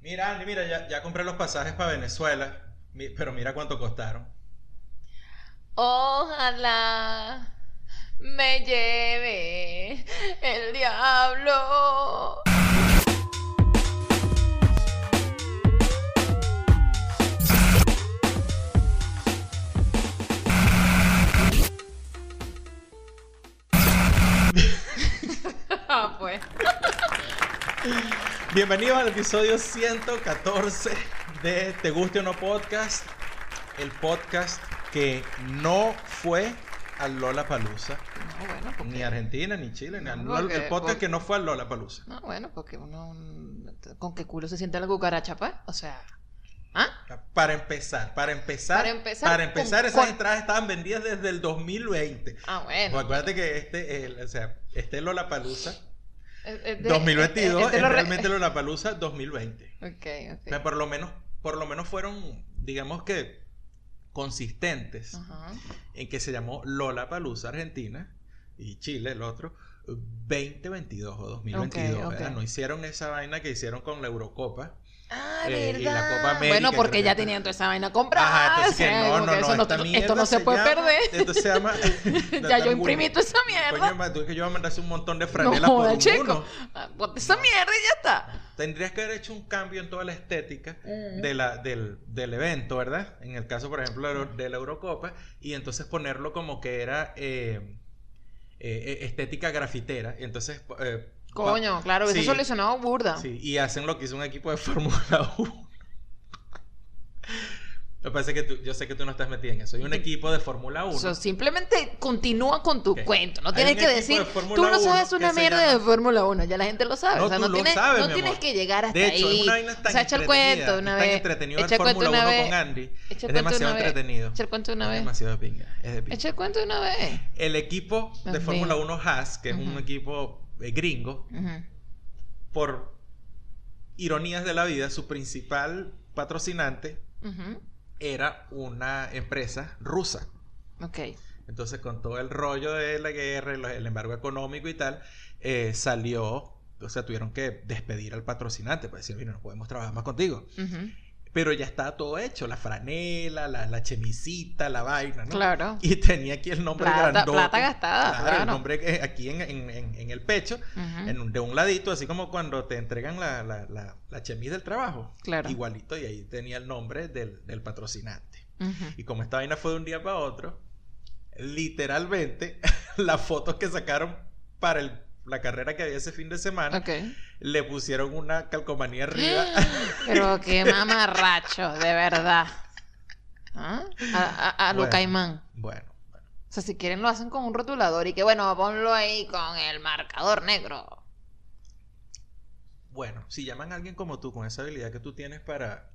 Mira, Andy, mira, ya, ya compré los pasajes para Venezuela, pero mira cuánto costaron. Ojalá me lleve el diablo. Ah, pues. Bienvenidos al episodio 114 de Te Guste o No Podcast, el podcast que no fue al Lola Palusa, No, bueno, porque... ni Argentina, ni Chile, ni al porque- el podcast porque- que no fue al Lola Palusa. No, bueno, porque uno... un- ¿Con qué culo se siente la cucaracha, pues? O sea... ¿Ah? Para empezar, para empezar, Para empezar, para empezar, esas con- entradas estaban vendidas desde el 2020. Ah, bueno. Pues acuérdate que este, el- o sea, este Lola Palusa Eh, eh, de- 2022 eh, eh, te es lo re- realmente Lola Palusa 2020. Ok, O ok. sea, por lo menos, por lo menos fueron, digamos que, consistentes en que se llamó Lola Palusa Argentina y Chile, el otro, 2022 o 2022. Ok, ¿verdad? ok. No hicieron esa vaina que hicieron con la Eurocopa. Ah, Eh, y la. Copa América, bueno, porque ya tenían toda esa vaina comprada. Ajá, entonces no, no, no, eso no, esto no se, puede llama- perder. Se llama... ya yo imprimí toda esa mierda. Coño, tú es que yo voy a mandarse un montón de no franelas por joda, un chico. uno. Ah, Ponte esa mierda y ya está. Tendrías que haber hecho un cambio en toda la estética Mm. de la, del, del evento, ¿verdad? En el caso, por ejemplo, de, la- de la Eurocopa, y entonces ponerlo como que era eh, eh, estética grafitera. Y entonces. Coño, claro, hubiese Sí. solucionado burda. sí, y hacen lo que hizo un equipo de Fórmula 1. Lo que pasa es que tú- yo sé que tú no estás metida en eso. Hay un equipo de Fórmula 1. O sea, simplemente continúa con tu cuento. No tienes que decir, de tú no 1 sabes una mierda de Fórmula 1. Ya la gente lo sabe. No, o sea, no lo tienes, sabes, no tienes que llegar hasta de hecho, ahí. es una tan o sea, echa el cuento de una es vez. entretenido Echa el Fórmula una 1 vez. con Andy. Echa es demasiado una entretenido. Echa el cuento de una Es vez. demasiado de pinga. Es de pinga. Echa el cuento de una vez. El equipo de Fórmula mío. 1 Haas, que es un equipo eh, gringo, por ironías de la vida, su principal patrocinante era una empresa rusa. Entonces, con todo el rollo de la guerra, el, el embargo económico y tal, eh, salió, o sea, tuvieron que despedir al patrocinante para decir, mira, no podemos trabajar más contigo. Ujú. Pero ya estaba todo hecho, la franela, la, la chemisita, la vaina, ¿no? Claro. Y tenía aquí el nombre Plata- grandote. plata gastada, Claro, claro. el nombre que- aquí en, en- en- el pecho, en de un ladito, así como cuando te entregan la, la, la, la chemis del trabajo. Claro. Igualito, y ahí tenía el nombre del, del patrocinante. Y como esta vaina fue de un día para otro, literalmente las fotos que sacaron para el- la carrera que había ese fin de semana, le pusieron una calcomanía arriba. Pero qué mamarracho, de verdad. ¿Ah? A, a, a lo Bueno. caimán. bueno, bueno. O sea, si quieren lo hacen con un rotulador y que bueno, ponlo ahí con el marcador negro. Bueno, si llaman a alguien como tú con esa habilidad que tú tienes para,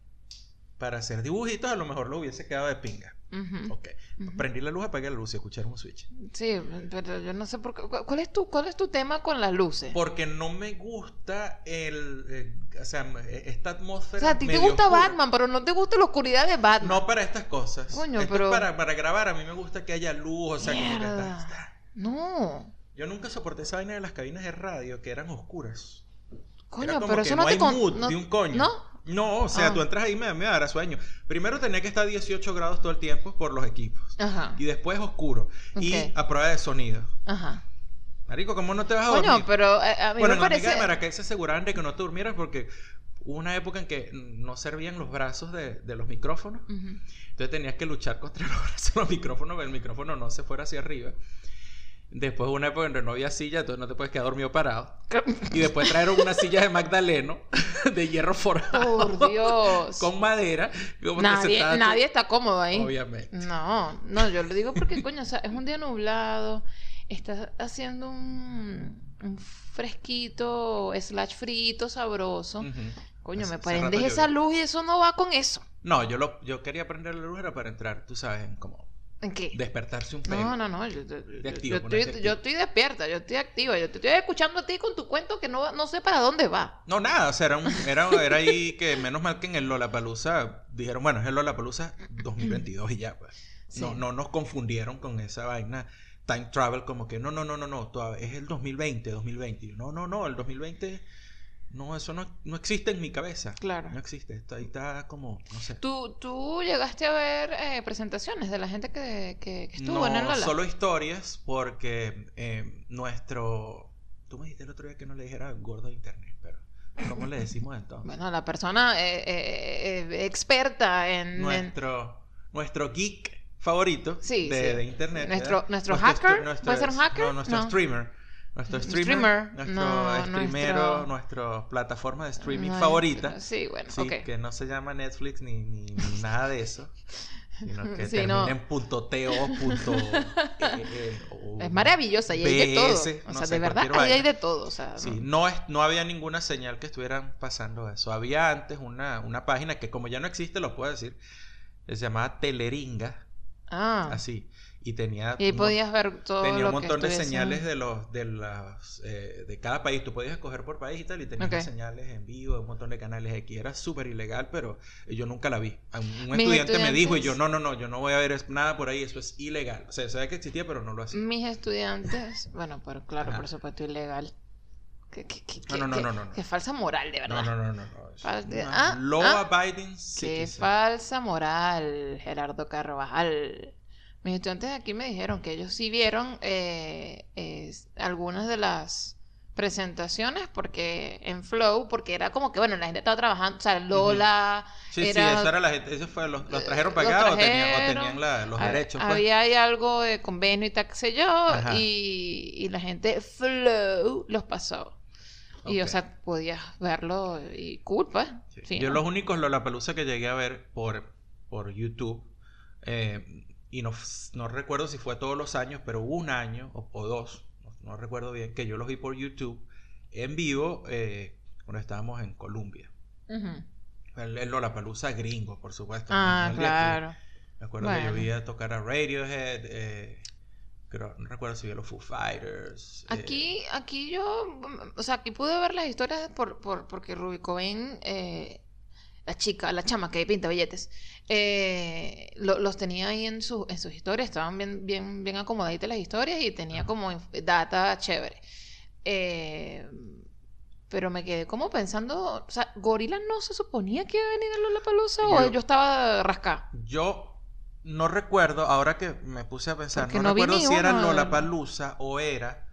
para hacer dibujitos, a lo mejor lo hubiese quedado de pinga. Ujú. Ok. Ujú. Prendí la luz, apagué la luz y escucharon un switch. Sí, pero yo no sé por qué. ¿Cuál- ¿Cuál es tu, cuál es tu tema con las luces? Porque no me gusta el. eh, o sea, eh, esta O atmósfera. sea, a ti te gusta oscura. Batman, pero no te gusta la oscuridad de Batman. No para estas cosas. Coño, Esto es pero- para, para grabar, a mí me gusta que haya luz, o sea, como que está- está- No. Yo nunca soporté esa vaina de las cabinas de radio que eran oscuras. Coño, Era como pero que eso no, no, hay mood no- de un coño. ¿No? No, o sea, Ah. tú entras ahí y me, me dará sueño. Primero tenía que estar a 18 grados todo el tiempo por los equipos. Ajá. Y después oscuro. Y a prueba de sonido. Ajá. Marico, ¿cómo no te vas a dormir? pero eh, a mí bueno, me parece. de Maracay se aseguraban de que no te durmieras porque hubo una época en que no servían los brazos de, de los micrófonos. Entonces tenías que luchar contra los brazos de los micrófonos, que el micrófono no se fuera hacia arriba. Después hubo una época en que no había silla, entonces no te puedes quedar dormido parado. Y después trajeron una silla de Magdaleno de hierro forjado Por Dios. con madera. Nadie, nadie está cómodo ahí. Obviamente. No, no, yo lo digo porque, coño, o sea, es un día nublado, está haciendo un, un fresquito, slash frito, sabroso. Coño, me prendes esa luz y eso no va con eso. No, yo, lo, yo quería prender la luz era para entrar, tú sabes, en como ¿En qué? despertarse un pelo. No, no, no, yo, yo- yo- activo, yo ponerte estoy, yo estoy despierta, yo estoy activa, yo te estoy escuchando a ti con tu cuento que no, no sé para dónde va. No, nada, o sea, era, un- era, era ahí que menos mal que en el Lollapalooza dijeron, bueno, es el Lollapalooza 2022 y ya, pues. No, Sí. no nos confundieron con esa vaina time travel como que no, no, no, no, no, todavía es el 2020, 2020. Y yo, No, no, no, el 2020 no, eso no, no existe en mi cabeza. Claro. No existe. Está, ahí está como, no sé. ¿Tú, tú llegaste a ver eh, presentaciones de la gente que, que- que estuvo en el no Lola? solo historias, porque eh, nuestro... Tú me dijiste el otro día que no le dijera gordo de internet, pero ¿cómo le decimos entonces? Bueno, la persona eh, eh, eh, experta en... en- nuestro, nuestro geek favorito Sí, de, sí. de internet. Nuestro- ¿verdad? nuestro str- hacker, nuestro- ¿puede ser un hacker? No, nuestro No. streamer. Nuestro streamer. Streamer, Nuestro no, streamero, nuestro- nuestra plataforma de streaming favorita. Sí, bueno, Sí, ok. que no se llama Netflix ni, ni, ni nada de eso. Sino que Sí, termina no. en punto .to, punto... eh, o Es maravillosa y hay de todo. O sea, sé, de verdad, ahí hay de todo. O sea, Sí, no- no, es, no había ninguna señal que estuvieran pasando eso. Había antes una, una página que como ya no existe, lo puedo decir, se llamaba Teleringa, Ah, así. Y tenía, y ahí un- podías ver todo tenía lo un montón que de señales de los de las eh, de cada país. Tú podías escoger por país y tal, y tenía Ok. señales en vivo, un montón de canales X. Era súper ilegal, pero yo nunca la vi. Un estudiante me dijo y yo, no, no, no, yo no voy a ver nada por ahí, eso es ilegal. O sea, sabía que existía, pero no lo hacía. Mis estudiantes, bueno, pero claro, Ajá. por supuesto, ilegal. ¿Qué, qué, qué, No, no, no, no, no, falsa moral, de verdad. No, no, no, no. no. Es Fal- de- una ah, law ah. abiding Qué falsa moral, Gerardo Carvajal. Mis estudiantes de aquí me dijeron que ellos sí vieron eh, algunas de las presentaciones porque en Flow, porque era como que, bueno, la gente estaba trabajando, o sea, Lola, Sí, sí, era- eso era la gente. Eso fue, los, los trajeron para acá o tenían, o trajeron, tenían la- los ha- derechos. pues. había ahí algo de convenio y tal, qué sé yo, y, y la gente Flow los pasó. Y, o sea, podías verlo y cool, pues. Sí. Sí, Yo ¿no? los únicos Lollapalooza que llegué a ver por, por YouTube, eh, y no, no recuerdo si fue todos los años, pero hubo un año o, o dos, no, no recuerdo bien, que yo los vi por YouTube en vivo eh, cuando estábamos en Colombia. Ujú. El, el Lollapalooza gringo, por supuesto. Ah, no aquí. claro. Me acuerdo que yo vi a tocar a Radiohead, eh, creo- no recuerdo si vi a los Foo Fighters. eh, Aquí, aquí yo, o sea, aquí pude ver las historias por, por, porque Ruby Cobain, eh, la chica, la chama que pinta billetes, eh, lo- los tenía ahí en, su, en sus historias, estaban bien, bien, bien acomodaditas las historias y tenía como data chévere. Eh, pero me quedé como pensando, o sea, Gorila no se suponía que iba a venir a Lollapalooza o Yo- estaba rascada. Yo no recuerdo, ahora que me puse a pensar, Porque no, recuerdo si era uno de- Lollapalooza o era.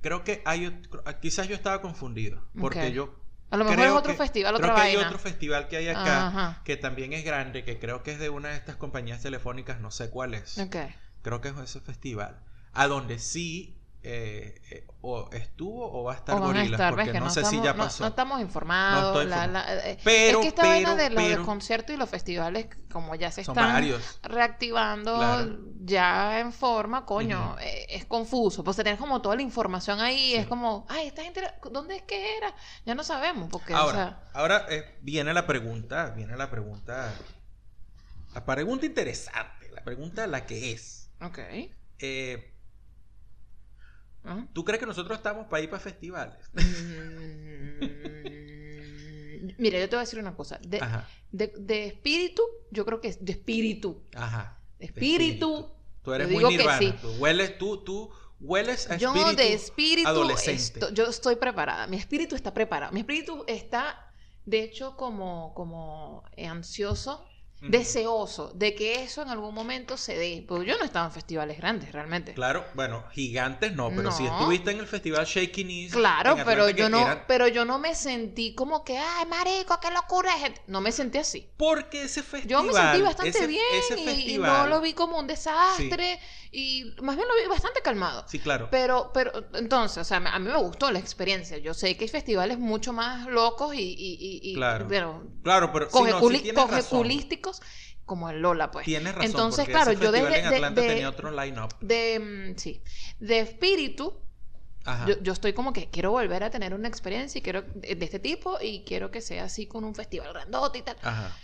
Creo que hay. Quizás yo estaba confundido. Porque yo. A lo mejor es creo otro que- festival, creo que vaina. hay otro festival que hay acá Ajá. que también es grande, que creo que es de una de estas compañías telefónicas, no sé cuál es. Ok. Creo que es ese festival. A donde sí eh, eh, o estuvo o va a estar O van a Gorillaz, estar, porque ves que no, no, sé estamos, si ya pasó. no estamos informados. No la- la- eh, Pero, es que esta vaina pero, de los pero- conciertos y los festivales, como ya se están varios. reactivando Claro. ya en forma, coño, es confuso. Pues tener como toda la información ahí, Sí. es como, ay, esta gente, ¿dónde es que era? Ya no sabemos, porque, o Ahora, sea, ahora viene la pregunta, viene la pregunta, la pregunta interesante, la pregunta la que es. ok. eh, ¿no? ¿Tú crees que nosotros estamos para ir para festivales? Mm, Mira, yo te voy a decir una cosa. De, de, de espíritu, yo creo que es de espíritu. ajá. De de espíritu. Tú eres muy nirvana. sí. Tú hueles, tú, tú hueles a Yo espíritu, de espíritu, adolescente. esto- yo estoy preparada. Mi espíritu está preparado. Mi espíritu está, de hecho, como, como eh, ansioso. Deseoso de que eso en algún momento se dé. Porque yo no estaba en festivales grandes, realmente. Claro, bueno, gigantes no, pero si estuviste en el festival Shaky Knees. Claro, pero yo no, eran- pero yo no me sentí como que, ay, marico, qué locura. gente". No me sentí así. Porque ese festival. Yo me sentí bastante ese- bien ese y- no lo vi como un desastre y más bien lo vi bastante calmado. Sí, claro. Pero, pero, entonces, o sea, a mí me gustó la experiencia. Yo sé que hay festivales mucho más locos y, y, y- y- Claro. pero Claro, pero coge, no, sí culi- tienes coge razón. culísticos como el Lola, pues. Tienes razón. Entonces, porque claro, ese yo desde en de, Atlanta de- tenía otro line-up. de, mm, sí, de espíritu, Ajá. yo, yo estoy como que quiero volver a tener una experiencia y quiero de, de este tipo y quiero que sea así con un festival grandote y tal. Ajá.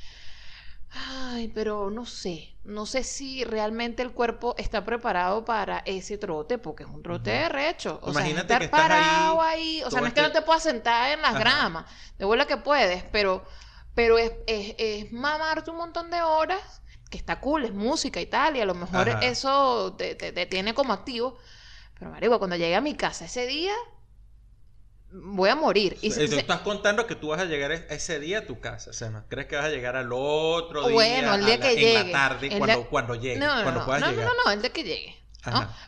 Ay, pero no sé, no sé si realmente el cuerpo está preparado para ese trote, porque es un trote de recho. O Imagínate sea, que estar estás parado ahí, ahí, o sea, no es que no te puedas sentar en las Ajá. gramas, de vuelta que puedes, pero, pero es, es, es mamarte un montón de horas, que está cool, es música y tal, y a lo mejor Ajá. eso te, te- te tiene como activo, pero marico, cuando llegué a mi casa ese día, voy a morir. Y tú estás contando que tú vas a llegar ese día a tu casa, o sea, ¿no crees que vas a llegar al otro día? Bueno, el día que llegue. En la tarde, cuando, cuando llegue, no, no, cuando no, puedas no, llegar. No, no, no, el día que llegue.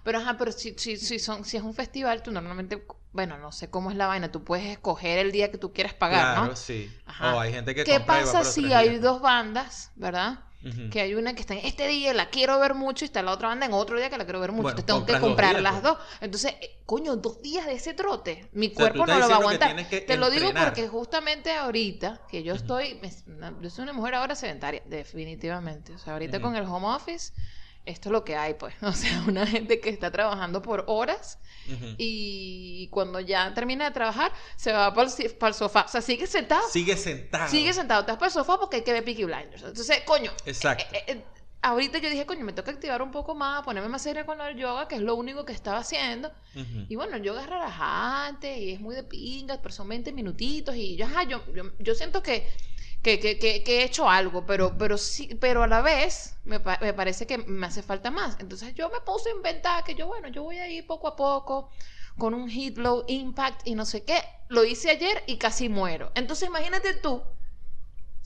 Pero, ajá, pero si, si, si, son, si es un festival, tú normalmente, bueno, no sé cómo es la vaina, tú puedes escoger el día que tú quieras pagar, claro, ¿no? sí. Ajá. O hay gente que ¿Qué pasa si hay dos bandas, verdad? Que hay una que está en este día, la quiero ver mucho, y está la otra banda en otro día que la quiero ver mucho. Entonces tengo que comprar las pues. dos. Entonces, eh, coño, dos días de ese trote. Mi cuerpo no lo va a aguantar. Te lo digo porque justamente ahorita, que yo estoy, yo soy una mujer ahora sedentaria, definitivamente. O sea, ahorita con el home office esto es lo que hay, pues. O sea, una gente que está trabajando por horas y cuando ya termina de trabajar, se va para el, sofá. O sea, sigue sentado. Sigue sentado. Sigue sentado. Te vas para el sofá porque hay que ver Peaky Blinders. Entonces, coño. Exacto. Eh, eh, ahorita yo dije, coño, me toca activar un poco más, ponerme más seria con el yoga, que es lo único que estaba haciendo. Y bueno, el yoga es relajante y es muy de pingas, pero son 20 minutitos. Y yo, ajá, yo, yo siento que que, que, que, he hecho algo, pero, pero, sí, pero a la vez me, me, parece que me hace falta más. Entonces yo me puse a inventar que yo, bueno, yo voy a ir poco a poco con un hit low impact y no sé qué. Lo hice ayer y casi muero. Entonces imagínate tú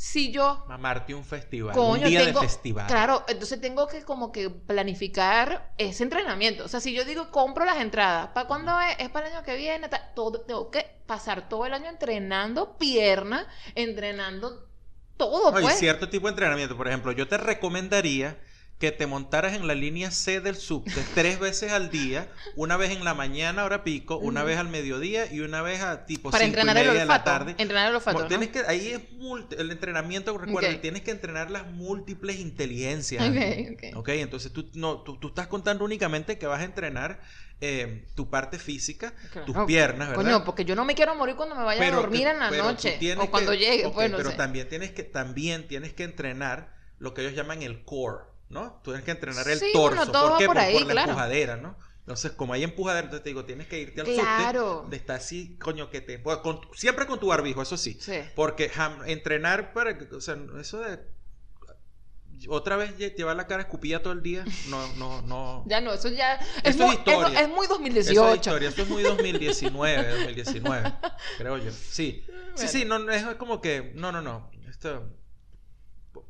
si yo... Mamarte un festival, un día de festival. Claro, entonces tengo que como que planificar ese entrenamiento. O sea, si yo digo, compro las entradas, ¿para cuándo es? Es para el año que viene. Todo, tengo que pasar todo el año entrenando pierna, entrenando todo, Hay pues. cierto tipo de entrenamiento. Por ejemplo, yo te recomendaría que te montaras en la línea C del subte tres veces al día, una vez en la mañana, hora pico, una vez al mediodía y una vez a tipo Para entrenar y media el olfato, de la tarde. Entrenar el olfato, tienes que, ahí es el entrenamiento, recuerda, tienes que entrenar las múltiples inteligencias. Ok, ok. entonces tú, no, tú, tú estás contando únicamente que vas a entrenar eh, tu parte física, tus piernas, ¿verdad? Coño, porque yo no me quiero morir cuando me vaya a dormir en la noche o cuando llegue. bueno, pero también tienes que también tienes que entrenar lo que ellos llaman el core, ¿no? Tú tienes que entrenar el torso, ¿por qué? Por, la empujadera, ¿no? Entonces, como hay empujadera, entonces te digo, tienes que irte al claro. de estar así, coño, que te... Pues, siempre con tu barbijo, eso sí. sí. Porque entrenar para... O sea, eso de otra vez llevar la cara escupida todo el día, no, no, no. Ya no, eso ya es, muy, historia. Es, muy 2018. Eso es historia, eso es muy 2019, 2019, creo yo. Sí, sí, sí, no, es como que, no, no, no. Esto,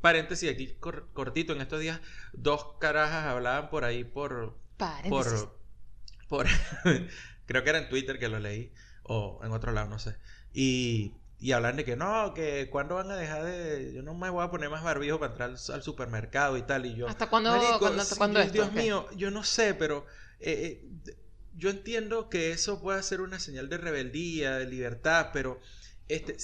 paréntesis aquí cortito, en estos días dos carajas hablaban por ahí por... Paréntesis. Por, por creo que era en Twitter que lo leí, o en otro lado, no sé. Y y hablan de que no, que cuándo van a dejar de. Yo no me voy a poner más barbijo para entrar al, supermercado y tal. Y yo. ¿Hasta cuándo, ¿hasta cuándo Dios mío, yo no sé, pero. Eh, eh, yo entiendo que eso puede ser una señal de rebeldía, de libertad, pero. Este.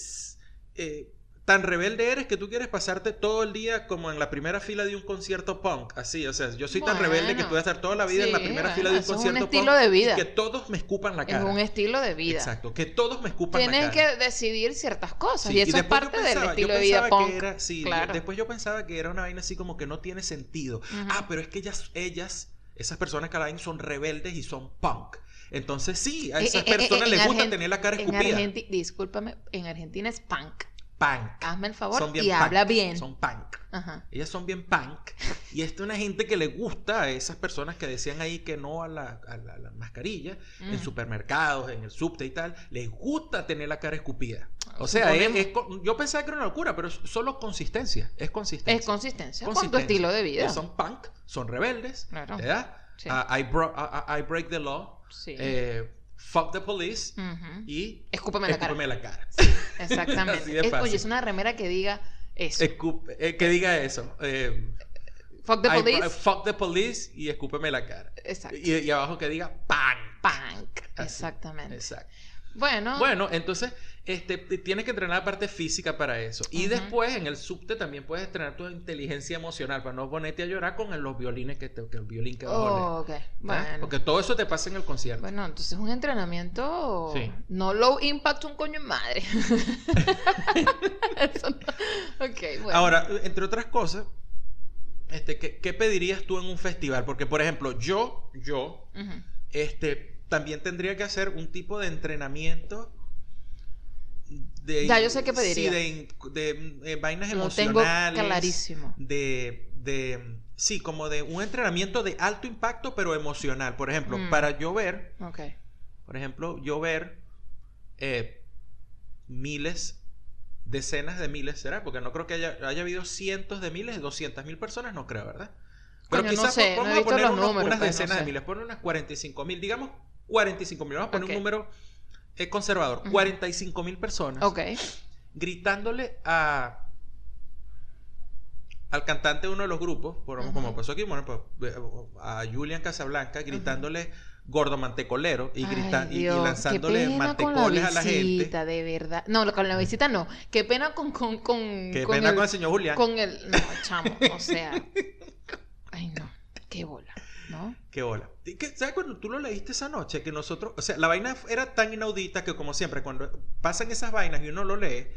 Eh, tan rebelde eres que tú quieres pasarte todo el día como en la primera fila de un concierto punk, así, o sea, yo soy tan rebelde que voy a estar toda la vida en la primera fila de un concierto punk. Es un estilo de vida. Y que todos me escupan la cara. Es un estilo de vida. Exacto, que todos me escupan la cara. Tienes que decidir ciertas cosas y eso es parte del estilo de vida punk. Era, sí, después yo pensaba que era una vaina así como que no tiene sentido. Ah, pero es que ellas, ellas, esas personas que la ven son rebeldes y son punk. Entonces sí, a eh, esas eh, eh, personas les gusta tener la cara escupida. En discúlpame, en Argentina es punk punk. Hazme el favor y habla bien. Son punk. Ellas son bien punk. Y esta es una gente que le gusta a esas personas que decían ahí que no a la, mascarilla, en supermercados, en el subte y tal. Les gusta tener la cara escupida. O sea, yo pensaba que era una locura, pero es solo consistencia. Es consistencia. Es consistencia. Con tu estilo de vida. son punk, son rebeldes. ¿verdad? Ah, I, break the law. Sí. Eh, fuck the police y escúpeme la cara. la cara. exactamente. oye, es una remera que diga eso. Eh, que diga eso. Eh, fuck the police. fuck the police y escúpeme la cara. Exacto. Y, abajo que diga punk. Punk. Exactamente. Exacto. Bueno. Bueno, entonces este, tienes que entrenar la parte física para eso. Y después en el subte también puedes entrenar tu inteligencia emocional para no ponerte a llorar con los violines que, te, el violín que va oh, ok. Bueno. Porque todo eso te pasa en el concierto. Bueno, entonces es un entrenamiento no low impact un coño en madre. Ahora, entre otras cosas, este, ¿qué, pedirías tú en un festival? Porque, por ejemplo, yo, yo, este también tendría que hacer un tipo de entrenamiento de, ya, yo sé qué pediría. Sí, de, eh, vainas Lo emocionales. Tengo clarísimo. De, de, sí, como de un entrenamiento de alto impacto, pero emocional. Por ejemplo, mm. para yo ver, okay. por ejemplo, yo ver eh, miles, decenas de miles, ¿será? Porque no creo que haya, haya habido cientos de miles, 200 mil personas, no creo, ¿verdad? Pero Coño, no quizás sé, vamos a poner los unos- números, unas pues, no decenas sé. de miles, poner unas 45 mil, digamos 45 mil, vamos a poner un número eh, conservador, Ujú. 45 mil personas gritándole a al cantante de uno de los grupos, por, Ujú. como pasó aquí, bueno, pues, a Julian Casablanca, gritándole gordo mantecolero y, grita- Ay, y- y, Dios, lanzándole con la mantecoles a la gente. visita, de verdad. No, con la visita no. Qué pena con, con, con, Qué con pena el, con el señor Julián. con el- No, chamo, o sea. Ay, no. Qué bola, ¿no? Qué hola. ¿Sabes cuando tú lo leíste esa noche? Que nosotros, o sea, la vaina era tan inaudita que como siempre, cuando pasan esas vainas y uno lo lee,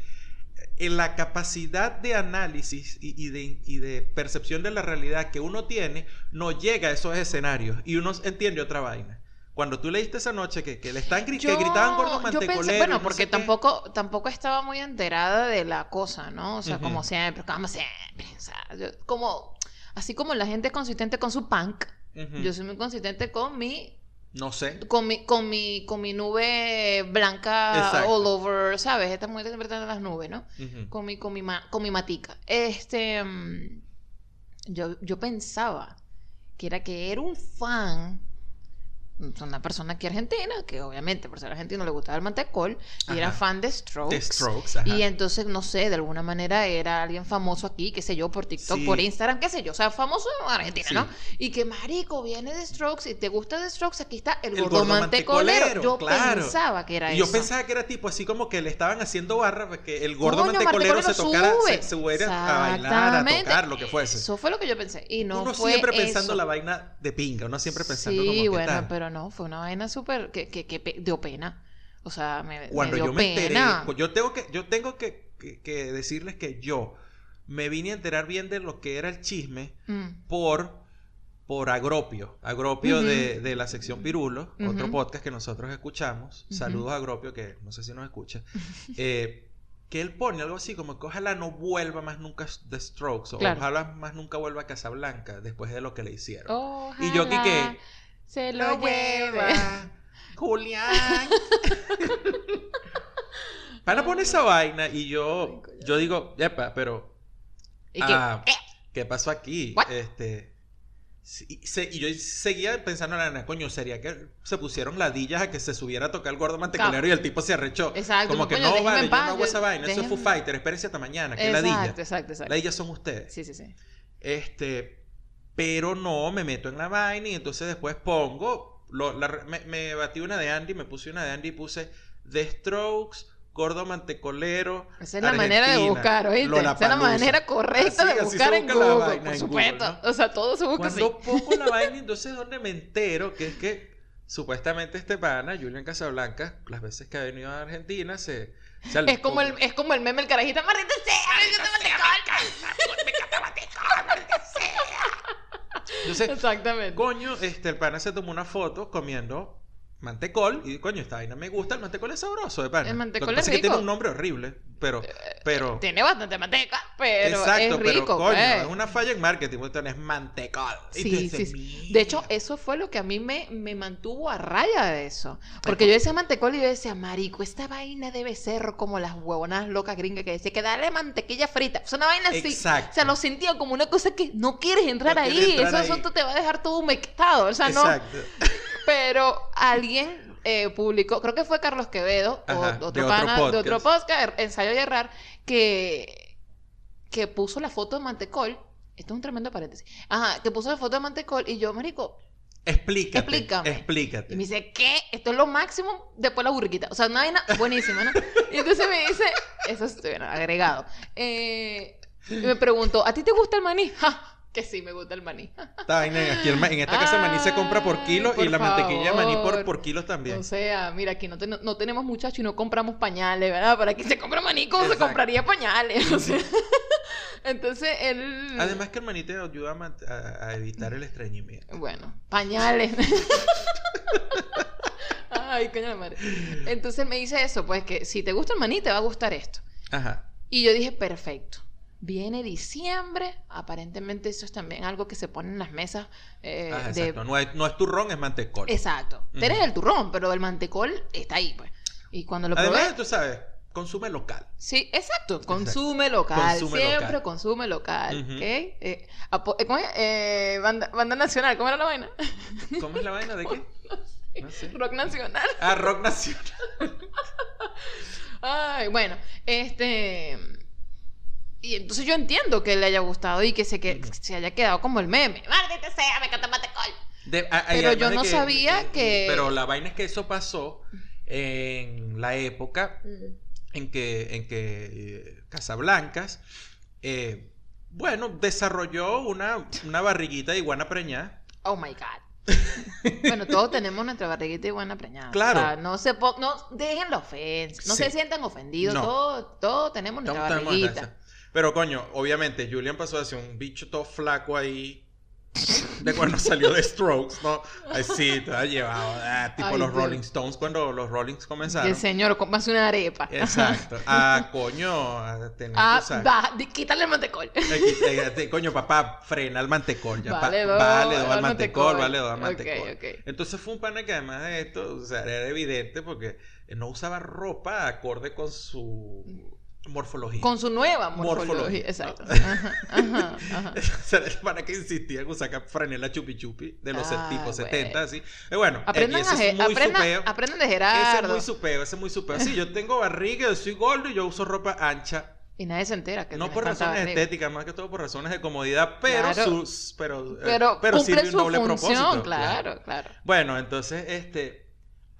en la capacidad de análisis y, y de, y de percepción de la realidad que uno tiene, no llega a esos escenarios y uno entiende otra vaina. Cuando tú leíste esa noche que, que le están gri- que gritaban yo pensé, y bueno, no porque sé qué. tampoco, tampoco estaba muy enterada de la cosa, ¿no? O sea, Ujú. como siempre, como siempre. O sea, yo- como, así como la gente es consistente con su punk, Yo soy muy consistente con mi No sé. con mi, con mi, con mi nube blanca Exacto. all over, ¿sabes? Esta mujer siempre está en las nubes, ¿no? Con mi, con mi, ma- con mi matica. Este, mm, yo, yo pensaba que era que era un fan, una persona aquí argentina, que obviamente por ser argentino le gustaba el mantecol, y era fan de Strokes. The Strokes, ajá. Y entonces, no sé, de alguna manera era alguien famoso aquí, qué sé yo, por TikTok, Sí. por Instagram, qué sé yo, o sea, famoso en Argentina, Sí. ¿no? Y que marico viene de Strokes y te gusta de Strokes, aquí está el, El gordo, mantecolero. mantecolero, Yo claro. pensaba que era Y yo eso. pensaba que era tipo así como que le estaban haciendo barra que el gordo Coño, mantecolero se tocara, sube. se subiera a bailar, a tocar, lo que fuese. Eso fue lo que yo pensé. Y no uno fue siempre pensando la vaina de pinga, uno siempre pensando Sí, como que bueno, tal. pero no, fue una vaina súper que, que, que dio pena. O sea, me, me Cuando dio yo me enteré, pena. yo tengo que, yo tengo que, que- que decirles que yo me vine a enterar bien de lo que era el chisme Mm. por, por Agropio. Agropio de, de la sección Pirulo, otro podcast que nosotros escuchamos. Saludos a Agropio, que no sé si nos escucha. Eh, que él pone algo así como que ojalá no vuelva más nunca The Strokes, o Claro. ojalá más nunca vuelva a Casablanca después de lo que le hicieron. Ojalá Y yo, Quique, se lo lleve. hueva, Julián. Para poner esa vaina y yo, yo digo, epa, pero Y que, Ah, ¿qué? ¿Qué pasó aquí? What? Este. se- y yo seguía pensando en la coño, sería que se pusieron ladillas a que se subiera a tocar el gordo mantecolero y el tipo se arrechó. Exacto, Como que coño, no, vale, yo paz, no hago yo- esa vaina, eso es Foo Fighter, espérense hasta mañana, que Exacto, ladilla. exacto, exacto. Ladillas son ustedes. Sí, sí, sí. Este, pero no, me meto en la vaina y entonces después pongo, lo- la re- me, me batí una de Andy, me puse una de Andy y puse The Strokes, gordo mantecolero. Esa es la manera de buscar, ¿oíste? Esa es la manera correcta Así- de así buscar en busca la Google, vaina por supuesto. Google, ¿no? O sea, todo se busca así. Cuando pongo la vaina, entonces es donde me entero que es que supuestamente este pana, Julian Casablanca, las veces que ha venido a Argentina, se... Es como el, es como el meme, el carajito, maldita sea, encanta Entonces, Exactamente. coño, este, el pana se tomó una foto comiendo mantecol y coño, esta vaina me gusta, el mantecol es sabroso de pana. El mantecol Lo que es pasa que tiene rico. un nombre horrible, pero... pero Tiene bastante manteca, pero Exacto, es rico, pero coño, pues. es una falla en marketing, es mantecol. Y Sí, dices, sí, sí. De hecho, eso fue lo que a mí me, me mantuvo a raya de eso. Porque yo decía mantecol y yo decía, marico, esta vaina debe ser como las huevonas locas gringas que decía que dale mantequilla frita. O sea, una vaina así. Exacto. O sea, lo sentía como una cosa que no quieres entrar No ahí. quieres entrar Eso ahí. asunto te va a dejar todo humectado. O sea, no. Pero alguien eh, publicó, creo que fue Carlos Quevedo, o- otro de otro pana de podcast. otro podcast, Ensayo y Errar, que, que puso la foto de Mantecol. Esto es un tremendo paréntesis. Ajá, que puso la foto de Mantecol y yo, marico, Explícate. Explícame. Explícate. y me dice, ¿qué? Esto es lo máximo después la burriquita. O sea, una vaina buenísima, ¿no? Y entonces me dice, eso es bueno, agregado. Eh, y me preguntó, ¿a ti te gusta el maní? Ja, que sí, me gusta el maní. Aquí el ma- en esta casa maní se compra por kilo y la mantequilla de maní por, por kilos también. O sea, mira, aquí no, ten- no tenemos muchachos y no compramos pañales, ¿verdad? Para aquí se compra maní como se compraría pañales. O sea, entonces él... Además que el maní te ayuda a, man- a- a evitar el estreñimiento. Bueno, pañales. Ay, coño de madre. Entonces me dice eso, pues que si te gusta el maní, te va a gustar esto. Ajá. Y yo dije, perfecto. Viene diciembre, aparentemente eso es también algo que se pone en las mesas eh, Ajá, de... No es, no es turrón, es mantecol. Exacto. Ujú. Tienes el turrón, pero el mantecol está ahí, pues. Y cuando lo probé... Además, tú sabes, consume local. Sí, exacto. Consume local. Consume Siempre local. consume local. ¿Ok? Eh, eh, ¿cómo es? Eh, banda, banda nacional. ¿Cómo era la vaina? ¿Cómo es la vaina de qué? No sé. Rock nacional. Ah, rock nacional. Ay, bueno, este. Y entonces yo entiendo que le haya gustado y que se, que, se haya quedado como el meme. ¡Maldita sea! ¡Me Matecol! De- a- Pero yo de no sabía que- Pero la vaina es que eso pasó en la época en que, en que eh, Casablancas, eh, bueno, desarrolló una, una barriguita de iguana preñada. Oh my God. bueno, todos tenemos nuestra barriguita y buena preñada. Claro. O sea, no se po- no dejen la ofensa, no Sí. se sientan ofendidos. No. Todos, todos tenemos nuestra barriguita. Pero coño, obviamente, Julian pasó de ser un bicho todo flaco ahí. De cuando salió de Strokes, ¿no? Así, todo llevado. ah, tipo Ay, los Dios. Rolling Stones cuando los Rollings comenzaron. el señor, cómase una arepa. Exacto. Ah, coño, a tener Ah, va, quítale el mantecol. Eh, te- coño, papá, frena el mantecol. Ya, Vale, vale, dos al al mantecol, mantecol. vale, dos al mantecol. ok. Entonces fue un pana que además de esto, o sea, era evidente porque no usaba ropa acorde con su morfología. Con su nueva morfología. Morfología, Exacto. ¿no? Ajá, ajá, ajá. Pana que insistía en usar franela chupi chupi de los Ah, tipos güey. 70, así. Eh, bueno, Aprendan, eh, y ese a, es muy aprendan, supeo. aprendan de Ese es Gerardo. muy supeo, ese es muy supeo. Sí, yo tengo barriga, yo soy gordo y yo uso ropa ancha. Y nadie se entera que No por razones barriga. estéticas, más que todo por razones de comodidad, pero Claro. sus pero eh, Pero, pero cumple sirve un su doble función, propósito. claro, claro. Bueno, entonces este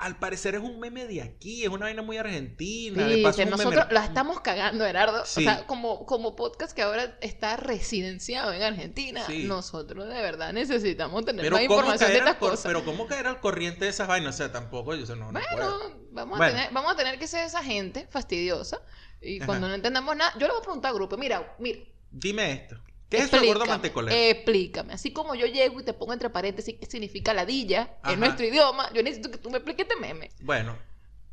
al parecer es un meme de aquí, es una vaina muy argentina, Sí, un meme- nosotros la estamos cagando, Gerardo. Sí. O sea, como, como podcast que ahora está residenciado en Argentina, Sí. nosotros de verdad necesitamos tener pero más información de estas cor- cosas. pero cómo caer al corriente de esas vainas, o sea, tampoco yo sé, no, no bueno, vamos, Bueno. A tener, vamos a tener que ser esa gente fastidiosa. Y Ajá. cuando no entendamos nada, yo le voy a preguntar al grupo, mira, mira, Dime esto. ¿Qué es eso del gordo explícame, mantecolero? Explícame. Así como yo llego y te pongo entre paréntesis qué significa ladilla Ajá. en nuestro idioma, yo necesito que tú me expliques este meme. Bueno,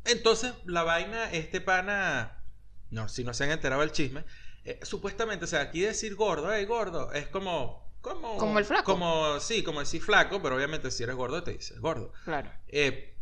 entonces la vaina, este pana, no, si no se han enterado del chisme, eh, supuestamente, o sea, aquí decir gordo, hey, gordo, es como, como, Como el flaco. como, sí, como decir flaco, pero obviamente si eres gordo te dices gordo. Claro. Eh,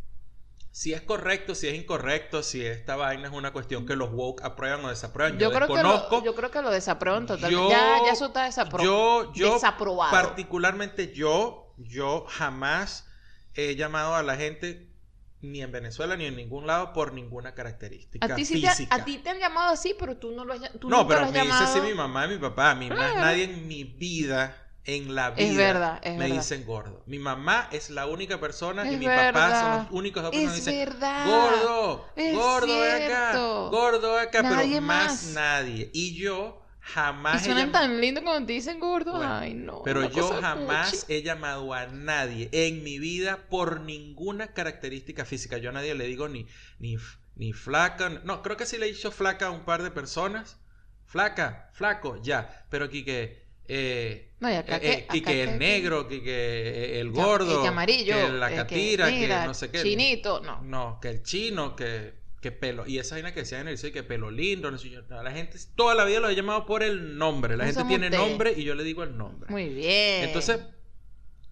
si es correcto, si es incorrecto, si esta vaina es una cuestión que los woke aprueban o desaprueban, yo, Yo, creo que lo, yo creo que lo desaprueban totalmente. Yo- ya, ya eso está desapro- yo, yo desaprobado. particularmente yo, yo jamás he llamado a la gente ni en Venezuela ni en ningún lado por ninguna característica a ti, sí te, física. a ti te han llamado así, pero tú no lo has, tú no, pero lo has me dice así mi mamá y mi papá. A mí más Claro. nadie en mi vida, en la vida, Es verdad, es me verdad. dicen gordo. Mi mamá es la única persona y Es mi papá son los únicos dos personas que dicen verdad. gordo, Es gordo acá, gordo acá, Nadie pero más, nadie. Y yo Y jamás he suenan tan lindo cuando te dicen gordo. Bueno, Ay, no. Pero yo jamás he llamado a nadie en mi vida por ninguna característica física. Yo a nadie le digo ni, ni, ni flaca. No, creo que sí le he dicho flaca a un par de personas. Flaca, flaco, ya. Pero aquí que. Eh, No, y acá eh, que- eh, el que- negro, que, que el gordo, que amarillo. que la eh, catira, que, mira, no sé qué. Chinito, no. No, que el chino, que, que pelo. Y esa vaina que decían en el que pelo lindo, no sé yo. La gente toda la vida lo he llamado por el nombre. La No gente tiene té. nombre y yo le digo el nombre. Muy bien. Entonces,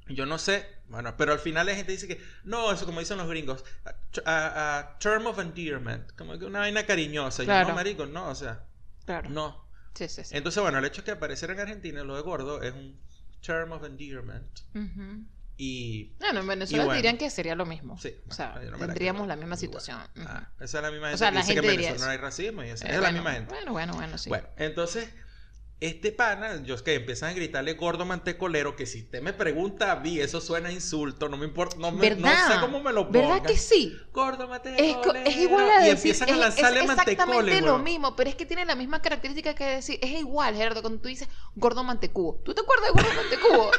yo no sé, bueno, pero al final la gente dice que, no, eso como dicen los gringos, a, a- a term of endearment, como que una vaina cariñosa. Y yo, Claro. no, marico, no, o sea, Claro. no. Sí, sí, sí. Entonces, bueno, el hecho es que aparecer en Argentina lo de gordo es un term of endearment. Ujú. Y, Bueno, en Venezuela bueno. dirían que sería lo mismo. sí, O sea, no tendríamos creo. la misma situación. Ujú. Ah, esa es la misma gente sea, que la dice que en gente diría Venezuela no hay racismo y esa Eh, es la bueno, misma gente. Bueno, bueno, bueno, sí. Bueno, entonces, este pana, yo es que empiezan a gritarle gordo mantecolero, que si usted me pregunta a mí, eso suena a insulto, no me importa, no, me, no sé cómo me lo pongan. ¿Verdad que sí? Gordo mantecolero. co- es igual a Y decir, empiezan a lanzarle es exactamente lo mismo, pero es que tiene la misma característica que decir, es igual, Gerardo, cuando tú dices gordo mantecubo. ¿Tú te acuerdas de gordo mantecubo?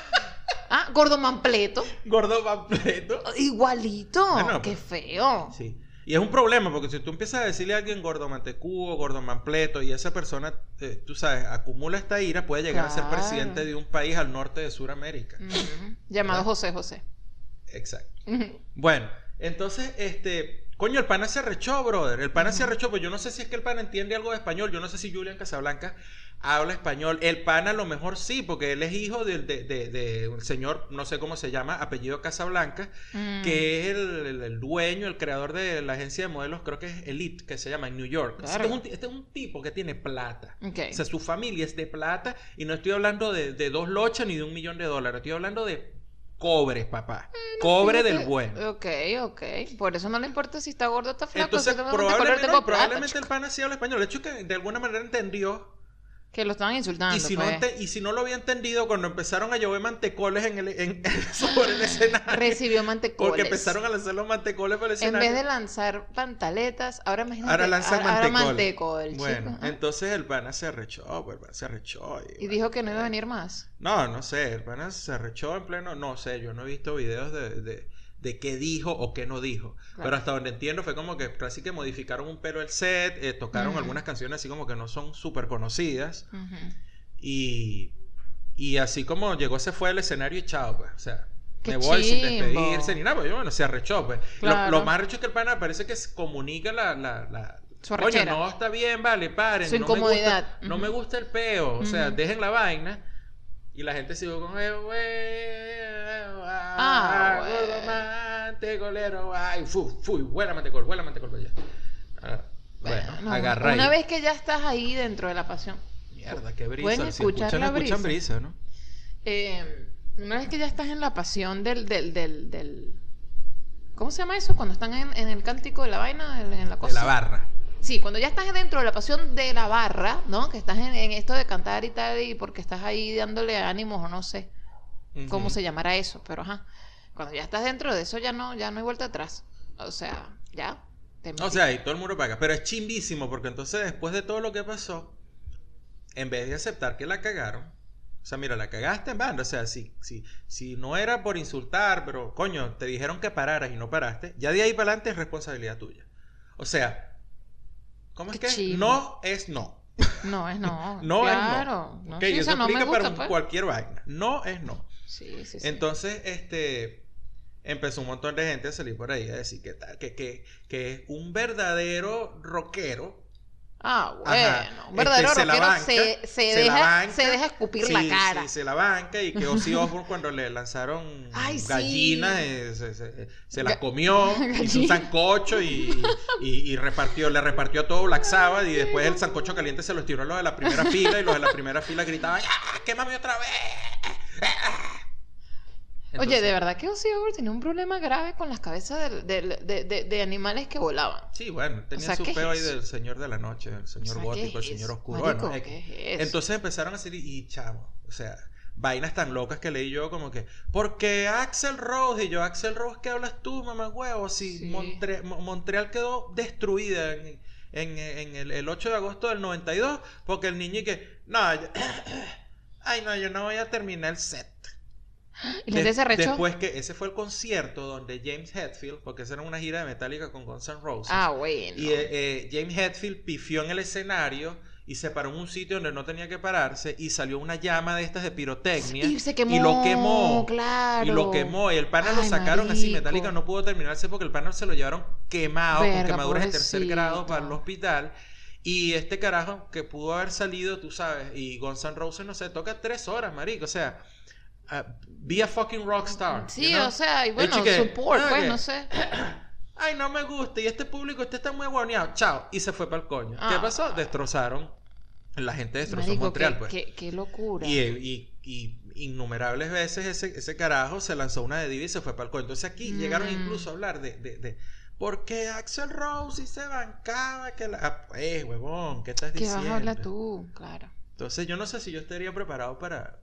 ah, gordo manpleto. Gordo manpleto. Igualito. Bueno, Qué pues, feo. Sí. Y es un problema, porque si tú empiezas a decirle a alguien gordo mantecubo, gordo manpleto, y esa persona, eh, tú sabes, acumula esta ira, puede llegar a ser presidente de un país al norte de Sudamérica. Llamado ¿Verdad? José José. Exacto. Bueno, Entonces, este, coño, el pana se rechó, brother. El pana se rechó, pues yo no sé si es que el pana entiende algo de español. Yo no sé si Julian Casablanca habla español. El pana a lo mejor sí, porque él es hijo del de, de, de un señor, no sé cómo se llama, apellido Casablanca, Mm. que es el, el- el dueño, el creador de la agencia de modelos, creo que es Elite, que se llama en New York. Este, es un, este es un tipo que tiene plata. O sea, su familia es de plata y no estoy hablando de, de dos lochas ni de un millón de dólares. Estoy hablando de cobre, papá. cobre del Fíjate, bueno. Ok, ok. Por eso no le importa si está gordo o está flaco. Entonces, probablemente, no, probablemente el pana sí habla español. El hecho es que de alguna manera entendió. Que lo estaban insultando. Y si, no, pues. ente- y si no lo había entendido, cuando empezaron a llover mantecoles en el, en, sobre el escenario. Recibió mantecoles. Porque empezaron a lanzar los mantecoles por el En escenario. vez de lanzar pantaletas, ahora imagínate. Ahora lanzan ahora mantecol. mantecol, Bueno, chico, entonces el pana se arrechó, pues, el pana se arrechó. Y dijo que no iba a venir más. No, no sé, el pana se arrechó en pleno, no sé, yo no he visto videos de, de, de qué dijo o qué no dijo. Claro. Pero hasta donde entiendo fue como que casi que modificaron un pelo el set, eh, tocaron algunas canciones así como que no son súper conocidas. Y, y así como llegó, se fue al escenario y chao, pues. O sea, Qué me voy sin despedirse ni nada, pues yo, bueno, se arrechó, pues. Lo- más arrecho es que el pana parece que se comunica la... la, la Su arrechera. no está bien, vale, paren. Su no me gusta-. No me gusta el peo, o sea, dejen la vaina. Y la gente sigue con... Ah, Ah, güey. mantecolero, ay, fu, fu, vuela mantecol, vuela mantecol, vaya. Ah, bueno, Bueno, agarra Una ahí. vez que ya estás ahí dentro de la pasión. Mierda, qué brisa. Pueden si escuchar escuchan, la escuchan brisa. brisa, ¿no? Eh, una vez que ya estás en la pasión del, del, del, del- ¿Cómo se llama eso? Cuando están en, en el cántico de la vaina, en, en la De cosa. la barra. Sí, cuando ya estás dentro de la pasión de la barra, ¿no? Que estás en, en esto de cantar y tal, y porque estás ahí dándole ánimos o no sé cómo se llamará eso, pero ajá. Cuando ya estás dentro de eso ya no, ya no hay vuelta atrás. O sea, ya. te O sea, y todo el mundo paga. Pero es chimbísimo porque entonces después de todo lo que pasó, en vez de aceptar que la cagaron, o sea, mira, la cagaste en banda. O sea, si, si, si no era por insultar, pero coño, te dijeron que pararas y no paraste, ya de ahí para adelante es responsabilidad tuya. O sea, ¿cómo es Qué que? No es no. No es no. No claro. es no. Ok, sí, eso eso no me aplica gusta, para pues. cualquier vaina. No es no. Sí, sí, sí. Entonces, este empezó un montón de gente a salir por ahí a decir que tal, que, que, que es un verdadero rockero. Ah, bueno. Un verdadero Este, se banca, se, se deja, banca. se deja escupir Sí, la cara. sí, se la banca y que Ozzy Osbourne cuando le lanzaron Ay, sí. gallinas eh, se, las comió, hizo un sancocho y, y- y repartió, le repartió todo Black Sabbath y después el sancocho caliente se los tiró a los de la primera fila y los de la primera fila gritaban ¡Ah, quémame otra vez! Oye, Entonces- de verdad que Ozzy Osbourne tenía un problema grave con las cabezas del- de, de- de animales que volaban. Sí, bueno, tenía sea, su ¿qué es peo ahí del señor de la noche, el señor O sea, gótico, ¿qué el señor oscuro. Marico, bueno. Entonces empezaron a decir, y chamo, o sea, vainas tan locas que leí yo como que, porque Axel Rose, y yo, Axel Rose, ¿qué hablas tú, mamá huevo? Si Sí. Montre- Mo- Montreal quedó destruida en, en- en el, el 8 de agosto del 92, porque el niño y que, no, yo- ay no, yo no voy a terminar el set. Y. Después que ese fue el concierto donde James Hetfield, porque esa era una gira de Metallica con Guns N' Roses. Ah, bueno. Y eh, eh, James Hetfield pifió en el escenario y se paró en un sitio donde no tenía que pararse y salió una llama de estas de pirotecnia y se quemó. y lo quemó. Claro. Y lo quemó y el pana lo sacaron así. Metallica no pudo terminarse porque el pana se lo llevaron quemado con Verga, quemaduras de tercer grado para el hospital. Y este carajo que pudo haber salido, tú sabes, y Guns N' Roses, no sé, toca tres horas, marico. O sea, ah, be a fucking rockstar. Sí, you know? o sea, y bueno, chique, support, pues, que- no sé. Ay, no me gusta. Y este público, este está muy guaneado. Chao. Y se fue para el coño. ¿Qué Ah. pasó? Destrozaron. La gente destrozó Marico, Montreal, qué, pues. qué, qué locura. Y, y- y innumerables veces ese, ese carajo se lanzó una de diva y se fue para el coño. Entonces aquí llegaron Mm. incluso a hablar de, de, de por qué Axel Rose y se bancaba que la... Ah, pues, huevón, ¿qué estás ¿Qué diciendo? vas a hablar tú? Claro. Entonces yo no sé si yo estaría preparado para,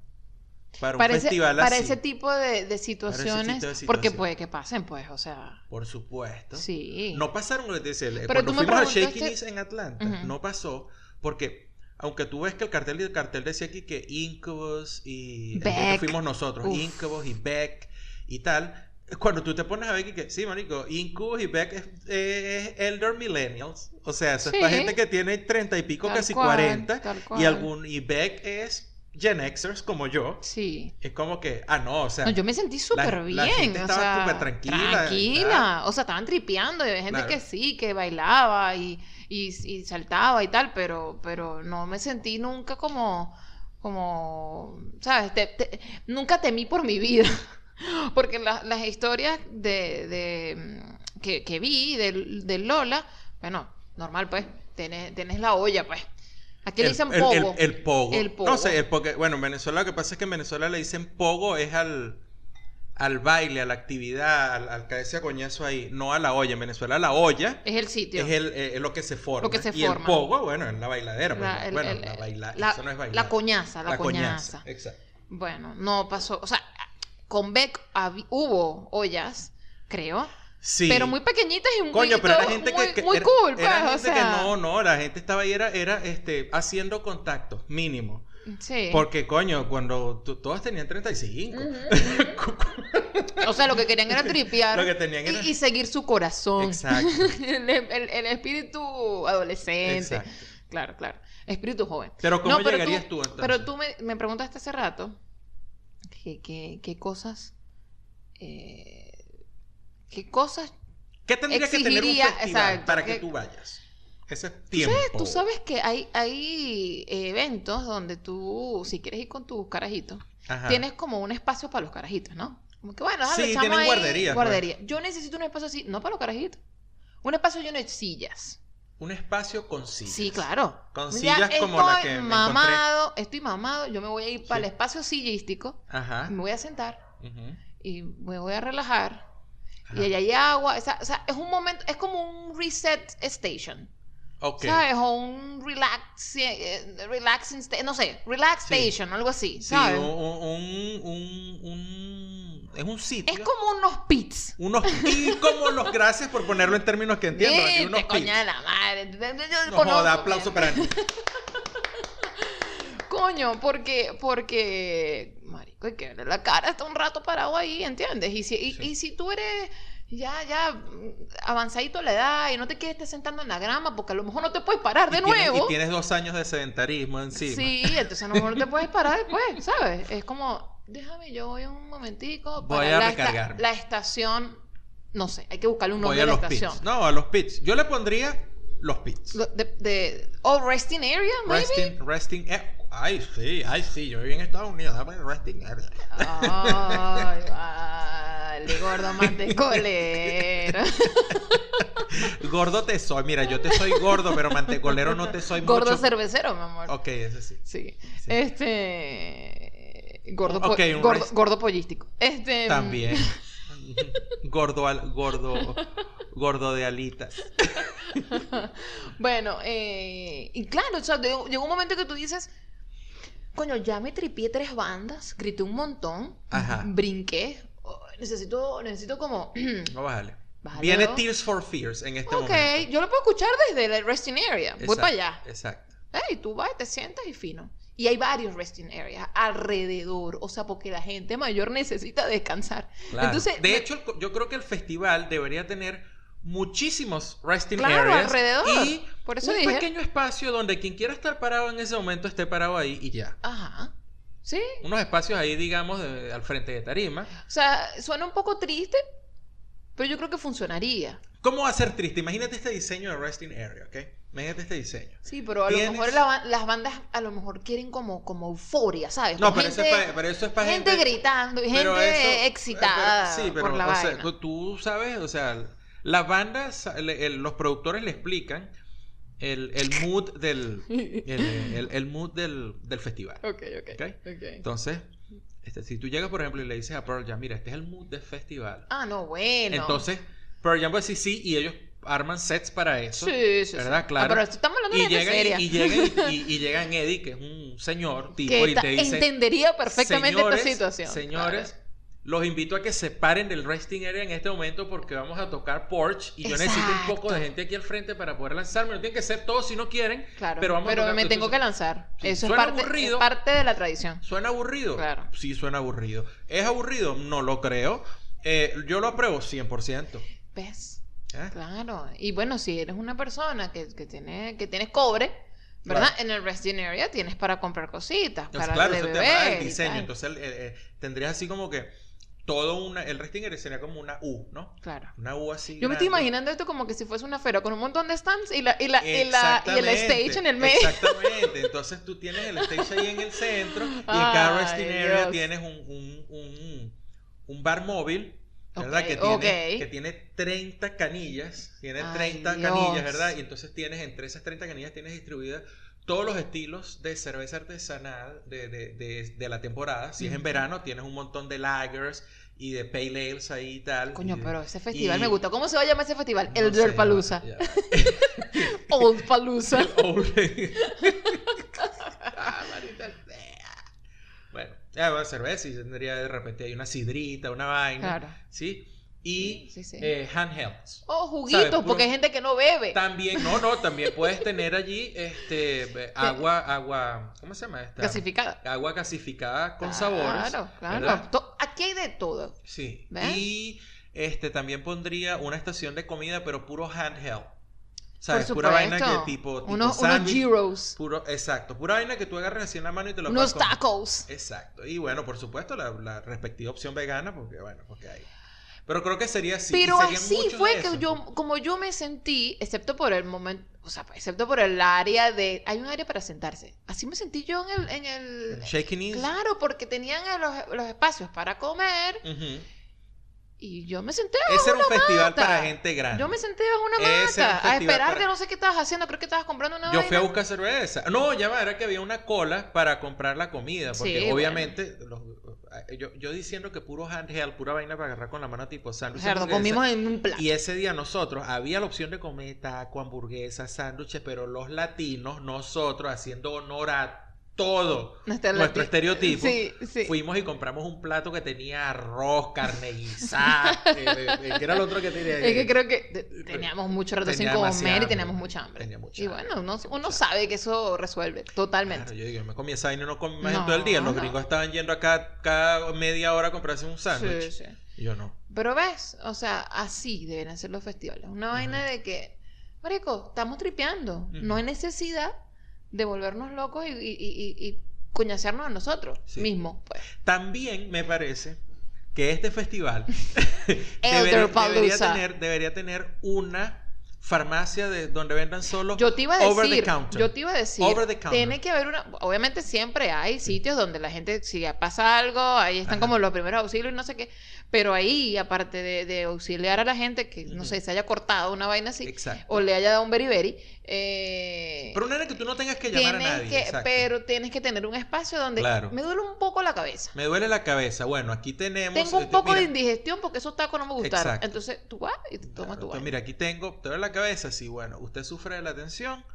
para un Para ese, festival para así. ese tipo de, de situaciones, de porque puede que pasen, pues, o sea, Por supuesto. sí. No pasaron lo que te decía. Pero Cuando fuimos Shaking East en Atlanta, no pasó porque aunque tú ves que el cartel el cartel decía aquí que Incubus y que fuimos nosotros, Uf. Incubus y Beck y tal, cuando tú te pones a ver que, que sí, marico, Incubus y Beck es, es elder millennials, o sea, eso es Sí. gente que tiene treinta y pico, Tal casi cuarenta y algún y Beck es Gen Xers como yo, Sí. es como que, ah, no, o sea, No, yo me sentí súper bien. la gente estaba súper tranquila, Tranquila. O sea, estaban tripeando. Y había gente Claro. que sí, que bailaba y, y, y saltaba y tal, pero, pero no me sentí nunca como, como, ¿sabes? Te- te- nunca temí por mi vida. Porque la- las historias de, de, que, que vi del de Lola, bueno, normal pues, tienes, tienes la olla pues. Aquí le dicen pogo. el- el pogo. El pogo. No sé, el porque, bueno, en Venezuela lo que pasa es que en Venezuela le dicen pogo es al, al baile, a la actividad, al, al caerse a coñazo ahí, no a la olla. En Venezuela la olla Es el sitio. es, el, eh, lo que se forma. Lo que se y forma. el pogo, bueno, es la bailadera. pues, La- el- bueno, la baila, la- eso no es bailar. la coñaza, la coñaza. Exacto. Bueno, no pasó. O sea, con Beck hubo ollas, creo. Sí. Pero muy pequeñitas y muy, Coño, pero era gente muy, que, que muy era, cool, pues. era o sea, que no, no, la gente estaba ahí era, era este, haciendo contacto mínimo. Sí. Porque, coño, cuando todas tenían 35. O sea, lo que querían era tripear Lo que tenían y- era- y, seguir su corazón. Exacto. el, el- el espíritu adolescente. Exacto. Claro, claro. Espíritu joven. Pero ¿cómo pero llegarías tú, entonces? Pero tú me, me preguntaste hace rato que, que- qué cosas. eh, ¿Qué cosas ¿Qué tendría que tener un exigiría- festival exacto, para que que- tú vayas? Ese Tú tiempo. sabes, tú sabes que hay, hay eventos donde tú, si quieres ir con tus carajitos, Ajá. tienes como un espacio para los carajitos, ¿no? Como que bueno, Sí, tienen ahí guarderías, pues. guardería. Yo necesito un espacio así, no para los carajitos. Un espacio lleno de sillas. Un espacio con sillas. Sí, claro. Con Ya sillas como la que me mamado, estoy mamado, yo me voy a ir para Sí. el espacio sillístico, Ajá. me voy a sentar Ujú. y me voy a relajar. Ajá. Y allá hay agua, o sea, o sea, es un momento, es como un reset station. Ok. ¿Sabes? O un relax, eh, relaxing no sé, relax Sí. station, algo así, Sí, ¿sabes? un, un, un, un- Es un sitio. Es como unos pits. Unos y como los gracias por ponerlo en términos que entiendo. aquí, unos Vete, coña pits. de la madre. Yo- yo No joda, aplauso para mí. Coño, porque, porque, marico, hay que verle la cara está un rato parado ahí, ¿entiendes? Y si, y, Sí. y si tú eres ya, ya mm, avanzadito la edad y no te estar sentando en la grama porque a lo mejor no te puedes parar de Y tienes- nuevo. y tienes dos años de sedentarismo encima. Sí, entonces a lo mejor no te puedes parar después, ¿sabes? Es como, déjame, yo voy un momentico Voy para a la, esta- la estación, no sé, hay que buscarle un Voy nombre a a la los estación. pits. No, a los pits. Yo le pondría los pits. De, de, oh, resting area, maybe. Resting, resting. Ay, sí, ay, sí. Yo viví en Estados Unidos. Dame resting area. Ay, vale, gordo mantecolero. Gordo te soy. Mira, yo te soy gordo, pero mantecolero no te soy Gordo mucho. cervecero, mi amor. Ok, ese sí. Sí. Sí. Este. Gordo, po- Ok, un gordo, gordo pollístico. Este. También. gordo, al, gordo, gordo de alitas. Bueno, eh, y claro, o sea, llegó un momento que tú dices, coño, ya me tripié tres bandas, grité un montón, Ajá. brinqué, oh, necesito, necesito como, No, bájale. Bájale Viene. Tears for Fears en este ok, momento. yo lo puedo escuchar desde el resting area, voy Exacto, para allá. Exacto. Ey, tú vas, te sientas y fino. Y hay varios resting areas alrededor, o sea, porque la gente mayor necesita descansar. Claro. Entonces, de me- hecho, yo creo que el festival debería tener muchísimos resting Claro, areas alrededor. y Por eso un dije. pequeño espacio donde quien quiera estar parado en ese momento esté parado ahí y ya. Ajá. Sí, Unos espacios ahí, digamos, de- al frente de tarima. o sea, suena un poco triste, pero yo creo que funcionaría. ¿Cómo va a ser triste? Imagínate este diseño de resting area, ¿ok? Imagínate este diseño. Sí, pero a lo Tienes- mejor la las bandas a lo mejor quieren como, como euforia, ¿sabes? No, pero eso, gente, es pa- pero eso es para gente gente... gritando y gente eso- excitada pero- sí, pero, por la o sea, vaina. tú- tú sabes, o sea, las bandas, los productores le explican el, el mood del el, mood del, del festival. Ok, ok. Ok. ok. Entonces, este, si tú llegas, por ejemplo, y le dices a Pearl Jam, mira, este es el mood del festival. Ah, no, bueno. Entonces, Pearl Jam va a decir sí y ellos arman sets para eso. sí, sí, ¿verdad? sí. Claro. Ah, pero esto estamos hablando de Y llegan, seria. y, llegan, y, y- y llegan Eddie, que es un señor tipo, que y te dice... entendería perfectamente esta situación. Señores, Claro. Los invito a que se paren del resting area en este momento porque vamos a tocar Porch y yo necesito un poco de gente aquí al frente para poder lanzarme. No tienen que ser todos si no quieren, Claro, pero vamos a tocar me tengo que lanzar. Sí, Eso es parte, aburrido. es parte de la tradición. ¿Suena aburrido? Claro. Sí, suena aburrido. ¿Es aburrido? No lo creo. Eh, yo lo apruebo 100%. ¿Ves? ¿eh? Claro. Y bueno, si eres una persona que, que tiene, que tienes cobre, ¿Verdad? En el resting area tienes para comprar cositas, Entonces, para claro, de eso te habla del beber y diseño. Entonces, el- eh, tendrías así como que todo una. El resting area sería como una U, ¿no? Claro. Una U así. Yo me estoy imaginando esto como que si fuese una feria con un montón de stands y, la, y, la, y, la, y el stage en el medio. Exactamente. Entonces tú tienes el stage ahí en el centro y en cada resting area Dios. tienes un, un, un, un bar móvil. ¿Verdad? Que, tiene, ok. que tiene 30 canillas. Tiene Ay, 30 Dios. canillas, ¿verdad? Y entonces tienes, entre esas 30 canillas, tienes distribuidas todos los estilos de cerveza artesanal de, de, de, de la temporada. Si es en verano, tienes un montón de lagers y de pale ales ahí y tal. Coño, y pero ese festival y- me gusta. ¿Cómo se va a llamar ese festival? no el sé, Palusa. ya- Old Palusa. Old- Ah. Bueno, ya va cerveza y tendría de repente hay una sidrita, una vaina. Claro. ¿Sí? Y Sí, sí. eh, handhelds. Oh, juguitos, ¿Sabes? porque hay gente que no bebe. También, no, no, también puedes tener allí este agua, agua, ¿cómo se llama esta? Gasificada. Agua gasificada con sabores. Claro, claro. Aquí hay de todo. Sí. ¿Ves? Y este también pondría una estación de comida, pero puro handheld. ¿Sabes? Pura vaina que tipo, tipo unos, unos sándwich, gyros. Puro, exacto. Pura vaina que tú agarres así en la mano y te lo Unos tacos. Exacto. Y bueno, por supuesto, la, la respectiva opción vegana, porque bueno, porque hay. Pero creo que sería así. Pero así fue que yo, como yo me sentí, excepto por el momento, o sea, excepto por el área de, hay un área para sentarse. Así me sentí yo en el, en el, Shaking claro, porque tenían los, los espacios para comer y yo me senté Ese era un festival mata. para gente grande. Yo me senté bajo una un mata a esperar para- de no sé qué estabas haciendo, creo que estabas comprando una Yo fui a buscar cerveza. No, ya va, era que había una cola para comprar la comida. Porque Sí, obviamente, los- yo, yo diciendo que puro handheld, pura vaina para agarrar con la mano tipo sándwich. Hamburguesa. comimos en un plato. Y ese día nosotros, había la opción de comer taco, hamburguesas, sándwiches, pero los latinos, nosotros, haciendo honor a todo nuestro estereotipo, Sí, sí. fuimos y compramos un plato que tenía arroz, carne guisada, eh, eh, que era el otro que tenía. Es que creo que te- teníamos mucho rato sin comer y teníamos mucha hambre. tenía mucha y bueno, uno, sabe que eso resuelve totalmente. Claro, yo digo, me comí esa y no comí más en todo el día. Los no. gringos estaban yendo acá cada media hora a comprarse un sándwich. Sí, yo no. Pero ves, o sea, así deben ser los festivales. Una vaina de que, Marico, estamos tripeando. No hay necesidad de volvernos locos y, y, y, y coñasearnos a nosotros Sí. mismos. Pues. También me parece que este festival debería, tener, debería tener una farmacia de donde vendan solo Yo te iba a over the decir, counter. yo te iba a decir, Over the counter. tiene que haber una, obviamente siempre hay sitios donde la gente, si pasa algo, ahí están Ajá. como los primeros auxilios y no sé qué, pero ahí, aparte de, de auxiliar a la gente que, no sé, se haya cortado una vaina así, Exacto. o le haya dado un beriberi, eh, Pero no era que tú no tengas que llamar a nadie. que, pero tienes que tener un espacio donde Claro. me duele un poco la cabeza. Me duele la cabeza. Bueno, aquí tenemos. Tengo un este, poco de indigestión porque esos tacos no me gustaron. Exacto. Entonces tú vas y te tomas Claro, tu entonces, vaina. mira, aquí tengo, te duele la cabeza, sí, bueno, ¿usted sufre de la tensión?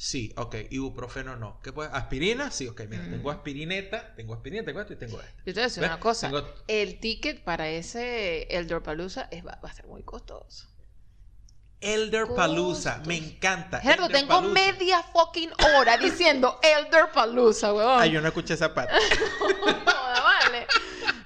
Sí, ok, ibuprofeno no. ¿Qué puede? ¿Aspirina? Sí, ok, mira, Mm. tengo aspirineta, tengo aspirineta, tengo esto y tengo esto. Yo te voy a decir ¿Ves? una cosa. Tengo- El ticket para ese Elder Palusa va, va a ser muy costoso. Elder Costos. me encanta. Gerardo, tengo Palooza. media fucking hora diciendo Elder Palusa, weón. Ay, yo no escuché esa parte. Joda, vale.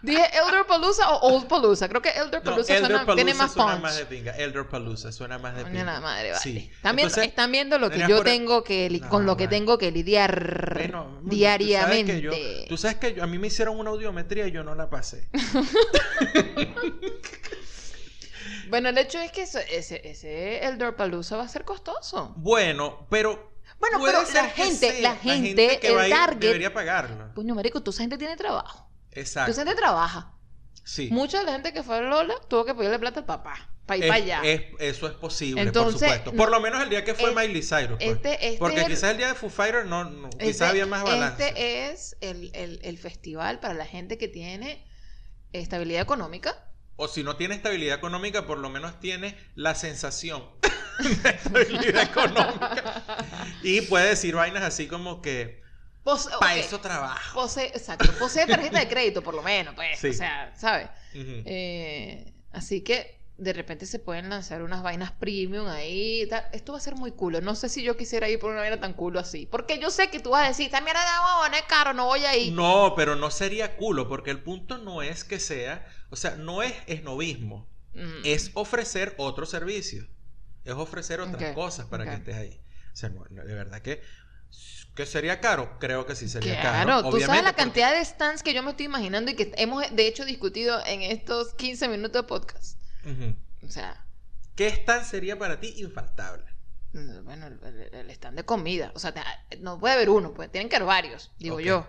Dije Elder Palusa o Old Palusa. Creo que Elder No, Palusa Elder suena, tiene Palooza más suena punch. más de pinga. Elder Palusa suena más de pinga. madre, vale. Sí. Entonces, están viendo lo que yo por- tengo que li- No, con lo que vale. tengo que lidiar Bueno, tú sabes que diariamente. yo- Tú sabes que yo- a mí me hicieron una audiometría y yo no la pasé. Bueno, el hecho es que ese, ese Elder Palusa va a ser costoso. Bueno, pero. Bueno, puede pero la gente- la gente, que el va a ir target- debería pagarlo. Coño, marico, toda esa gente tiene trabajo. Toda Exacto. esa gente trabaja. Sí. Mucha de la gente que fue a Lola tuvo que pedirle plata al papá para ir Es- para allá. es- eso es posible, Entonces, por supuesto. no- Por lo menos el día que fue es- Miley Cyrus. pues. este- este Porque el- quizás el día de Foo Fighter no, no- quizás Este- había más balance. Este es el, el- el festival para la gente que tiene estabilidad económica. O si no tiene estabilidad económica, por lo menos tiene la sensación de estabilidad económica. Y puede decir vainas así como que Pose- para eso trabajo. Posee, exacto, posee tarjeta de crédito por lo menos, pues. Sí. O sea, ¿sabes? Eh, así que de repente se pueden lanzar unas vainas premium ahí. tal. Esto va a ser muy cool. No sé si yo quisiera ir por una vaina tan cool así. Porque yo sé que tú vas a decir, esta mierda de es caro, no voy a ir. No, pero no sería culo, porque el punto no es que sea, o sea, no es esnovismo, Mm. es ofrecer otro servicio, es ofrecer otras cosas para que estés ahí. O sea, no, no, de verdad que, ¿Que sería caro? Creo que sí sería Claro, caro. tú sabes Obviamente, la porque- cantidad de stands que yo me estoy imaginando y que hemos de hecho discutido en estos 15 minutos de podcast. O sea, ¿Qué stand sería para ti infaltable? mm, bueno, el, stand de comida. O sea, te- no puede haber uno, pues tienen que haber varios, digo yo.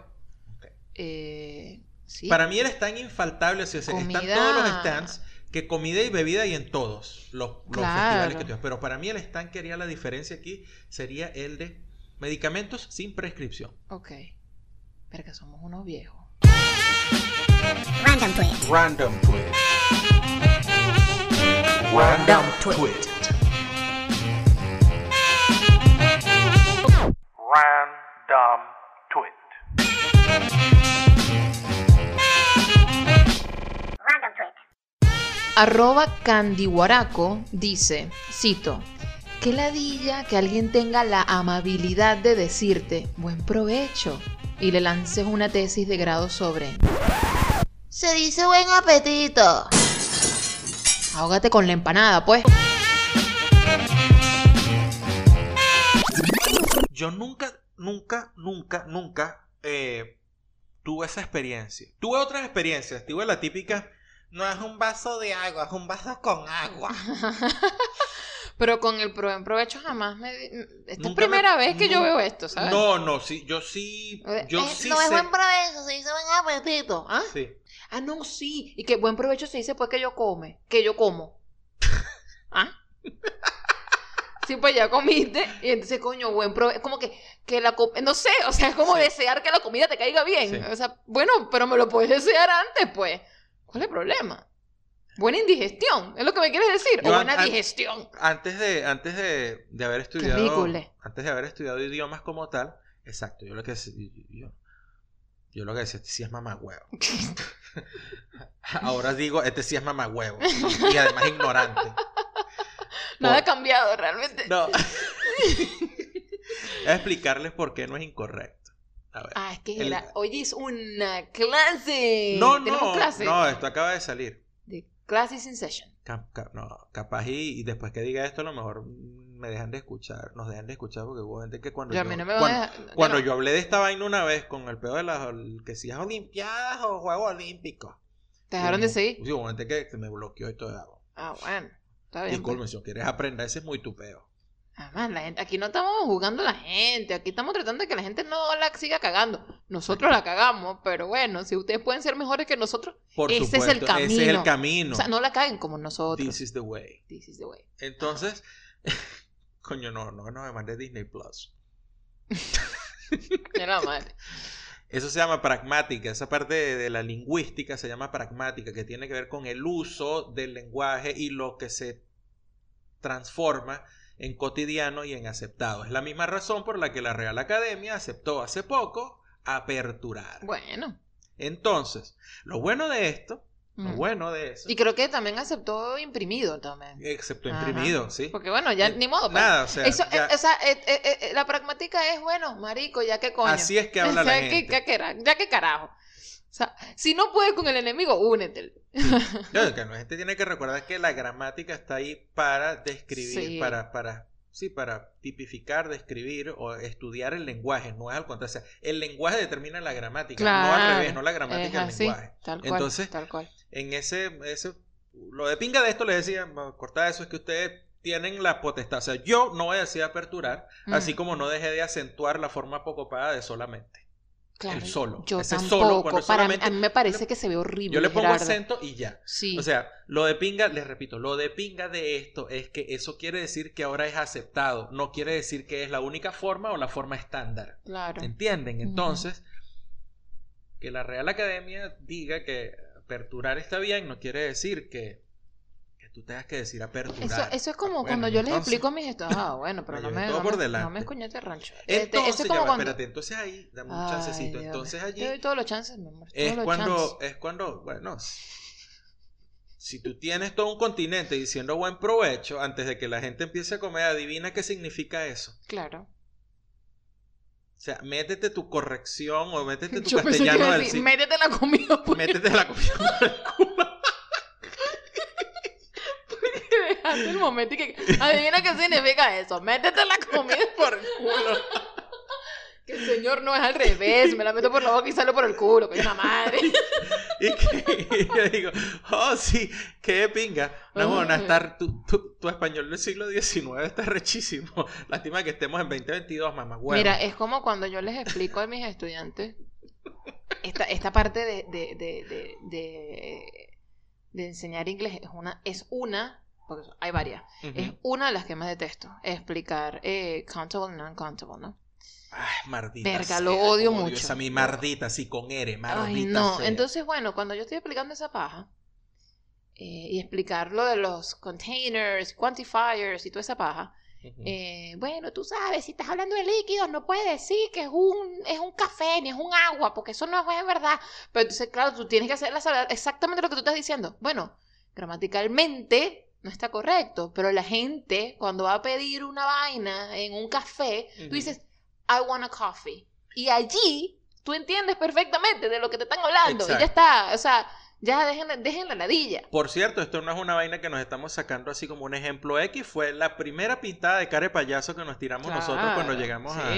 Eh, sí. Para mí el stand infaltable, o sea, están Comida. todos los stands, que comida y bebida y en todos los, los Claro. festivales que tú Pero para mí el stand que haría la diferencia aquí sería el de medicamentos sin prescripción. Ok. Pero que somos unos viejos. Random twist. Random twist. Random twist. Random Twist. Random twist. Arroba Candihuaraco dice, cito, qué ladilla que alguien tenga la amabilidad de decirte buen provecho y le lances una tesis de grado sobre se dice buen apetito. Ahógate con la empanada, pues. Yo nunca, nunca, nunca, nunca eh, tuve esa experiencia. Tuve otras experiencias. Tuve la típica, no es un vaso de agua, es un vaso con agua. Pero con el pro- provecho jamás me... Esta es primera me- vez que yo veo esto, ¿sabes? No, no, sí, yo sí, yo Eh, sí no es sé- buen provecho, se dice buen apetito. ¿Ah? Sí. Ah, no, sí. Y que buen provecho se dice pues que yo come, que yo como. ¿Ah? Sí, pues ya comiste. Y entonces, coño, buen provecho. Como que, que la no sé, o sea, es como Sí. desear que la comida te caiga bien. Sí. O sea, bueno, pero me lo puedes desear antes, pues. ¿Cuál es el problema? Buena indigestión, es lo que me quieres decir. Yo o buena an- digestión. Antes de, antes de, de haber estudiado, antes de haber estudiado idiomas como tal, exacto, yo lo que yo, yo lo que decía, este sí es mamá huevo. Ahora digo, este sí es mamá huevo. Y además ignorante. Nada ha cambiado realmente. No. A explicarles por qué no es incorrecto. A ver. Ah, es que El- era, hoy es una clase. no, no, clase. no, esto acaba de salir. De classes in session. Cap- cap- no, capaz y, y después que diga esto a lo mejor me dejan de escuchar, nos dejan de escuchar porque hubo gente que cuando Yo no cuando, a dejar- cuando no. yo hablé de esta vaina una vez con el pedo de las que si es olimpiadas o juegos olímpicos. ¿Te dejaron de seguir? Sí, hubo gente que, me bloqueó y todo. Ah, bueno. Está bien. Pues. si no quieres aprender, ese es muy tu peo. Además, la gente, aquí no estamos jugando a la gente, aquí estamos tratando de que la gente no la siga cagando. Nosotros la cagamos, pero bueno, si ustedes pueden ser mejores que nosotros, Por Ese es el supuesto, ese es el camino. camino. o sea, no la caguen como nosotros. This is the way. This is the way. Entonces, coño, no, no, no me mandé Disney Plus. Madre. Eso se llama pragmática, esa parte de, de la lingüística se llama pragmática, que tiene que ver con el uso del lenguaje y lo que se transforma en cotidiano y en aceptado. Es la misma razón por la que la Real Academia aceptó hace poco aperturar. Bueno. Entonces, lo bueno de esto, lo Mm. bueno de eso, Y creo que también aceptó imprimido también. Ajá. imprimido, ¿sí? Porque bueno, ya Eh, ni modo. pues. Nada, o sea, Eso, ya- eh, o sea, eh, eh, eh, la pragmática es, bueno, marico, ya que coño. así es que habla O la sea, gente. que- que- ya que carajo. O sea, si no puedes con el enemigo, únete. Yo, que la gente tiene que recordar que la gramática está ahí para describir, Sí. para, para, sí, para tipificar, describir o estudiar el lenguaje, no es al contrario. O sea, el lenguaje determina la gramática, no al revés, no la gramática del lenguaje. tal cual. Entonces, tal cual. En ese, ese, lo de pinga de esto le decía, cortar eso, es que ustedes tienen la potestad. O sea, yo no voy a decir aperturar, Mm. así como no dejé de acentuar la forma poco paga de solamente. Claro, el solo. Yo Ese tampoco. solo, cuando Para solamente- a mí me parece que se ve horrible. Yo le pongo Gerardo. acento y ya. Sí. O sea, lo de pinga, les repito, lo de pinga de esto es que eso quiere decir que ahora es aceptado, no quiere decir que es la única forma o la forma estándar. claro. ¿Entienden? Entonces, que la Real Academia diga que aperturar está bien no quiere decir que tú tengas que decir aperturar. Eso, eso es como Bueno, cuando yo les explico a mis estudiantes. Ah, bueno, pero no me, todo no, por me, delante. no me rancho. Este, Entonces, eso es ya como va, cuando. espérate, entonces ahí, dame un Ay, chancecito. Dios Entonces allí Te doy todos los chances, mi amor. es cuando, chances. es cuando, bueno, si tú tienes todo un continente diciendo buen provecho, antes de que la gente empiece a comer, adivina qué significa eso. Claro. O sea, métete tu corrección o métete tu Yo pensé que castellano del métete la comida pues, Métete la comida el momento y que. Adivina qué significa eso. Métete la comida por el culo. Que el señor no es al revés, me la meto por la boca y sale por el culo, que es una madre. Y, que, y yo digo, oh, sí, qué pinga. No, bueno, estar, tu, tu, tu español del siglo XIX está rechísimo. Lástima que estemos en 2022, mamá. Mira, es como cuando yo les explico a mis estudiantes esta, esta parte de, de, de, de, de- de enseñar inglés es una, es una, porque hay varias, es una de las que más detesto, explicar eh, countable non-countable, ¿no? Ay, mardita. Verga, lo odio mucho. esa mi mardita, sí, con R, mardita. Ay, no. sea. Entonces, bueno, cuando yo estoy explicando esa paja eh, y explicar lo de los containers, quantifiers y toda esa paja, eh, bueno, tú sabes, si estás hablando de líquidos, no puedes decir que es un, es un café ni es un agua, porque eso no es verdad. Pero entonces, claro, tú tienes que hacer la exactamente lo que tú estás diciendo. Bueno, gramaticalmente no está correcto, pero la gente, cuando va a pedir una vaina en un café, tú dices, I want a coffee. Y allí tú entiendes perfectamente de lo que te están hablando. Y ya está. O sea, ya dejen, dejen la ladilla. Por cierto, esto no es una vaina que nos estamos sacando así como un ejemplo X. Fue la primera pintada de cara de payaso que nos tiramos nosotros cuando llegamos a,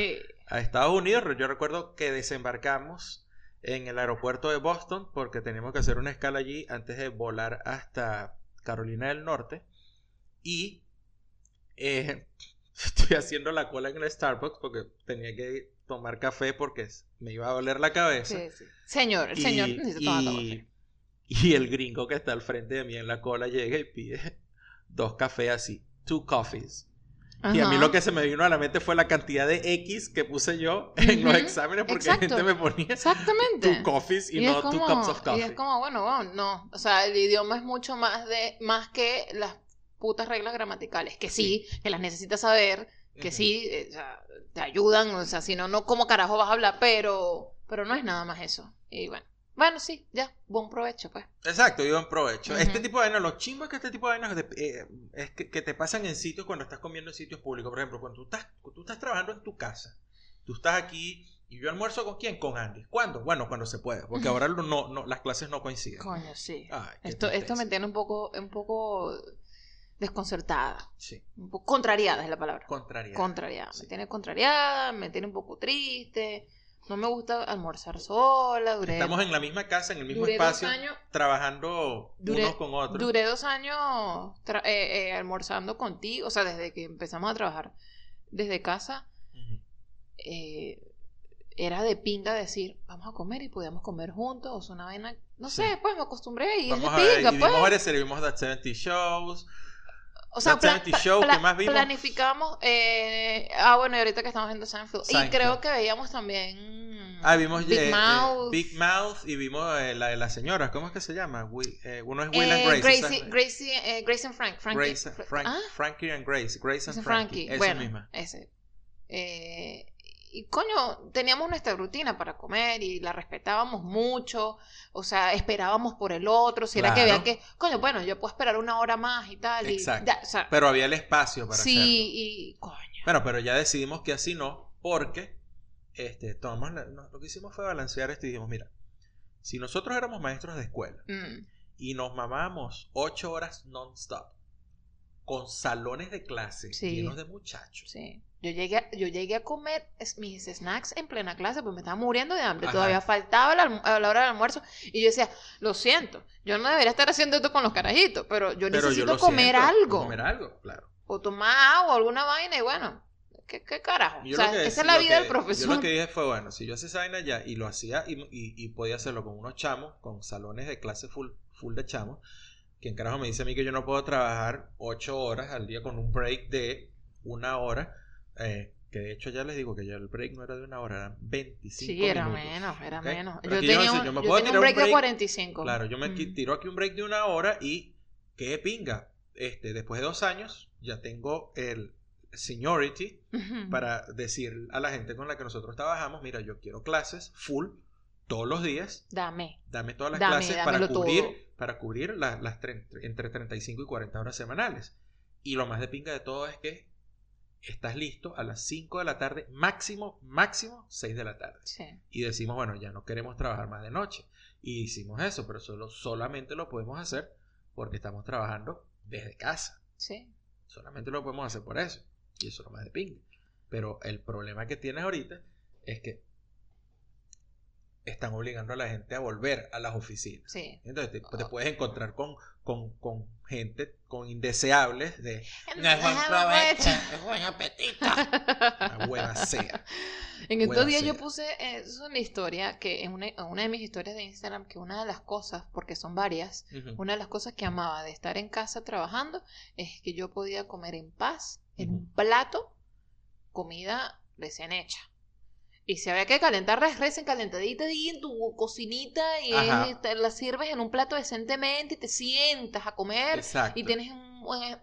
a Estados Unidos. Yo recuerdo que desembarcamos en el aeropuerto de Boston porque teníamos que hacer una escala allí antes de volar hasta Carolina del Norte. Y eh, estoy haciendo la cola en el Starbucks porque tenía que tomar café porque me iba a doler la cabeza. Sí, sí. Señor, el señor Y- necesita tomar y- café. y el gringo que está al frente de mí en la cola llega y pide dos cafés así, two coffees. Y a mí Ajá. lo que se me vino a la mente fue la cantidad de X que puse yo en los Ujú, exámenes porque la gente me ponía Exactamente. two coffees y, Y no es two como- cups of Y coffee. es como, bueno, bueno, no. O sea, el idioma es mucho más de más que las putas reglas gramaticales. Que sí, que las necesitas saber, que Ujú. sí, eh, o sea, te ayudan. O sea, si no, no, ¿cómo carajo vas a hablar? Pero, pero no es nada más eso. Y bueno, bueno, sí, ya, buen provecho, pues. Exacto, yo en provecho. Este tipo de vainas, los chimbos que este tipo de vainas eh, es que, que te pasan en sitios cuando estás comiendo en sitios públicos. Por ejemplo, cuando tú estás, tú estás trabajando en tu casa, tú estás aquí y yo almuerzo con quién? Con Andy. ¿Cuándo? Bueno, cuando se puede, porque ahora no, no, las clases no coinciden. Coño, sí. Ay, Esto, esto me tiene un poco, un poco desconcertada. Sí, Un poco contrariada es la palabra. Contrariada. Sí. Me tiene contrariada, me tiene un poco triste. No me gusta almorzar sola. Duré, Estamos en la misma casa, en el mismo duré espacio, años, trabajando Duré- unos con otros. duré dos años tra- eh, eh, almorzando contigo. O sea, desde que empezamos a trabajar desde casa. Eh, era de pinga decir, vamos a comer y podíamos comer juntos. O sea, una vaina. No Sí. sé, pues me acostumbré y Vamos es a de ver, pinga, y pues. vimos varias series, vimos That 70 Shows. O sea, That pla- 70 pla- Show, ¿qué pla- más vimos? planificamos. eh, ah, bueno, y ahorita que estamos viendo Seinfeld. Y creo que veíamos también. Ah, vimos Big eh, eh, Mouth. Big Mouth y vimos eh, la de las señoras. ¿Cómo es que se llama? Uno es Will and Grace. Gracie, Gracie, eh, Grace and Frank. Frankie. Grace- Fra- Frank- ah, Frankie and Grace. Grace and Grace and Frankie. Frankie. Esa Bueno, misma. ese. Y coño, teníamos nuestra rutina para comer y la respetábamos mucho. O sea, esperábamos por el otro. Si era que vean que, coño, bueno, yo puedo esperar una hora más y tal. Y, Exacto. ya, o sea, Pero había el espacio para sí, hacerlo. y coño. Bueno, pero ya decidimos que así no, porque este, tomamos la- no, lo que hicimos fue balancear esto y dijimos, mira, si nosotros éramos maestros de escuela Mm, y nos mamábamos ocho horas non-stop con salones de clase Sí. llenos de muchachos. sí. Yo llegué, a- yo llegué a comer mis snacks en plena clase porque me estaba muriendo de hambre. Ajá. Todavía faltaba la, la hora del almuerzo. Y yo decía, lo siento, yo no debería estar haciendo esto con los carajitos, pero yo Pero necesito comer siento, algo. Comer algo, claro. O tomar agua, alguna vaina, y bueno, ¿qué, qué carajo? Yo o sea, que- esa es la vida que- del profesor. Yo lo que dije fue, bueno, si yo hacía esa vaina ya y lo hacía y, y- y podía hacerlo con unos chamos, con salones de clase full, full de chamos, quien carajo me dice a mí que yo no puedo trabajar ocho horas al día con un break de una hora, eh, que de hecho ya les digo que ya el break no era de una hora, eran 25 Sí, era minutos. menos, era ¿ok? menos. Pero Yo yo tenía, sé, un, yo me yo puedo tenía tirar un un break, de break. 45. Claro, yo me Mm. tiro aquí un break de una hora y qué pinga. Este, después de dos años ya tengo el seniority Ujú. para decir a la gente con la que nosotros trabajamos, mira, yo quiero clases full todos los días, Dame. dame todas las Dame, clases para cubrir, todo. para cubrir la- las tre- entre 35 y 40 horas semanales. Y lo más de pinga de todo es que estás listo a las 5 de la tarde, máximo, máximo 6 de la tarde. Sí. Y decimos, bueno, ya no queremos trabajar más de noche. Y hicimos eso, pero solo, solamente lo podemos hacer porque estamos trabajando desde casa. Sí. Solamente lo podemos hacer por eso. Y eso no más de pinga. Pero el problema que tienes ahorita es que están obligando a la gente a volver a las oficinas. Sí. Entonces te, te puedes encontrar con, con, con gente, con indeseables de es buen es apetito. Una hueva sea. En estos días yo puse eso en la historia, que en una, una de mis historias de Instagram, que una de las cosas, porque son varias, una de las cosas que amaba de estar en casa trabajando es que yo podía comer en paz, en un plato, comida recién hecha. Y si había que calentarla, es recién calentadita ahí en tu cocinita y es- te la sirves en un plato decentemente y te sientas a comer Exacto. y tienes un,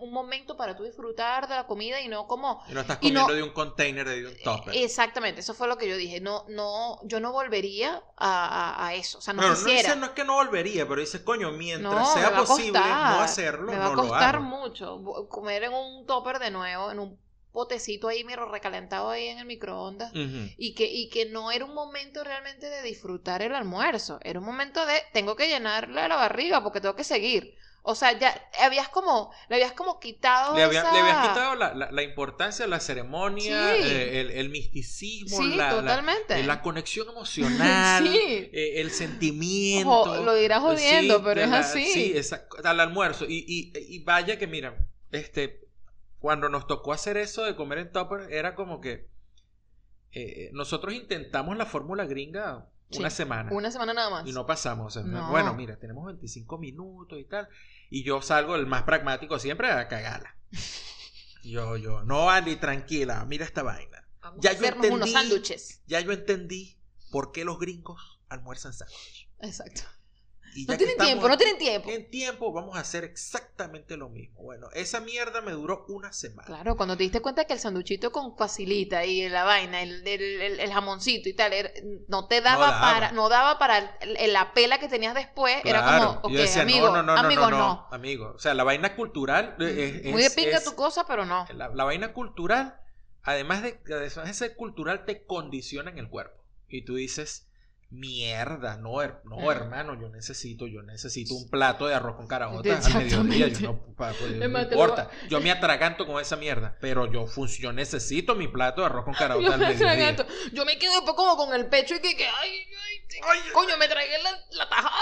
un momento para tú disfrutar de la comida y no como Y no estás y no- comiendo de un container, de un topper. Exactamente, eso fue lo que yo dije. No, no, yo no volvería a, a- a eso. O sea, no no, quisiera. dice, no es que no volvería, pero dice, coño, mientras No, sea posible costar. no hacerlo, Me va no a lo costar hago. mucho. Comer en un topper de nuevo, en un potecito ahí, miro, recalentado ahí en el microondas. Y que, y que no era un momento realmente de disfrutar el almuerzo. Era un momento de tengo que llenarle la barriga porque tengo que seguir. O sea, ya habías como, le habías como quitado. Le, había- esa- le habías quitado la, la- la importancia, la ceremonia, Sí. eh, el, el misticismo, Sí, la, totalmente. eh, la conexión emocional, Sí. eh, el sentimiento. Ojo, lo dirás jodiendo, pero es así. Sí, exacto, al almuerzo. Y, y, y vaya que, mira, este, cuando nos tocó hacer eso de comer en tupper, era como que eh, nosotros intentamos la fórmula gringa una Sí, semana. Una semana nada más. Y no pasamos. o sea, No. Bueno, mira, tenemos 25 minutos y tal. Y yo salgo el más pragmático siempre a cagarla. Yo, yo, no, Andy, tranquila, mira esta vaina. Vamos Ya a yo hacernos unos entendí. sándwiches. Ya yo entendí por qué los gringos almuerzan sándwich. Exacto. Y No tienen tiempo, no tienen tiempo. En tiempo vamos a hacer exactamente lo mismo. Bueno, esa mierda me duró una semana. Claro, cuando te diste cuenta que el sanduchito con facilita y la vaina, el, el, el- el jamoncito y tal, no te daba, daba. para, no daba para la pela que tenías después, era como, ok, yo decía, amigo, no, no, no, amigo, no, no, no. amigo. O sea, la vaina cultural eh, es, Muy de pinga es- tu cosa, pero no. La, la vaina cultural, además de, además de ser cultural, te condiciona en el cuerpo. Y tú dices, mierda, no, her- no hermano, yo necesito, yo necesito un plato de arroz con caraotas al mediodía. Yo no, pa- pues, no lo importa. Yo me atraganto con esa mierda, pero yo, yo necesito mi plato de arroz con caraotas Yo al me, mediodía. Yo me quedo como con el pecho y que, que ay, ay, coño, me tragué la, la tajada.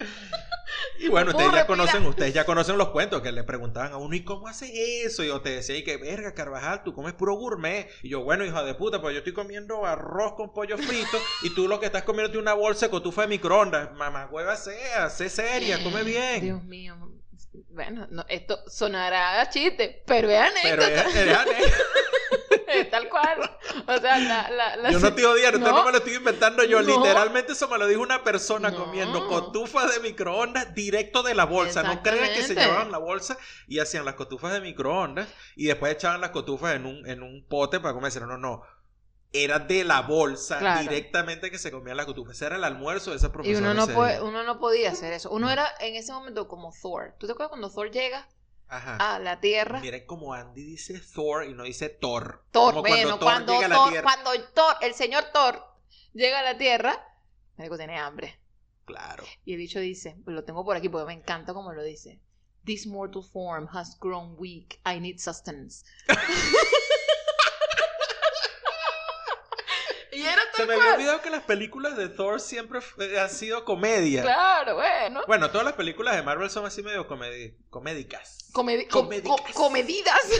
Y bueno, No ustedes ya conocen, ustedes ya conocen los cuentos que le preguntaban a uno, ¿y cómo haces eso? Y yo te decía, y que verga, Carvajal, tú comes puro gourmet. Y yo, bueno, hija de puta, pues yo estoy comiendo arroz con pollo frito y tú lo que estás comiendo es una bolsa de cotufa de microondas. Mamá, hueva sea, sé seria, come bien. Dios mío. Bueno, no, esto sonará a chiste, pero es Pero anécdota. es, es anécdota. tal cual. O sea, la, la, la yo no te odio, no. No. no me lo estoy inventando yo. No. Literalmente eso me lo dijo una persona No. comiendo cotufas de microondas directo de la bolsa. No crean que se llevaban la bolsa y hacían las cotufas de microondas y después echaban las cotufas en un, en un pote para comerse. No, no, no. Era de la bolsa Claro. directamente que se comían las cotufas. Ese era el almuerzo de esa Y profesora. uno no, puede, uno no podía hacer eso. Uno era en ese momento como Thor. ¿Tú te acuerdas cuando Thor llega Ajá. a la Tierra? Miren como Andy dice Thor y no dice Thor. Thor, Como bueno, Thor cuando, llega a la Thor, Tierra. cuando Thor, el señor Thor llega a la Tierra, me digo, tiene hambre. Claro. Y el bicho dice, lo tengo por aquí porque me encanta como lo dice. This mortal form has grown weak. I need sustenance. y era Se me había olvidado que las películas de Thor siempre han sido comedia. Claro, bueno. Bueno, todas las películas de Marvel son así medio comedi- comédicas. Comedi- com- Comédicas. co- comedidas.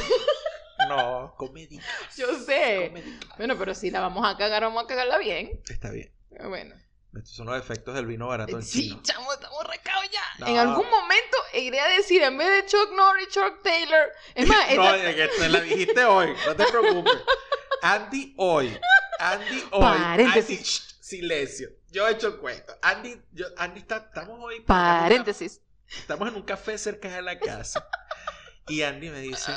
No, comédicas. Yo sé. Bueno, pero si la vamos a cagar, vamos a cagarla bien. Está bien. Bueno. Estos son los efectos del vino barato en Sí, chino. chamo, estamos recados ya. No. En algún momento iré a decir, en vez de Chuck Norris, Chuck Taylor. Es más, No, esta- es que te la dijiste hoy, no te preocupes. Andy hoy. Andy hoy. Paréntesis. Andy, shh, silencio. Yo he hecho el cuento. Andy, yo, Andy está, estamos hoy. paréntesis. Estamos en un café cerca de la casa. Y Andy me dice,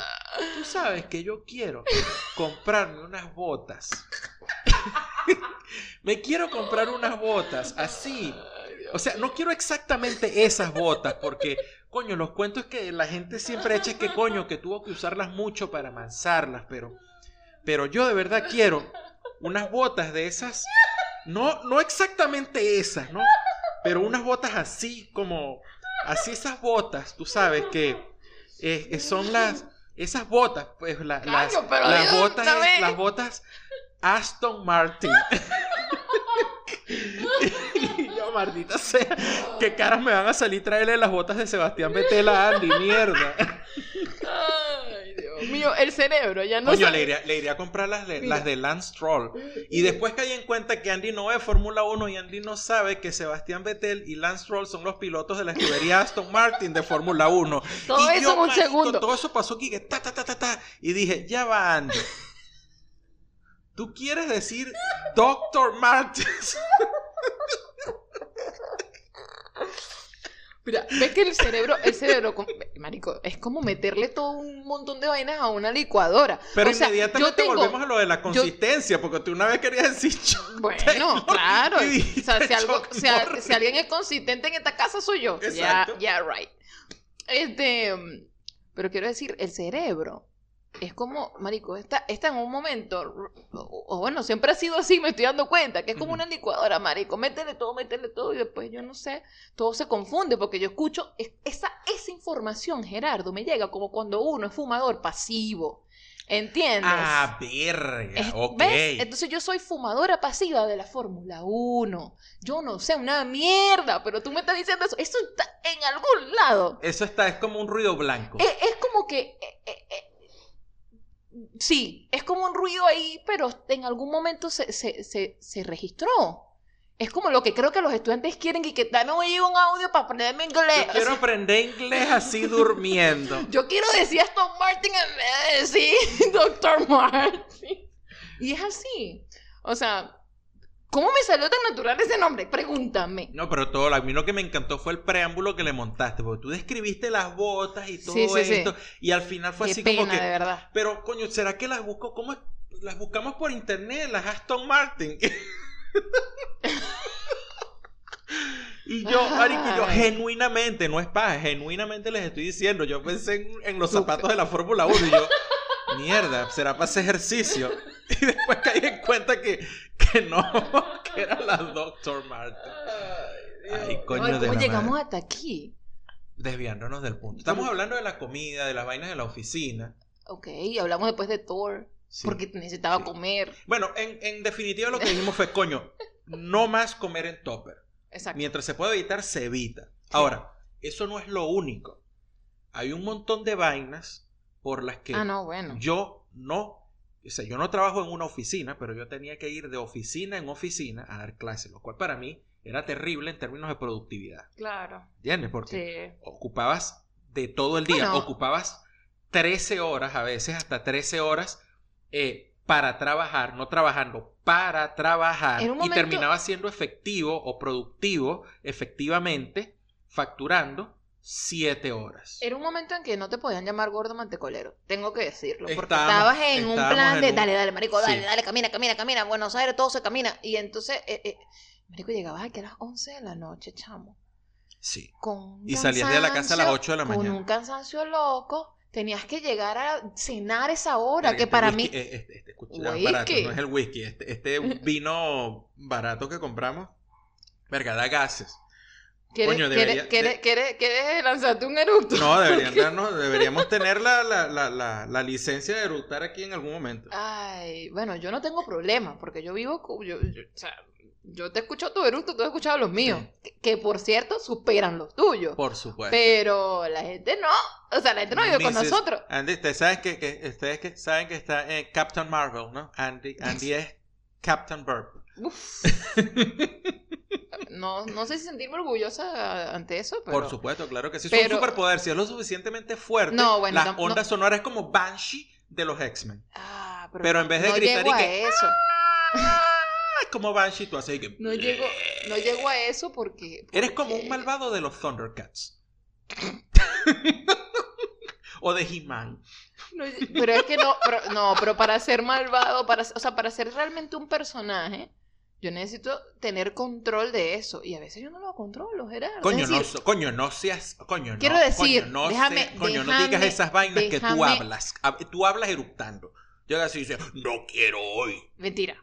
tú sabes que yo quiero comprarme unas botas. me quiero comprar unas botas así. O sea, no quiero exactamente esas botas porque, coño, los cuentos que la gente siempre echa es que, coño, que tuvo que usarlas mucho para amansarlas, pero, pero yo de verdad quiero unas botas de esas, no, no exactamente esas, ¿no? Pero unas botas así como, así esas botas, tú sabes que eh, eh, son las, esas botas, pues la- las, las botas, es- las botas Aston Martin. y yo, maldita sea, ¿qué caras me van a salir traerle las botas de Sebastián Vettel a Andy? Mierda. Mío, el cerebro ya no Coño, sabe- le iría, le iría a comprar las de, las de Lance Stroll. Y después caí en cuenta que Andy no ve Fórmula 1 y Andy no sabe que Sebastián Vettel y Lance Stroll son los pilotos de la escudería Aston Martin de Fórmula 1. Todo Y eso en un marico, segundo. Todo eso pasó aquí, que ta, ta, ta, ta, ta. Y dije, ya va, Andy. ¿Tú quieres decir Doctor Martin? Mira, ves que el cerebro, el cerebro, marico, es como meterle todo un montón de vainas a una licuadora. Pero O sea, inmediatamente tengo- volvemos a lo de la consistencia, porque tú una vez querías decir yo. Bueno, Taylor, claro. O sea, si, algo, si, alguien es consistente en esta casa soy yo. Ya, Exacto. ya, right. Este, pero quiero decir, el cerebro es como, marico, está, está en un momento, o, o bueno, siempre ha sido así, me estoy dando cuenta, que es como una licuadora, marico, métele todo, métele todo, y después yo no sé, todo se confunde, porque yo escucho, es- esa, esa información, Gerardo, me llega como cuando uno es fumador pasivo, ¿entiendes? Ah, verga. Es- ok. ¿Ves? Entonces yo soy fumadora pasiva de la Fórmula 1. Yo no sé una mierda, pero tú me estás diciendo eso. Eso está en algún lado. Eso está, es como un ruido blanco. Es, es como que... sí, es como un ruido ahí, pero en algún momento se, se, se, se registró. Es como lo que creo que los estudiantes quieren y que dame oye un audio para aprenderme inglés. Yo quiero aprender inglés así durmiendo. Yo quiero decir Aston Martin en vez de decir Dr. Martin. Y es así. O sea, ¿cómo me salió tan natural ese nombre? Pregúntame. No, pero todo, a mí lo que me encantó fue el preámbulo que le montaste, porque tú describiste las botas y todo Sí, sí, sí. esto, y al final fue Qué así pena, como que, de verdad. pero coño, ¿será que las busco? ¿Cómo? Las buscamos por internet, las Aston Martin. y yo, marico, yo genuinamente, no es paja, genuinamente les estoy diciendo, yo pensé en, en los zapatos de la Fórmula 1 y yo, mierda, será para hacer ejercicio. Y después caí en cuenta que, que no, que era la Dr. Martin. Ay, coño Ay, de ¿Cómo la llegamos madre. hasta aquí? Desviándonos del punto. Estamos hablando de la comida, de las vainas de la oficina. Ok, hablamos después de Thor. Sí. Porque necesitaba Sí. comer. Bueno, en, en definitiva lo que dijimos fue, coño, no más comer en topper. Exacto. Mientras se pueda evitar, se evita. Ahora, eso no es lo único. Hay un montón de vainas por las que Ah, no, bueno. yo no, o sea, yo no trabajo en una oficina, pero yo tenía que ir de oficina en oficina a dar clases, lo cual para mí era terrible en términos de productividad. Claro. ¿Entiendes? Porque Sí. ocupabas de todo el día, Bueno. ocupabas 13 horas, a veces hasta 13 horas eh, para trabajar, no trabajando, para trabajar. Y terminaba siendo efectivo o productivo, efectivamente, facturando 7 horas. Era un momento en que no te podían llamar gordo mantecolero, tengo que decirlo, porque Estábamos- estabas en un plan en de un- dale, dale, marico, dale, Sí. dale, camina, camina, camina, Buenos Aires todo se camina, y entonces, eh, eh, marico, llegabas aquí a las 11 de la noche, chamo, Sí. con Y salías de la casa a las cansancio- 8 de la Con mañana. un cansancio loco, tenías que llegar a cenar esa hora, que este para whisky, mí, eh, Este, este, escucha, Whisky. barato, no es el whisky. Este, este vino barato que compramos. Verga, da gases. ¿Quieres, coño, quieres- debería- quieres- de- quieres- quieres lanzarte un eructo? No, deberían darnos, deberíamos tener la, la, la, la, la licencia de eructar aquí en algún momento. Ay, bueno, yo no tengo problema, porque yo vivo, yo, yo- o sea, yo te escucho tu eructo, tú has escuchado los míos, que, que, por cierto superan los tuyos, Por supuesto. pero la gente no, o sea, la gente no vive con nosotros. Andy, ustedes saben que, que- ustedes que saben que está en Captain Marvel, ¿no? Andy, Andy es Captain Burp. Uf. No, no sé si sentirme orgullosa ante eso, pero... Por supuesto, claro que sí. Es pero- un superpoder. Si es lo suficientemente fuerte, No, bueno, la no- no- onda sonora es como Banshee de los X-Men. Ah, pero, Pero en vez de gritar llego y a que- eso, Ah, es como Banshee, tú haces que... no llego, no llego a eso porque... Eres como un malvado de los Thundercats. o de He-Man. No, pero es que no, pero, no, pero para ser malvado, para, o sea, para ser realmente un personaje, yo necesito tener control de eso. Y a veces yo no lo controlo, Gerardo. Coño, no, decir, so- coño, no seas. Coño, no. Quiero decir, coño, no, déjame- sé- coño, no déjame- digas esas vainas que tú déjame- hablas. Hab- Tú hablas eructando. Llegas y dices, no quiero hoy. Mentira.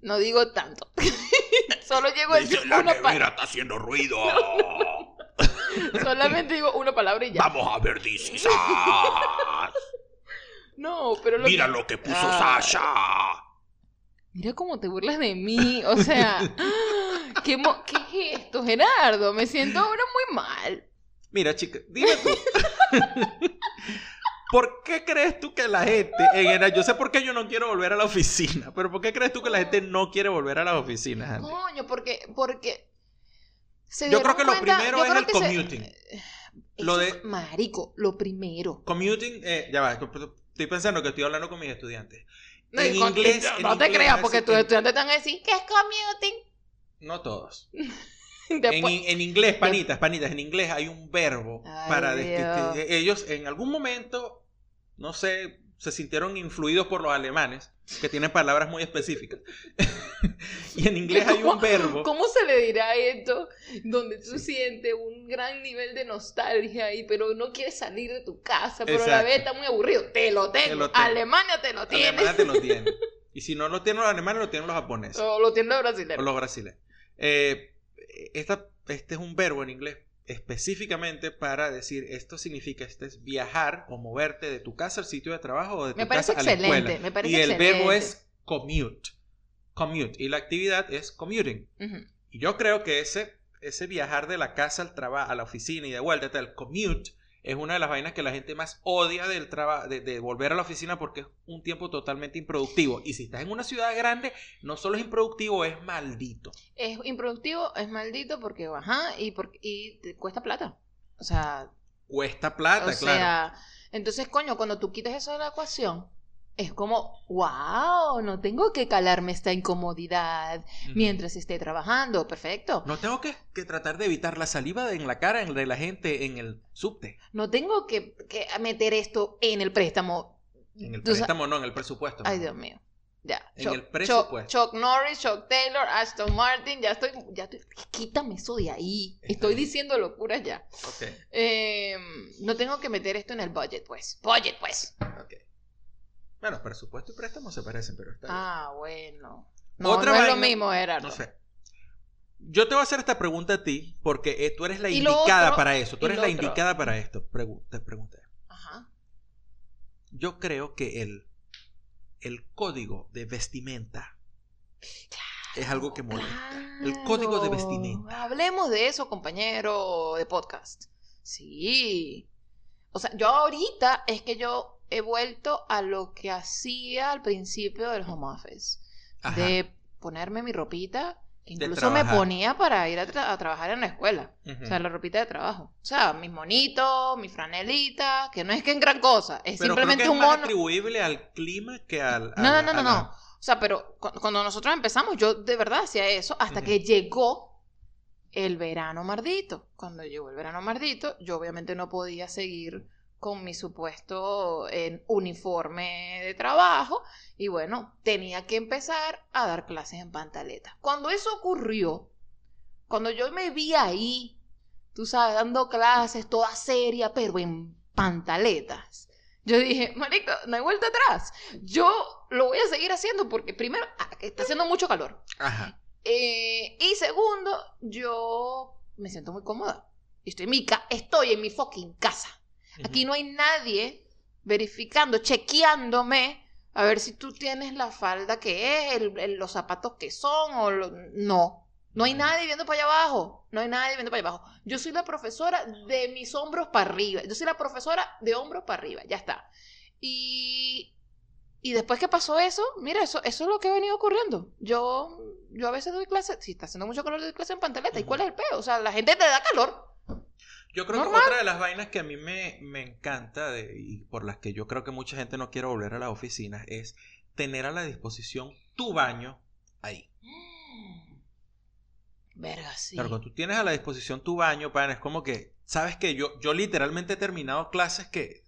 No digo tanto. Solo llego a Dice, decir la una pa- nevera está haciendo ruido. Solamente digo una palabra y ya. Vamos a ver Us. No, pero lo Mira lo que puso Ah. Sasha. Mira cómo te burlas de mí. O sea, ¿qué, mo- ¿qué es esto, Gerardo? Me siento ahora muy mal. Mira, chica, dime tú. ¿Por qué crees tú que la gente, en general, yo sé por qué yo no quiero volver a la oficina, pero ¿por qué crees tú que la gente no quiere volver a las oficinas, Andy? Coño, porque, porque se Yo creo que lo primero es el se- commuting. Lo Eso, de- Marico, lo primero. Commuting, eh, ya va, estoy pensando que estoy hablando con mis estudiantes. No, En y con- inglés, no, en no te creas, porque tus estudiantes están a decir que es commuting. No todos. Después, En, en inglés, panitas, panitas, en inglés hay un verbo Ay, para de- que- Dios. que ellos en algún momento, no sé, se sintieron influidos por los alemanes, que tienen palabras muy específicas. y en inglés hay un verbo. ¿Cómo se le dirá esto? Donde tú sientes un gran nivel de nostalgia ahí, pero no quieres salir de tu casa, pero a la vez está muy aburrido. Te lo tengo. lo tengo. Alemania te lo tiene. Alemania te lo tiene. Y si no lo tienen los alemanes, lo tienen los japoneses. O lo tiene los O brasileños. los brasileños. Eh, esta- este es un verbo en inglés específicamente para decir esto significa este es viajar o moverte de tu casa al sitio de trabajo o de tu casa a la escuela. me parece y el verbo es commute. Commute. Y la actividad es commuting. Y yo creo que ese, ese viajar de la casa al trabajo, a la oficina y de vuelta, el commute, es una de las vainas que la gente más odia del trabajo, de, de volver a la oficina porque es un tiempo totalmente improductivo. Y si estás en una ciudad grande, no solo es improductivo, es maldito. Es improductivo, es maldito porque, ajá, y, por- y te cuesta plata. O sea, Cuesta plata, o claro. sea, entonces, coño, cuando tú quitas eso de la ecuación, es como, wow, no tengo que calarme esta incomodidad mientras esté trabajando. Perfecto. No tengo que, que tratar de evitar la saliva en la cara de la gente en el subte. No tengo que, que meter esto en el préstamo. En el préstamo, no, en el presupuesto. Ay, Dios mío. Ya. En Chuck- el presupuesto. Chuck, Norris, Chuck Taylor, Aston Martin, ya estoy, ya estoy, quítame eso de ahí. Está Estoy bien. diciendo locuras ya. Eh, no tengo que meter esto en el budget, pues. Budget, pues. Bueno, presupuesto y préstamo se parecen, pero está bien. Ah, bueno. No, Otra no es lo mismo, Gerardo. No sé. Yo te voy a hacer esta pregunta a ti porque eh, tú eres la indicada otro- para eso. Tú eres la otro. indicada para esto. Pregu- te pregunté. Ajá. Yo creo que el, el código de vestimenta es algo que molesta. El código de vestimenta. Hablemos de eso, compañero de podcast. Sí. O sea, yo ahorita es que yo he vuelto a lo que hacía al principio del home office. Ajá. De ponerme mi ropita, que incluso me ponía para ir a, tra- a trabajar en la escuela. O sea, la ropita de trabajo. O sea, mis monitos, mi franelita, que no es que en gran cosa, es Pero simplemente creo que un es más mono. atribuible al clima que al. No, no, no, no, la- no. O sea, pero cu- cuando nosotros empezamos, yo de verdad hacía eso hasta que llegó el verano mardito. Cuando llegó el verano mardito, yo obviamente no podía seguir con mi supuesto uniforme de trabajo y bueno, tenía que empezar a dar clases en pantaleta. Cuando eso ocurrió, cuando yo me vi ahí, tú sabes, dando clases toda seria, pero en pantaletas. Yo dije, marico, no hay vuelta atrás. Yo lo voy a seguir haciendo porque primero, ah, está haciendo mucho calor. Ajá. Eh, y segundo, yo me siento muy cómoda. Estoy en mi, estoy en mi fucking casa. Aquí no hay nadie verificando, chequeándome a ver si tú tienes la falda que es, el- el- los zapatos que son o lo- no. No hay nadie viendo para allá abajo. No hay nadie viendo para allá abajo. Yo soy la profesora de mis hombros para arriba. Yo soy la profesora de hombros para arriba. Ya está. Y, y después que pasó eso, mira, eso, eso es lo que ha venido ocurriendo. Yo, yo a veces doy clases, si está haciendo mucho calor, doy clases en pantaleta. ¿Y cuál es el peo? O sea, la gente te da calor. Yo creo Normal. que otra de las vainas que a mí me, me encanta de- y por las que yo creo que mucha gente no quiere volver a las oficinas es tener a la disposición tu baño ahí. Verga, sí. Claro, cuando tú tienes a la disposición tu baño, pan, es como que, sabes que yo, yo literalmente he terminado clases que,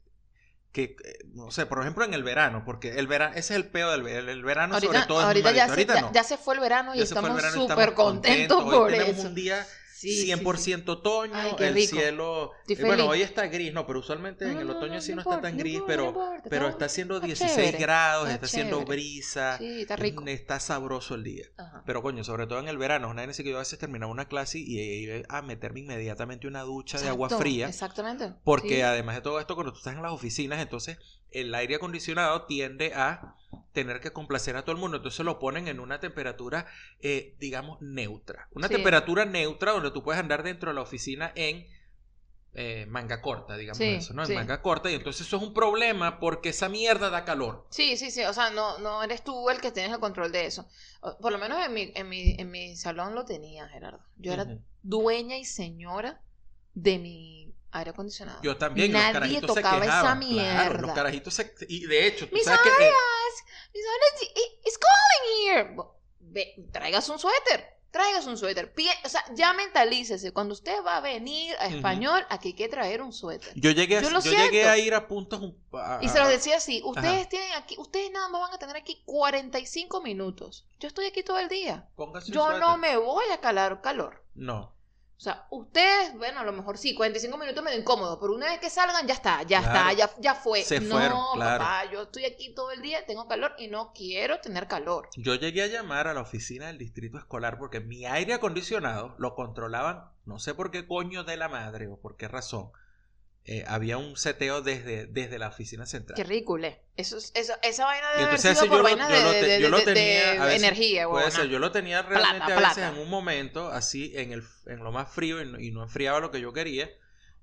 que, eh, no sé, por ejemplo en el verano, porque el verano, ese es el peo del ver- el verano sobre ahorita todo es ahorita muy ya, se, ahorita ya, no. ya se fue el verano y Ya estamos verano súper contentos Hoy por tenemos eso. un día Sí, sí, 100% otoño, Ay, qué el rico. cielo... Eh, bueno, hoy está gris, no, pero usualmente en el otoño no, sí no, está importa, tan gris, pero, importa, pero está- haciendo está 16 chévere, grados, está haciendo brisa, Sí, está rico. está sabroso el día. Ajá. Pero coño, sobre todo en el verano, una vez que yo a veces terminaba una clase y iba a meterme inmediatamente una ducha de agua fría. Exactamente. Porque sí. además de todo esto, cuando tú estás en las oficinas, entonces el aire acondicionado tiende a tener que complacer a todo el mundo. Entonces lo ponen en una temperatura, eh, digamos, neutra. Una Sí. temperatura neutra donde tú puedes andar dentro de la oficina en eh, manga corta, digamos Sí, eso, ¿no? En sí. manga corta. Y entonces eso es un problema porque esa mierda da calor. Sí, sí, sí, o sea, no, no eres tú el que tienes el control de eso. Por lo menos en mi, en mi, en mi salón lo tenía, Gerardo. Yo era dueña y señora de mi aire acondicionado. Yo también, los Nadie carajitos tocaba se esa quejaban. Claro, los mierda. carajitos se... Y de hecho, tú Mis sabes que... eh, Mis horas, it's calling here. Ve, traigas un suéter. Traigas un suéter. Pie- o sea, ya mentalícese. Cuando usted va a venir a español, aquí hay que traer un suéter. yo llegué, a, Yo llegué a ir a puntos... un- a- Y se los decía así, ustedes Ajá. tienen aquí, ustedes nada más van a tener aquí 45 minutos. Yo estoy aquí todo el día. Póngase un Yo no me voy a calar calor. No. O sea, ustedes, bueno, a lo mejor sí, 45 minutos medio incómodo, pero una vez que salgan, ya está, ya Claro. está, ya, ya fue. Se no, fueron, claro. papá, yo estoy aquí todo el día, tengo calor y no quiero tener calor. Yo llegué a llamar a la oficina del distrito escolar porque mi aire acondicionado lo controlaban, no sé por qué coño de la madre o por qué razón. Eh, había un seteo desde, desde la oficina central. Qué ridículo. Eso, es- eso, esa vaina debe haber sido por vainas de, de- de- de- de energía, Puede ser, yo lo tenía realmente Plata, a veces plata. en un momento, así en, el, en lo más frío y no, y no enfriaba lo que yo quería.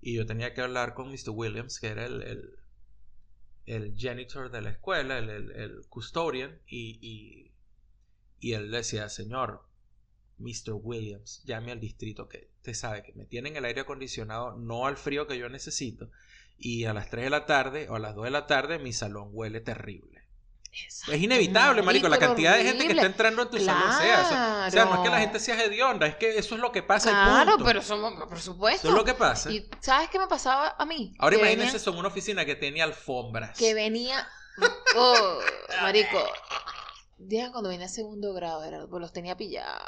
Y yo tenía que hablar con Mr. Williams, que era el, el, el janitor de la escuela, el, el- el custodian. Y, y, y él decía, señor, Mr. Williams, llame al distrito que usted sabe que me tienen el aire acondicionado no al frío que yo necesito. Y a las 3 de la tarde o a las 2 de la tarde mi salón huele terrible. Exacto, Es inevitable, marico, la cantidad de gente que está entrando en tu salón sea. O sea, o sea, no es que la gente sea hedionda, es que eso es lo que pasa. Claro, punto. pero somos, por supuesto. Eso es lo que pasa. Y ¿sabes qué me pasaba a mí? Ahora Que imagínense, son una oficina que tenía alfombras. que venía. Oh, marico. Digan cuando venía segundo grado, era, pues los tenía pillados.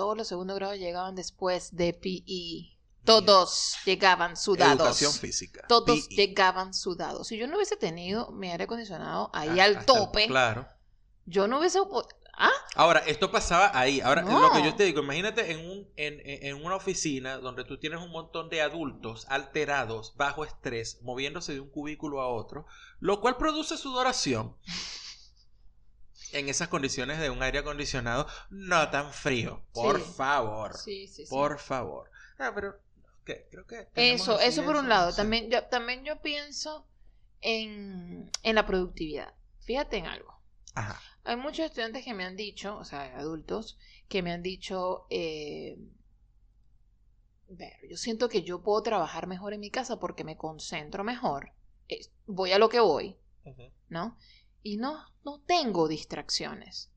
Todos los segundos grados llegaban después de PE. Todos llegaban sudados. Educación física. Todos PE. llegaban sudados. Si yo no hubiese tenido mi aire acondicionado ahí Ah, al el- tope, Claro. yo no hubiese. ¿Ah? Ahora, esto pasaba ahí. Ahora, No. lo que yo te digo, imagínate en, un, en- en una oficina donde tú tienes un montón de adultos alterados, bajo estrés, moviéndose de un cubículo a otro, lo cual produce sudoración. En esas condiciones de un aire acondicionado no tan frío. Por Sí. favor. Sí, sí, sí. Por favor. Ah, pero creo que Eso, eso por un lado. También yo, también yo pienso en, en la productividad. Fíjate en algo. Ajá. Hay muchos estudiantes que me han dicho, o sea, adultos, que me han dicho, eh, "Ver, yo siento que yo puedo trabajar mejor en mi casa porque me concentro mejor. Eh, voy a lo que voy, ¿no? Y no, no tengo distracciones.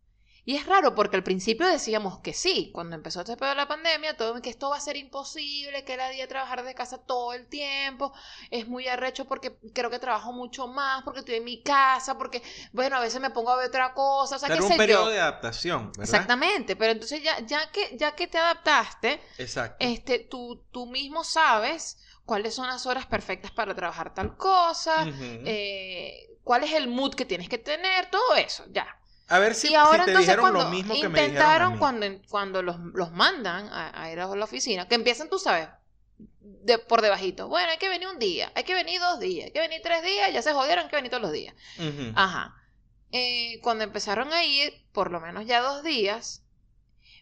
Y es raro porque al principio decíamos que sí, cuando empezó este pedo de la pandemia, todo que esto va a ser imposible, que era día trabajar de casa todo el tiempo, es muy arrecho porque creo que trabajo mucho más, porque estoy en mi casa, porque, bueno, a veces me pongo a ver otra cosa, o sea, qué un sé periodo yo. de adaptación, ¿verdad? Exactamente, pero entonces ya, ya, que, ya que te adaptaste, Exacto. este, tú, tú mismo sabes cuáles son las horas perfectas para trabajar tal cosa, eh, cuál es el mood que tienes que tener, todo eso, ya. a ver si, y ahora si te entonces dijeron cuando lo mismo que me intentaron mí. cuando, cuando los, los mandan a, a ir a la oficina, que empiezan, tú sabes, de, por debajito. Bueno, hay que venir un día, hay que venir dos días, hay que venir tres días, ya se jodieron, hay que venir todos los días. Ajá. Eh, cuando empezaron a ir, por lo menos ya dos días,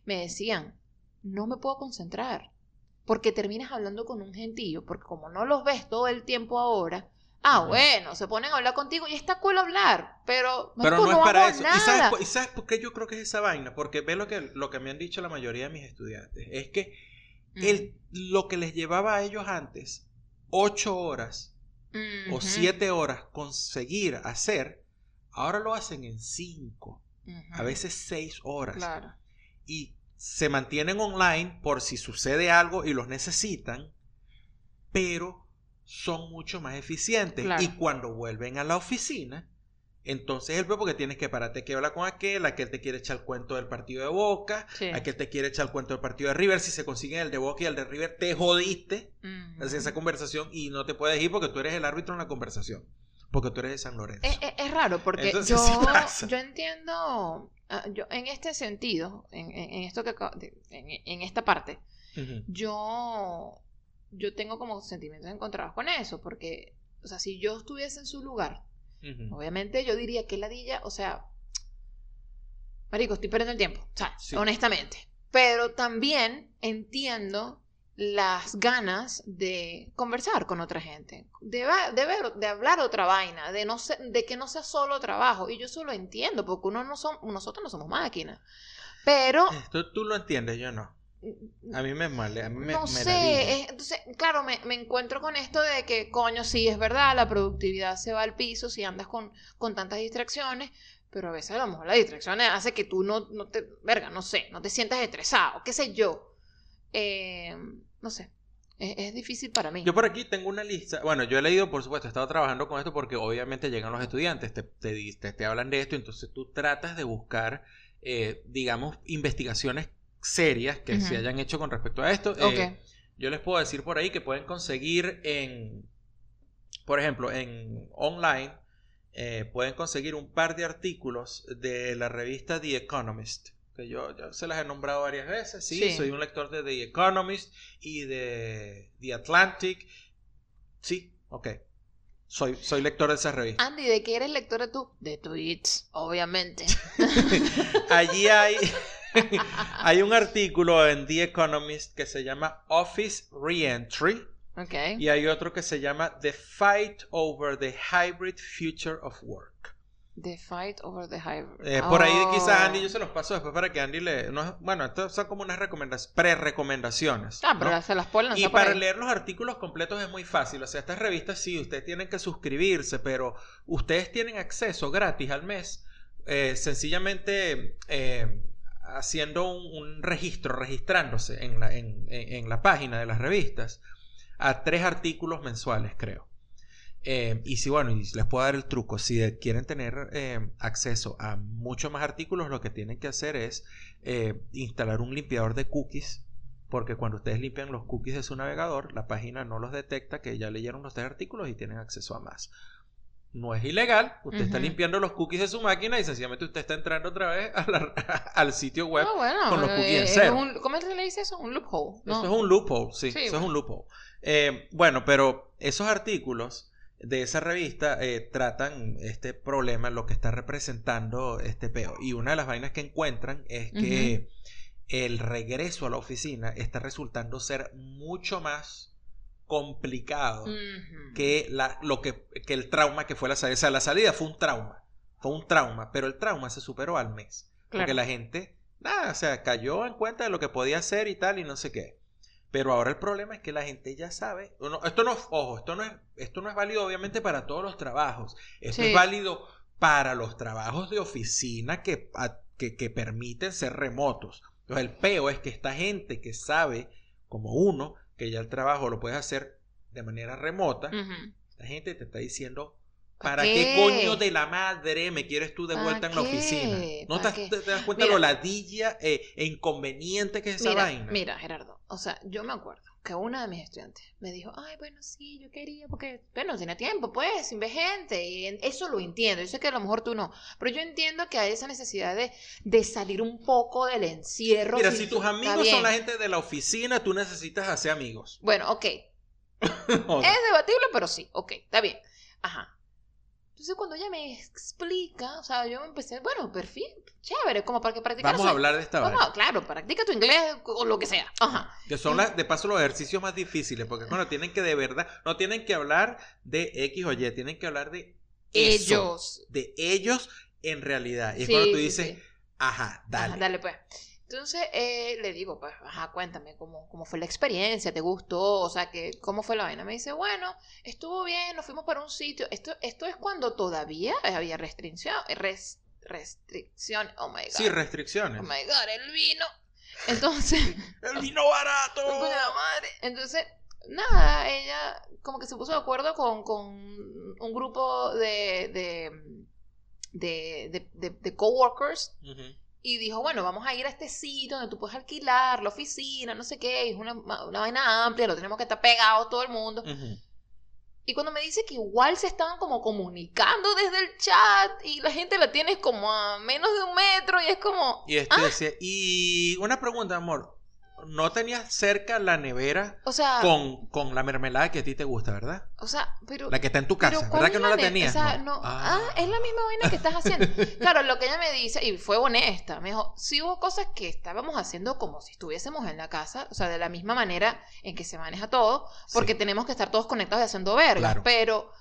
me decían, no me puedo concentrar, porque terminas hablando con un gentío, porque como no los ves todo el tiempo ahora, ah, bueno, se ponen a hablar contigo y está cool hablar, pero, Pero no es para eso. ¿Y sabes, por- ¿Y sabes por qué yo creo que es esa vaina? Porque ve lo que, lo que me han dicho la mayoría de mis estudiantes. Es que Mm. el, lo que les llevaba a ellos antes, ocho horas o siete horas conseguir hacer, ahora lo hacen en cinco, a veces seis horas. Claro. Y se mantienen online por si sucede algo y los necesitan, pero son mucho más eficientes. Claro. Y cuando vuelven a la oficina, entonces el porque tienes que pararte que habla con aquel, aquel te quiere echar el cuento del partido de Boca, Sí. aquel te quiere echar el cuento del partido de River, si se consiguen el de Boca y el de River, te jodiste hacer esa conversación y no te puedes ir porque tú eres el árbitro en la conversación, porque tú eres de San Lorenzo. Es, es- es raro porque Entonces, yo, sí yo entiendo, yo en este sentido, en, en- esto que en, en esta parte, yo, yo tengo como sentimientos encontrados con eso, porque, o sea, si yo estuviese en su lugar, obviamente yo diría que ladilla, o sea, marico, estoy perdiendo el tiempo, o sea, Sí. honestamente. Pero también entiendo las ganas de conversar con otra gente, de, de ver, de hablar otra vaina, de no se- de que no sea solo trabajo. Y yo eso lo entiendo, porque uno no son, nosotros no somos máquinas. Pero Esto tú lo entiendes, yo no. A mí me male, a mí me no me sé, es- entonces, claro, me, me encuentro con esto de que, coño, sí, es verdad, la productividad se va al piso si andas con, con tantas distracciones, pero a veces a lo mejor las distracciones hace que tú no, no te, verga, no sé, no te sientas estresado, qué sé yo. Eh, no sé, es, es difícil para mí. Yo por aquí tengo una lista. Bueno, yo he leído, por supuesto, he estado trabajando con esto porque obviamente llegan los estudiantes, te, te, te- te hablan de esto, entonces tú tratas de buscar, eh, digamos, investigaciones serias que se hayan hecho con respecto a esto. Eh, yo les puedo decir por ahí que pueden conseguir en, por ejemplo, en online, eh, pueden conseguir un par de artículos de la revista The Economist. Que yo, yo se las he nombrado varias veces. Sí, Sí. soy un lector de The Economist y de The Atlantic. Sí, ok. Soy, soy lector de esas revistas. Andy, ¿de qué eres lectora tú? De tweets, obviamente. Allí hay, hay un artículo en The Economist que se llama Office Reentry. Ok. Y hay otro que se llama The Fight Over the Hybrid Future of Work. The fight over the hybrid. Eh, por ahí Oh. quizás Andy yo se los paso después para que Andy le... no- bueno, estas son como unas recomendaciones, pre-recomendaciones. Ah, pero ¿no? se las pueden Y para ahí. leer los artículos completos es muy fácil. O sea, estas revistas sí, ustedes tienen que suscribirse, pero ustedes tienen acceso gratis al mes. eh, sencillamente eh, haciendo un, un registro, registrándose en la, en- en- en la página de las revistas a tres artículos mensuales, creo. Eh, y si, bueno, y les puedo dar el truco. Si quieren tener eh, acceso a muchos más artículos, lo que tienen que hacer es eh, instalar un limpiador de cookies. Porque cuando ustedes limpian los cookies de su navegador, la página no los detecta que ya leyeron los tres artículos y tienen acceso a más. No es ilegal, usted está limpiando los cookies de su máquina y sencillamente usted está entrando otra vez a la- al sitio web. Ah, bueno, con los cookies en eh, es cero. un- ¿Cómo se le dice eso? Un loophole. ¿no? Eso es un loophole, sí, Sí, eso es un loophole. Eh, bueno, pero esos artículos de esa revista eh, tratan este problema, lo que está representando este peo. Y una de las vainas que encuentran es que el regreso a la oficina está resultando ser mucho más complicado que, la, lo que, que el trauma que fue la salida. O sea, la salida fue un trauma, fue un trauma, pero el trauma se superó al mes. Porque la gente, nada, o sea, cayó en cuenta de lo que podía hacer y tal y no sé qué. Pero ahora el problema es que la gente ya sabe. no, esto no, ojo, esto no es, esto no es válido obviamente para todos los trabajos. Esto Sí. es válido para los trabajos de oficina que, a- que, que permiten ser remotos. Entonces el peo es que esta gente que sabe, como uno, que ya el trabajo lo puedes hacer de manera remota, Ujú. la gente te está diciendo, ¿Pa ¿para qué? qué? coño de la madre me quieres tú de ¿Pa vuelta en la oficina? ¿No ¿Pa te, das cuenta Mira. lo ladilla eh, e inconveniente que es esa Mira, vaina? mira, Gerardo, o sea, yo me acuerdo que una de mis estudiantes me dijo, ay, bueno, sí, yo quería, porque, bueno, tiene tiempo, pues, sin ver gente, y eso lo entiendo, yo sé que a lo mejor tú no, pero yo entiendo que hay esa necesidad de, de salir un poco del encierro. Mira, si tus amigos son la gente de la oficina, tú necesitas hacer amigos. Bueno, ok, es debatible, pero sí, ok, está bien, ajá. Entonces cuando ella me explica, o sea, yo empecé, bueno, perfil, chévere, como para que practicar Vamos a hablar de esta Vamos, claro, practica tu inglés o lo que sea. Ajá. Que son las, de paso los ejercicios más difíciles, porque bueno, tienen que de verdad, no tienen que hablar de X o Y, tienen que hablar de eso, Ellos. de ellos en realidad. Y es Sí, cuando tú sí, dices, sí. ajá, dale. Ajá, dale pues. Entonces eh, le digo, pues, ajá, cuéntame cómo, cómo fue la experiencia, ¿te gustó? O sea, que, ¿cómo fue la vaina? Me dice, bueno, estuvo bien, nos fuimos para un sitio. Esto, esto es cuando todavía había restricción, res- restricción, oh my god. Sí, restricciones. oh my god, el vino. Entonces, ¡El vino barato! madre. Entonces, nada, ella como que se puso de acuerdo con, con un grupo de, de, de, de, de- de coworkers. Y dijo, bueno, vamos a ir a este sitio donde tú puedes alquilar la oficina, no sé qué, es una, una vaina amplia, lo tenemos que estar pegados todo el mundo. Y cuando me dice que igual se estaban como comunicando desde el chat y la gente la tienes como a menos de un metro y es como... Y este Ah. decía, y una pregunta, amor. No tenías cerca la nevera O sea, con, con la mermelada que a ti te gusta, ¿verdad? o sea, pero La que está en tu casa, ¿cuál ¿verdad que no la tenías? o sea, No. no. Ah, es la misma vaina que estás haciendo. Claro, lo que ella me dice, y fue honesta, me dijo, sí hubo cosas que estábamos haciendo como si estuviésemos en la casa, o sea, de la misma manera en que se maneja todo, porque Sí. tenemos que estar todos conectados y haciendo Claro. pero,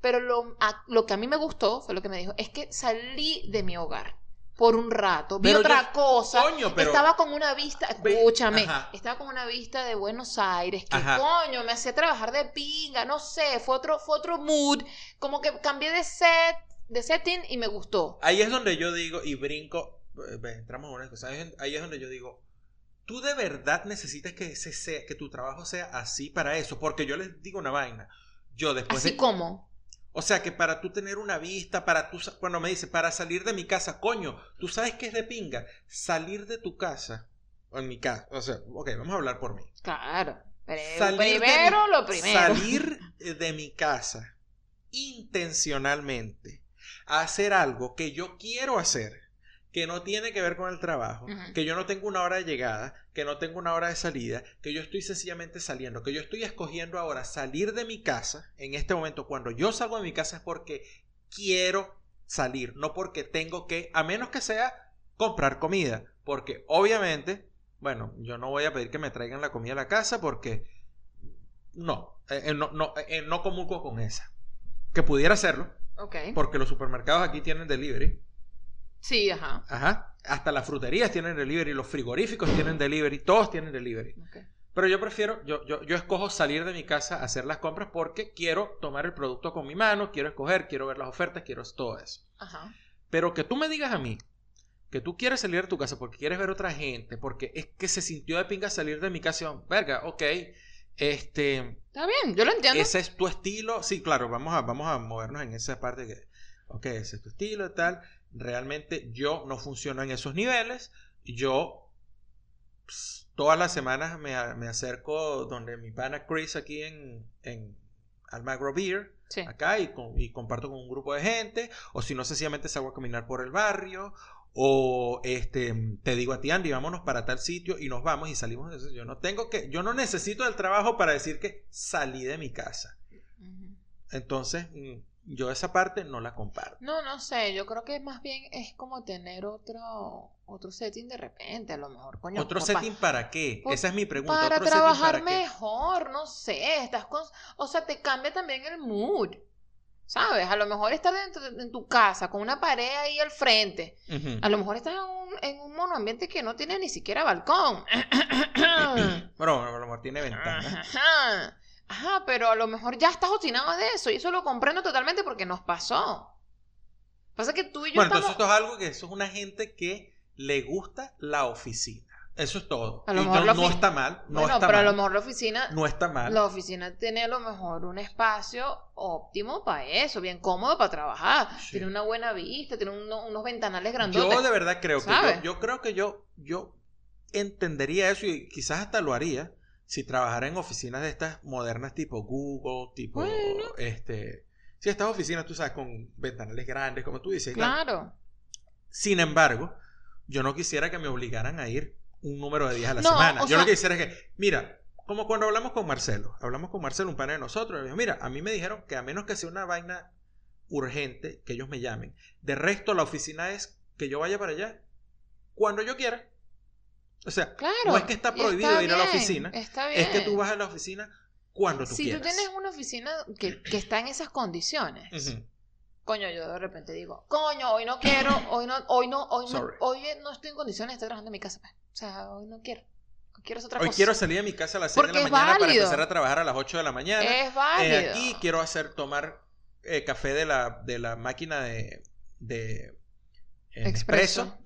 pero lo, a- lo que a mí me gustó, fue lo que me dijo, es que salí de mi hogar por un rato, vi Pero otra yo- cosa, Coño, pero- estaba con una vista, escúchame, ajá. estaba con una vista de Buenos Aires, que Ajá. coño, me hacía trabajar de pinga, no sé, fue otro, fue otro mood, como que cambié de set, de setting y me gustó. Ahí es donde yo digo, y brinco, eh, ve, entramos en una cosa, ahí es- donde yo digo, tú de verdad necesitas que, ese sea, que tu trabajo sea así para eso, porque yo les digo una vaina, yo después Así de... como, O sea, que para tú tener una vista, para tú, cuando me dice, para salir de mi casa, coño, tú sabes que es de pinga, salir de tu casa, o en mi casa, o sea, ok, vamos a hablar por mí. claro, pero Salir primero mi- lo primero. Salir de mi casa intencionalmente a hacer algo que yo quiero hacer, que no tiene que ver con el trabajo, que yo no tengo una hora de llegada, que no tengo una hora de salida, que yo estoy sencillamente saliendo, que yo estoy escogiendo ahora salir de mi casa en este momento. Cuando yo salgo de mi casa es porque quiero salir, no porque tengo que, a menos que sea comprar comida, porque obviamente, bueno, yo no voy a pedir que me traigan la comida a la casa porque no, eh, eh, no, no, eh, no comulgo con esa. Que pudiera hacerlo, porque los supermercados aquí tienen delivery. Sí, ajá. Ajá. Hasta las fruterías tienen delivery, los frigoríficos tienen delivery, todos tienen delivery. ok. Pero yo prefiero, yo, yo, yo escojo salir de mi casa a hacer las compras porque quiero tomar el producto con mi mano, quiero escoger, quiero ver las ofertas, quiero todo eso. Ajá. Pero que tú me digas a mí que tú quieres salir de tu casa porque quieres ver otra gente, porque es que se sintió de pinga salir de mi casa, verga, ok, este, Está bien, yo lo entiendo. ese es tu estilo. Sí, claro, vamos a, vamos a movernos en esa parte que, ok, ese es tu estilo y tal. Realmente yo no funciono en esos niveles. Yo ps, todas las semanas me, me acerco donde mi pana Chris aquí en, en Almagro Beer, Sí. acá, y, con- y comparto con un grupo de gente. O si no, sencillamente salgo a caminar por el barrio. O este, te digo a ti, Andy, vámonos para tal sitio y nos vamos y salimos. Yo no tengo que, yo no necesito el trabajo para decir que salí de mi casa. Entonces, mm, yo esa parte no la comparto. No, no sé, yo creo que más bien es como tener otro otro setting de repente, a lo mejor, coño. ¿Otro setting para qué? por- Esa es mi pregunta. Para ¿Otro setting trabajar qué? mejor, no sé, estás con, o sea, te cambia también el mood. ¿Sabes? A lo mejor estar dentro de en tu casa con una pared ahí al frente. A lo mejor estás en un, en un monoambiente que no tiene ni siquiera balcón. Bueno, a lo mejor tiene ventana. Ajá. Pero a lo mejor ya estás obstinado de eso y eso lo comprendo totalmente porque nos pasó. Pasa que tú y yo Bueno, estamos... entonces esto es algo que eso es una gente que le gusta la oficina. Eso es todo. A lo mejor no, la no ofi- está mal. No bueno, está pero mal. a lo mejor la oficina, No está mal. la oficina tiene a lo mejor un espacio óptimo para eso, bien cómodo para trabajar. Sí. Tiene una buena vista, tiene uno- unos ventanales grandotes. Yo de verdad creo que yo, yo creo que yo, yo entendería eso y quizás hasta lo haría si trabajara en oficinas de estas modernas tipo Google, tipo Bueno. este. Si estas oficinas, tú sabes, con ventanales grandes, como tú dices. tal. Claro. Sin embargo, yo no quisiera que me obligaran a ir un número de días a la No, semana. Yo lo que quisiera es que, mira, como cuando hablamos con Marcelo, hablamos con Marcelo, un pana de nosotros, y dijo, mira, a mí me dijeron que a menos que sea una vaina urgente, que ellos me llamen. De resto, la oficina es que yo vaya para allá cuando yo quiera. O sea, Claro. no es que está prohibido está ir a la oficina, Está bien. es que tú vas a la oficina cuando tú si quieras. tú tienes una oficina que, que está en esas condiciones, coño, yo de repente digo, coño, hoy no quiero, hoy no, hoy no, hoy no, Sorry. hoy no estoy en condiciones de estar trabajando en mi casa. pues. O sea, hoy no quiero. Hoy quiero otra Hoy cosa. quiero salir de mi casa a las 6 Porque de la es mañana para empezar a trabajar a las 8 de la mañana. Es Eh, válido. aquí quiero hacer tomar eh, café de la, de la máquina de, de Expreso.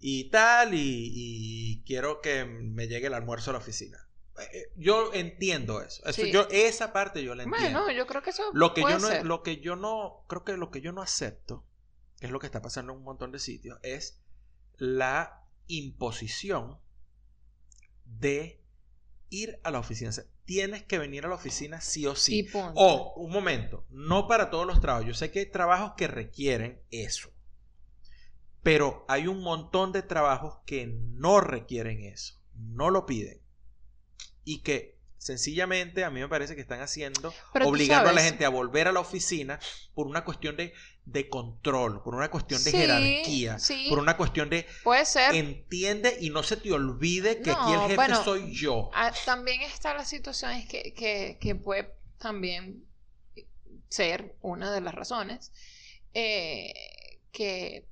Y tal, y, y quiero que me llegue el almuerzo a la oficina. Eh, eh, Yo entiendo eso. eso Sí. yo, esa parte yo la entiendo. Bueno, yo creo que eso lo, que puede yo no, ser. lo que yo no, creo que lo que yo no acepto, que es lo que está pasando en un montón de sitios, es la imposición de ir a la oficina. O sea, tienes que venir a la oficina sí o sí. O, un momento, no para todos los trabajos. Yo sé que hay trabajos que requieren eso. Pero hay un montón de trabajos que no requieren eso. No lo piden. y que sencillamente a mí me parece que están haciendo, Pero obligando a la gente a volver a la oficina por una cuestión de, de control, por una cuestión de Sí, jerarquía, sí. por una cuestión de Puede ser. entiende y no se te olvide que aquí el jefe bueno, soy yo. Ah, también está la situación es que, que, que puede también ser una de las razones eh, que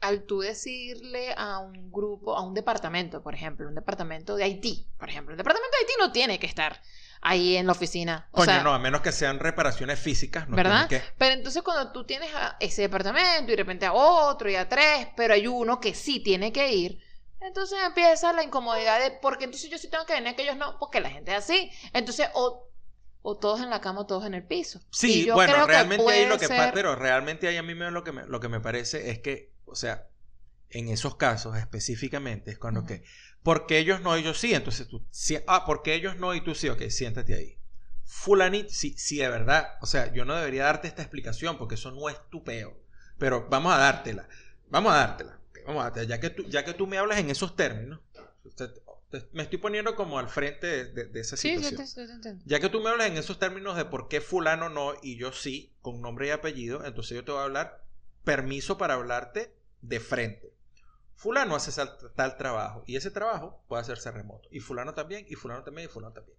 al tú decirle a un grupo, a un departamento, por ejemplo, un departamento de Haití, por ejemplo, el departamento de Haití no tiene que estar ahí en la oficina. O Coño, sea, no, a menos que sean reparaciones físicas, no ¿verdad? que- Pero entonces cuando tú tienes a ese departamento y de repente a otro y a tres, pero hay uno que sí tiene que ir, entonces empieza la incomodidad de, porque entonces yo sí tengo que venir, que ellos no, porque la gente es así. Entonces, o, o todos en la cama o todos en el piso. Y Sí, yo bueno, creo que realmente ahí lo que ser- pasa, pero realmente ahí a mí me, lo que me, lo que me parece es que, o sea, en esos casos específicamente es cuando Ujú. que, porque ellos no y yo sí, entonces tú, sí, ah, porque ellos no y tú sí, ok, siéntate ahí. Fulanito, sí, sí, de verdad, o sea, yo no debería darte esta explicación porque eso no es tu peo, pero vamos a dártela, vamos a dártela, vamos a dártela, ya que tú, ya que tú me hablas en esos términos, usted- me estoy poniendo como al frente de, de- de esa Sí, situación. te- te entiendo. Ya que tú me hablas en esos términos de por qué fulano no y yo sí, con nombre y apellido, entonces yo te voy a hablar permiso para hablarte de frente. Fulano hace tal trabajo y ese trabajo puede hacerse remoto. Y fulano también, y fulano también, y fulano también.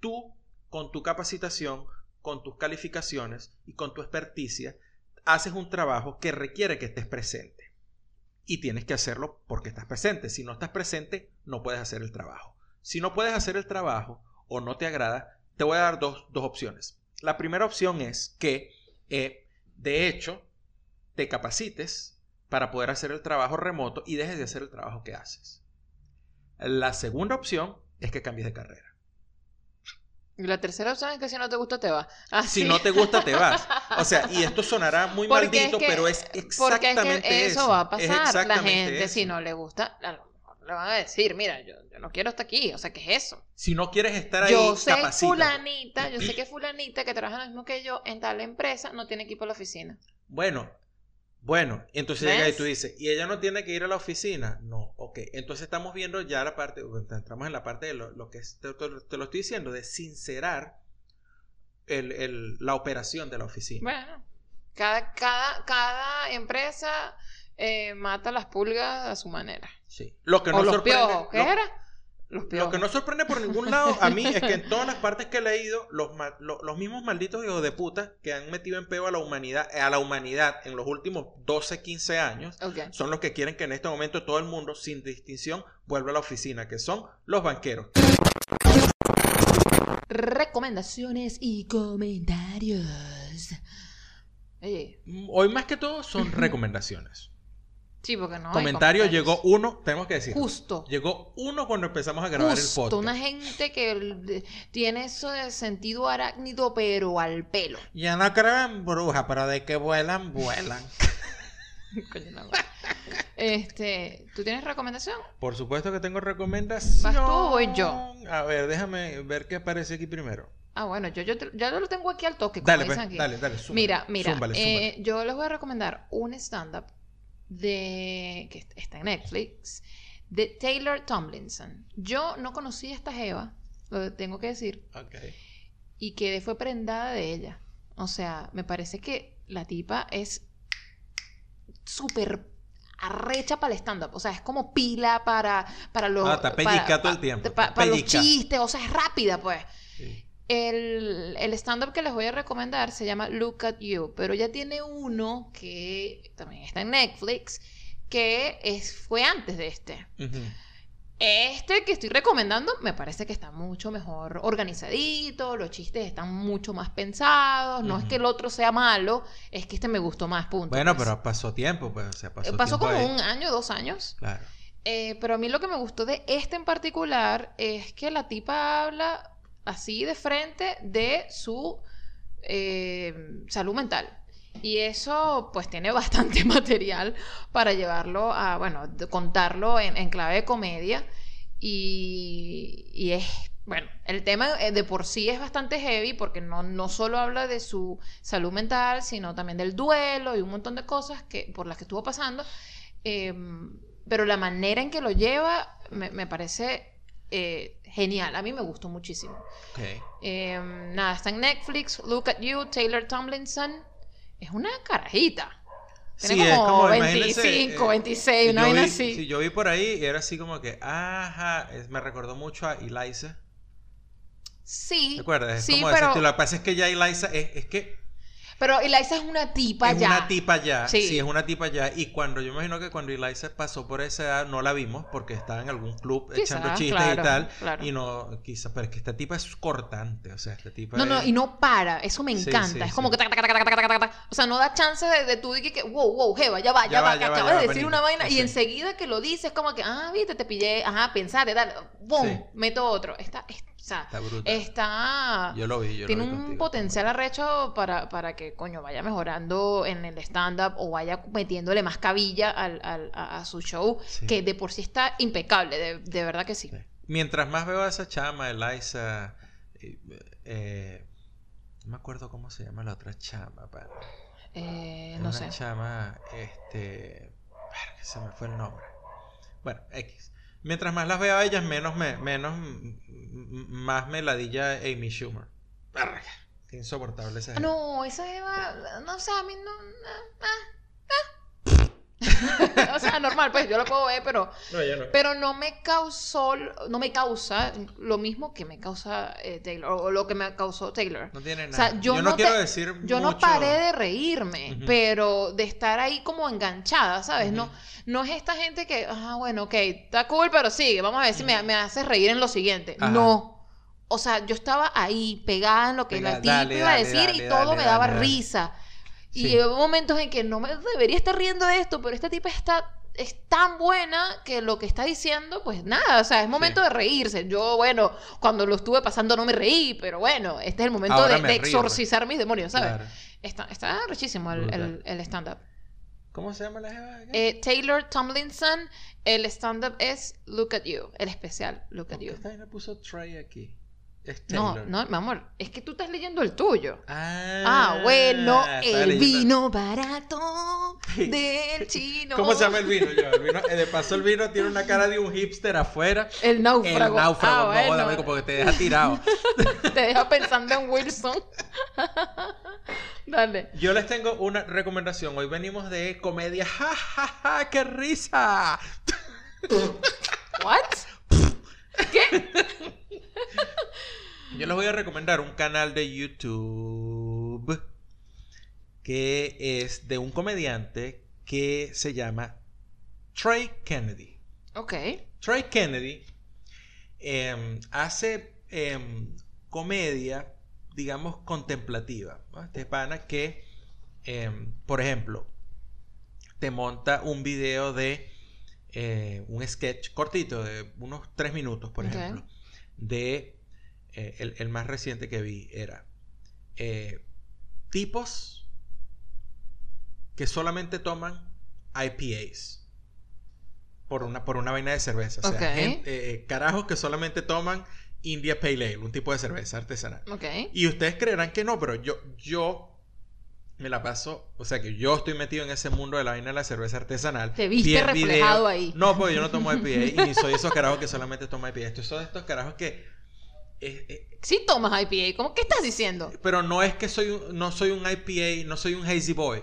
Tú, con tu capacitación, con tus calificaciones y con tu experticia, haces un trabajo que requiere que estés presente. Y tienes que hacerlo porque estás presente. Si no estás presente, no puedes hacer el trabajo. Si no puedes hacer el trabajo o no te agrada, te voy a dar dos, dos opciones. La primera opción es que, eh, de hecho, te capacites para poder hacer el trabajo remoto y dejes de hacer el trabajo que haces. La segunda opción es que cambies de carrera. Y la tercera opción es que si no te gusta, te vas. Ah, Si sí. no te gusta, te vas. O sea, y esto sonará muy Porque maldito, es que- pero es Porque exactamente es que eso, va a pasar. La gente, eso. si no le gusta, a lo mejor le van a decir, mira, yo, yo no quiero estar aquí. O sea, ¿qué es eso? Si no quieres estar ahí, Yo sé capacítate. fulanita, yo sé que fulanita que trabaja lo mismo que yo en tal empresa no tiene equipo a la oficina. Bueno, bueno, entonces llega y ¿Ves? tú dices, ¿y ella no tiene que ir a la oficina? No, ok. Entonces estamos viendo ya la parte, entramos en la parte de lo, lo que es, te, te- lo estoy diciendo, de sincerar el- el- la operación de la oficina. Bueno, cada, cada, cada empresa eh, mata las pulgas a su manera. Sí. Lo que o no los sorprende, piojos, ¿qué lo- era? Los Lo que no sorprende por ningún lado a mí es que en todas las partes que he leído, los, mismos malditos hijos de puta que han metido en peo a la humanidad, a la humanidad en los últimos 12, 15 años, son los que quieren que en este momento todo el mundo, sin distinción, vuelva a la oficina, que son los banqueros. Recomendaciones y comentarios. Oye, Mm, Hoy más que todo son recomendaciones. Sí, porque no. hay Comentarios comentarios. llegó uno, tenemos que decir. Justo. Llegó uno cuando empezamos a grabar el Justo, podcast. una gente que el- tiene eso de sentido arácnido, pero al pelo. Yo no creo en brujas, pero de que vuelan, vuelan. Este, ¿tú tienes recomendación? Por supuesto que tengo recomendación. ¿Vas tú o voy yo? A ver, déjame ver qué aparece aquí primero. Ah, bueno, yo, yo, ya lo tengo aquí al toque. como Dale, pues, dicen aquí. dale, dale. Mira, mira, eh, yo les voy a recomendar un stand-up de que est- está en Netflix de Taylor Tomlinson. Yo no conocí a esta Jeva, lo tengo que decir, Ok. y quedé fue prendada de ella. O sea, me parece que la tipa es súper arrecha para el stand-up. O sea, es como pila para, para los... Ah, está para- todo el tiempo, para los chistes, o sea, es rápida, pues. Sí. El, el stand-up que les voy a recomendar se llama Look at You, pero ya tiene uno que también está en Netflix, que es, fue antes de este. Este que estoy recomendando me parece que está mucho mejor organizadito, los chistes están mucho más pensados, no es que el otro sea malo, es que este me gustó más, punto. Bueno, pues. pero pasó tiempo, pues. O sea, pasó, pasó como ahí. un año, dos años. Claro. Eh, pero a mí lo que me gustó de este en particular es que la tipa habla así de frente de su eh, salud mental. Y eso pues tiene bastante material para llevarlo a, bueno, contarlo en, clave de comedia. Y, y es, bueno, el tema eh, de por sí es bastante heavy porque no, no solo habla de su salud mental, sino también del duelo y un montón de cosas que, por las que estuvo pasando. Em, pero la manera en que lo lleva me, me parece eh, genial. A mí me gustó muchísimo. Ok. Eh, nada, está en Netflix. Look at You, Taylor Tomlinson. Es una carajita. Tiene Sí, es como, como, imagínense, 25, eh, 26, una yo vaina así. Sí, yo vi por ahí y era así como que, ajá, es- me recordó mucho a Eliza. Sí, ¿Te acuerdas? Es sí, como pero. Lo que pasa es que ya Eliza es, es que pero Eliza es una tipa es ya. una tipa ya. Sí. Sí. es una tipa ya. Y cuando yo imagino que cuando Eliza pasó por esa edad no la vimos porque estaba en algún club Quizá, echando chistes claro, y tal. claro. Y no, quizá, pero es que esta tipa es cortante. O sea, esta tipa No, no, es- y no para, eso me encanta. sí, es como que tac, tac, tac, tac, tac, tac, tac, tac. O sea, no da chance de, de tú decir que, wow, wow, Jeva, ya va, ya, Ya va, va, que ya va, acabas ya de decir una vaina y enseguida que lo dices, como que, ah, viste, te pillé, ajá, pensate, tal, boom, meto otro. Está, es- sea, Está brutal. está. Yo lo vi, yo tiene lo vi un contigo. potencial arrecho para, para que, coño, vaya mejorando en el stand-up o vaya metiéndole más cabilla al, al- a, a su show, Sí. que de por sí está impecable, de, de verdad que sí. Sí. Mientras más veo a esa chama, Eliza, eh, eh, no me acuerdo cómo se llama la otra chama. Eh, no una sé. chama, este, se me fue el nombre. Bueno, X. Mientras más las veo a ellas, menos me, menos, más me ladilla Amy Schumer. Qué insoportable esa. No, esa Eva, no sé, a mí no. ah, ah. o sea, normal, pues yo lo puedo ver, pero, No, ella no. pero no me causó, no me causa lo mismo que me causa eh, Taylor, o lo que me causó Taylor. No tiene O sea, nada. yo yo, no, quiero decir Yo no paré de reírme, pero de estar ahí como enganchada, ¿sabes? No, no es esta gente que, ah, bueno, ok, está cool, pero sigue, vamos a ver si me, me hace reír en lo siguiente. Ajá. No. O sea, yo estaba ahí pegada en lo que tipa dale, iba a decir dale, y todo dale, me daba dale. risa. Y Sí. hubo momentos en que no me debería estar riendo de esto, pero esta tipa está es tan buena que lo que está diciendo, pues nada, o sea, es momento Sí. de reírse. Yo, bueno, cuando lo estuve pasando no me reí, pero bueno, este es el momento Ahora de, me de río, pues. exorcizar mis demonios, ¿sabes? Claro. Está, está rechísimo el, el- el stand-up. ¿Cómo se llama la jeva? Eh, Taylor Tomlinson, el stand-up es Look at You, el especial Look at ¿Por qué You. esta puso Trey aquí? Es No, Taylor. no, mi amor, es que tú estás leyendo el tuyo. Ah, Ah, bueno, el leyendo- vino barato del chino. ¿Cómo se llama el vino? Yo, el vino eh, de paso, el vino tiene una cara de un hipster afuera. El náufrago. El náufrago, Ah, no bueno. marico, porque te deja tirado. Te deja pensando en Wilson. Dale. Yo les tengo una recomendación. Hoy venimos de comedia. ¡Ja, ja, ja! ¡Qué risa! ¿What? ¿Qué? Yo les voy a recomendar un canal de YouTube que es de un comediante que se llama Trey Kennedy. Ok. Trey Kennedy em, hace em, comedia, digamos, contemplativa. ¿no? Este pana que, em, por ejemplo, te monta un video de eh, un sketch cortito de unos tres minutos, por ejemplo, de eh, el, el más reciente que vi era eh, tipos que solamente toman IPAs por una, por una vaina de cerveza. O sea, eh, carajos que solamente toman India Pale Ale, un tipo de cerveza artesanal. Y ustedes creerán que no, pero yo, yo me la paso, o sea que yo estoy metido en ese mundo de la vaina de la cerveza artesanal. Te viste reflejado ahí. No, porque yo no tomo IPA y ni soy esos carajos que solamente toman IPA. Estos son estos carajos que... eh, eh, Sí tomas IPA. ¿Cómo? ¿Qué estás diciendo? pero no es que soy un, no soy un IPA, no soy un hazy boy.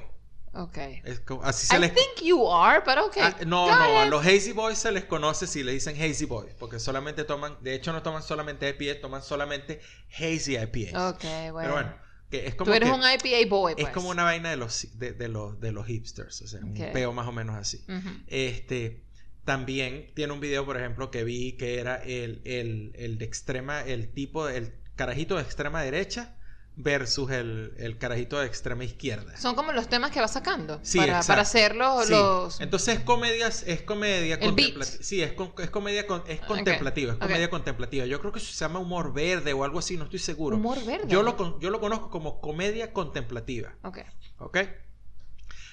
Ok. Es como- así se I les... think you are, pero ok. Ah, no, Go no, a los hazy boys se les conoce si le dicen hazy boys, porque solamente toman, de hecho no toman solamente IPA, toman solamente hazy IPA. Ok, bueno. Pero bueno, que es como Tú eres que- un IPA boy, pues. Es como una vaina de los, de, de los, de los hipsters, o sea, un peo más o menos así. Ujú. Este, también tiene un video, por ejemplo, que vi que era el, el, el de extrema, el tipo, el carajito de extrema derecha versus el, el carajito de extrema izquierda. Son como los temas que va sacando. Sí, para, para hacer los... Sí. los- Entonces es comedia, es comedia contemplativa. Sí, es, con- es comedia con- es contemplativa, es comedia contemplativa. Yo creo que eso se llama humor verde o algo así, no estoy seguro. Humor verde. Yo lo, yo lo conozco como comedia contemplativa. Ok. ¿Ok?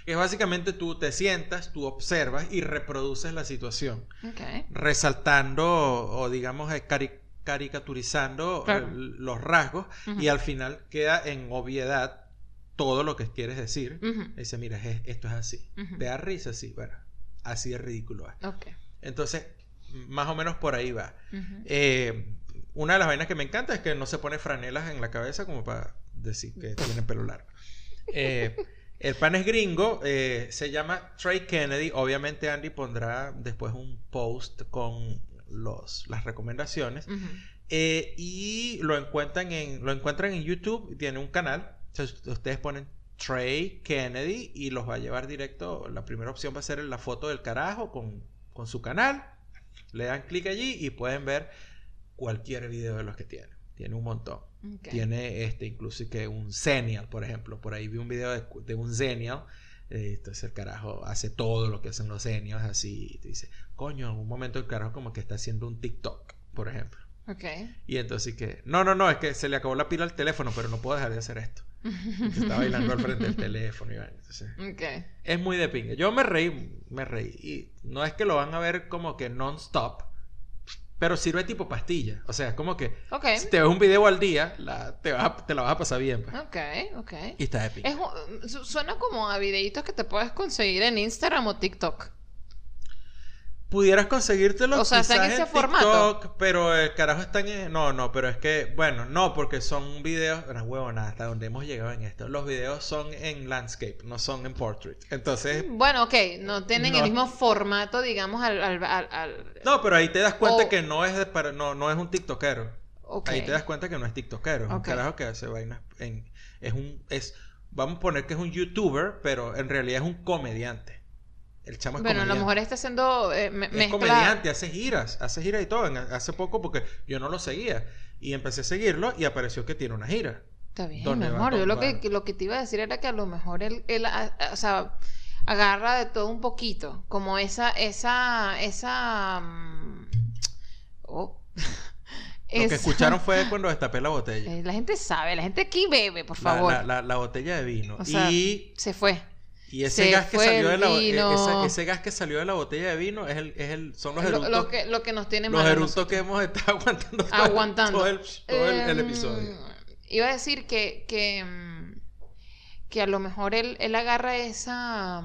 Es básicamente tú te sientas, tú observas y reproduces la situación, Ok. resaltando o, digamos eh, cari- caricaturizando Claro. eh, los rasgos y al final queda en obviedad todo lo que quieres decir. Ujú. Dice, mira, es- esto es así. Ujú. ¿Te da risa? Sí, bueno, así de ridículo es. Ok. Entonces, más o menos por ahí va. Eh, una de las vainas que me encanta es que no se pone franelas en la cabeza como para decir que tiene pelo largo. Eh, el pan es gringo, eh, se llama Trey Kennedy. Obviamente Andy pondrá después un post con los, las recomendaciones. Eh, y lo encuentran en, lo encuentran en YouTube, tiene un canal. Entonces, ustedes ponen Trey Kennedy y los va a llevar directo. La primera opción va a ser la foto del carajo con, con su canal. Le dan clic allí y pueden ver cualquier video de los que tiene. Tiene un montón. Tiene este, incluso que un Zenial, por ejemplo. Por ahí vi un video de, de un Zenial. eh, entonces el carajo hace todo lo que hacen los Zenials así. Y te dice, coño, en un momento el carajo como que está haciendo un TikTok, por ejemplo. Ok. Y entonces que, no, no, no, es que se le acabó la pila al teléfono, pero no puedo dejar de hacer esto. Que está bailando al frente del teléfono y vaina, entonces, Ok. es muy de pinga. Yo me reí, me reí. Y no es que lo van a ver como que non-stop, pero sirve tipo pastilla. O sea, es como que si te ves un video al día, la, te, vas a- te la vas a pasar bien. pues. Ok, ok. Y está. Es su- suena como a videitos que te puedes conseguir en Instagram o TikTok. Pudieras conseguírtelo O sea, en formato. TikTok, pero el carajo está en... No, no, pero es que... Bueno, no, porque son videos... Una huevona, hasta donde hemos llegado en esto. Los videos son en landscape, no son en portrait. Entonces... Bueno, ok, no tienen el mismo formato, digamos, al... al, al- No, pero ahí te das cuenta O- que no es, de para, no, no es un tiktokero. ok. Ahí te das cuenta que no es tiktokero. Es un carajo que hace vainas en... Es un... Es, vamos a poner que es un youtuber, pero en realidad es un comediante. El chamo es Bueno, a lo mejor está haciendo eh, me- Es mezcla... comediante, hace giras, hace giras y todo. En- hace poco porque yo no lo seguía. Y empecé a seguirlo y apareció que tiene una gira. Está bien, mi ¿Dónde va a amor. Yo lo que, lo que te iba a decir era que a lo mejor él, él, a- a- o sea, agarra de todo un poquito. Como esa, esa, esa... mm, oh. Lo que escucharon fue cuando destapé la botella. Eh, La gente sabe, la gente aquí bebe, por La, favor. la- la- la botella de vino. O sea, y, Se fue. Y ese se gas que salió de la esa- ese gas que salió de la botella de vino es el, es el, son los Lo, eructos, lo que, lo que nos tiene los eructos que hemos estado aguantando todo, el- Aguantando. todo el, todo el- el Em, episodio. Iba a decir que, que, mm, que a lo mejor él, él agarra esa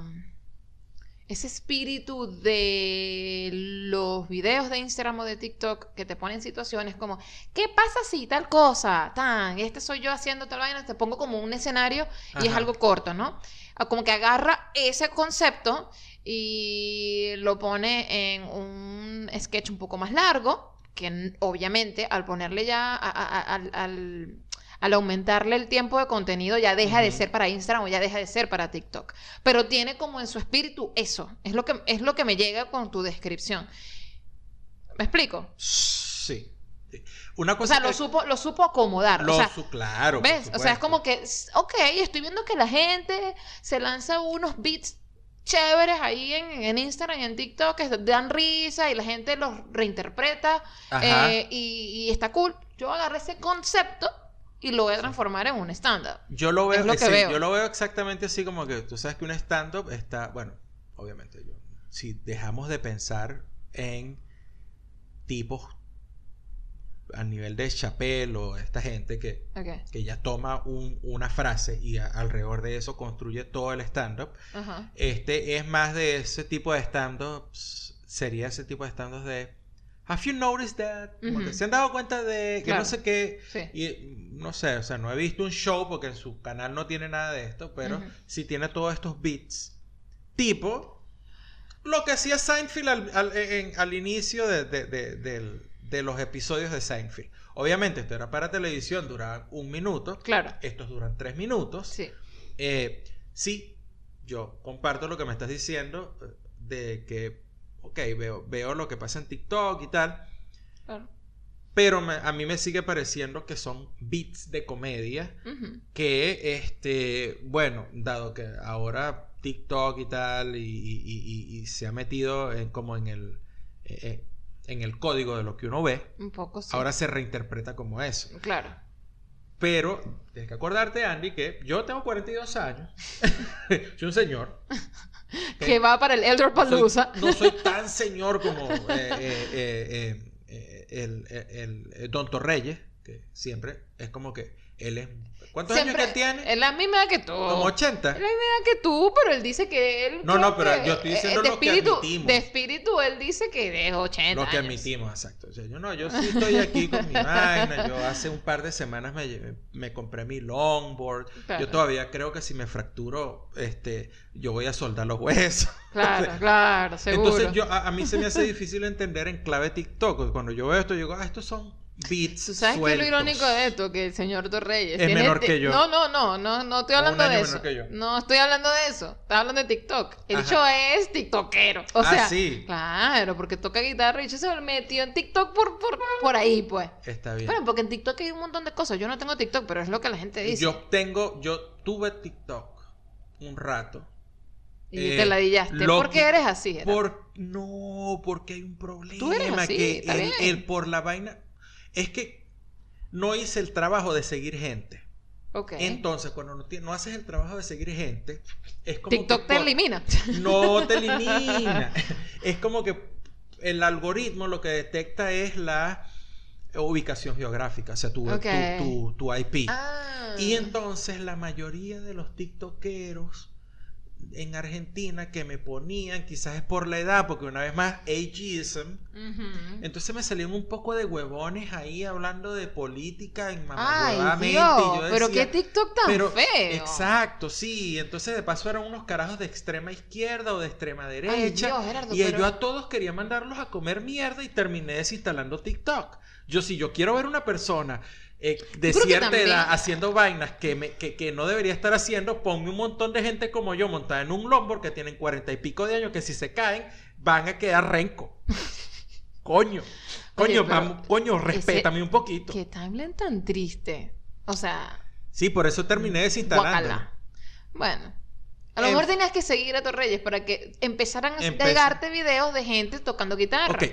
ese espíritu de los videos de Instagram o de TikTok que te ponen situaciones como ¿qué pasa si tal cosa? Tan, este soy yo haciendo tal vaina, te pongo como un escenario y es algo corto, ¿no? Como que agarra ese concepto y lo pone en un sketch un poco más largo, que obviamente al ponerle ya, a- a- a- al, al- aumentarle el tiempo de contenido ya deja de ser para Instagram o ya deja de ser para TikTok. Pero tiene como en su espíritu eso, es lo que, es lo que me llega con tu descripción. ¿Me explico? Sí. Una O cosa sea, lo supo, lo supo acomodar. lo o sea, su- claro, ¿Ves? O sea, es como que, ok, estoy viendo que la gente se lanza unos beats chéveres ahí en, en Instagram y en TikTok que dan risa y la gente los reinterpreta eh, y, y está cool. Yo agarré ese concepto y lo voy a transformar en un stand-up. Yo lo veo, Es lo que sí, veo. yo lo veo exactamente así como que tú sabes que un stand-up está, bueno, obviamente yo, si dejamos de pensar en tipos a nivel de Chappelle o esta gente que, Ok. que ya toma un- una frase y a- alrededor de eso construye todo el stand-up, Ajá. este es más de ese tipo de stand-ups, sería ese tipo de stand-ups de Have you noticed that? Como que Ujú. se han dado cuenta de que Claro. no sé qué. Sí. Y no sé, o sea, no he visto un show porque en su canal no tiene nada de esto, pero Ujú. sí tiene todos estos beats. Tipo lo que hacía Seinfeld al, al- en- al inicio de, de- de- del- de los episodios de Seinfeld. Obviamente, esto era para televisión, duraban un minuto. Claro. Estos duran tres minutos. Sí. Eh, sí, yo comparto lo que me estás diciendo eh, de que, ok, veo, veo lo que pasa en TikTok y tal, Claro. pero me- a mí me sigue pareciendo que son beats de comedia que, este, bueno, dado que ahora TikTok y tal y, y- y- y se ha metido en- como en el, eh, en el código de lo que uno ve, Un poco sí. ahora se reinterpreta como eso. Claro. Pero tienes que acordarte, Andy, que yo tengo 42 años. soy un señor. Que va para el Elder Palooza. no soy tan señor como eh, eh, eh, eh, eh, el, el- el Don Torreyes, que siempre es como que él es... ¿Cuántos Siempre- años que tiene? Es la misma edad que tú. Como 80. Es la misma edad que tú, pero él dice que él. No, no, pero yo estoy eh, diciendo de lo que admitimos. De espíritu, él dice que es 80. Lo que años. admitimos, exacto. O sea, yo no, yo sí estoy aquí con mi vaina. Yo hace un par de semanas me, llevé- me compré mi longboard. Claro. Yo todavía creo que si me fracturo, este, yo voy a soldar los huesos. Claro, claro, seguro. Entonces yo, a, a mí se me hace difícil entender en clave TikTok. Cuando yo veo esto, yo digo, ah, estos son beats ¿Tú sabes qué es lo irónico de esto? Que el señor Torreyes Es menor ti- que yo. No, no, no, no, no estoy hablando de eso. No estoy hablando de eso. Estoy hablando de TikTok. El dicho es tiktokero. O Ah, sea, claro, porque toca guitarra y se metió en TikTok por, por, por ahí, pues. Está bien. Bueno, porque en TikTok hay un montón de cosas. Yo no tengo TikTok, pero es lo que la gente dice. Yo tengo, yo tuve TikTok un rato. y eh, te la dillaste. lo ¿Por qué eres así? Por, no, porque hay un problema. Tú eres así, que el por la vaina. Es que no hice el trabajo de seguir gente. Entonces, cuando no, no haces el trabajo de seguir gente, es como. TikTok que te elimina. No te elimina. es como que el algoritmo lo que detecta es la ubicación geográfica, o sea, tu, tu- tu IP. Ah. Y entonces la mayoría de los tiktokeros en Argentina que me ponían, quizás es por la edad, porque una vez más, ageism, entonces me salieron un poco de huevones ahí hablando de política en Ay, Dios, yo pero decía, qué TikTok tan pero- feo. Exacto, sí. Entonces, de paso, eran unos carajos de extrema izquierda o de extrema derecha. Dios, Gerardo, y pero- yo a todos quería mandarlos a comer mierda y terminé desinstalando TikTok. Yo, si yo quiero ver una persona eh, de cierta también- edad haciendo vainas que, me, que, que no debería estar haciendo, ponme un montón de gente como yo montada en un longboard que tienen cuarenta y pico de años que si se caen van a quedar renco. Coño. Coño, Oye, pero vamos, coño, respétame un poquito. Qué timeline tan triste. O sea, Sí, por eso terminé desinstalando. guacala. Bueno. A lo Em- mejor tenías que seguir a Torreyes para que empezaran a llegarte videos de gente tocando guitarra. Ok,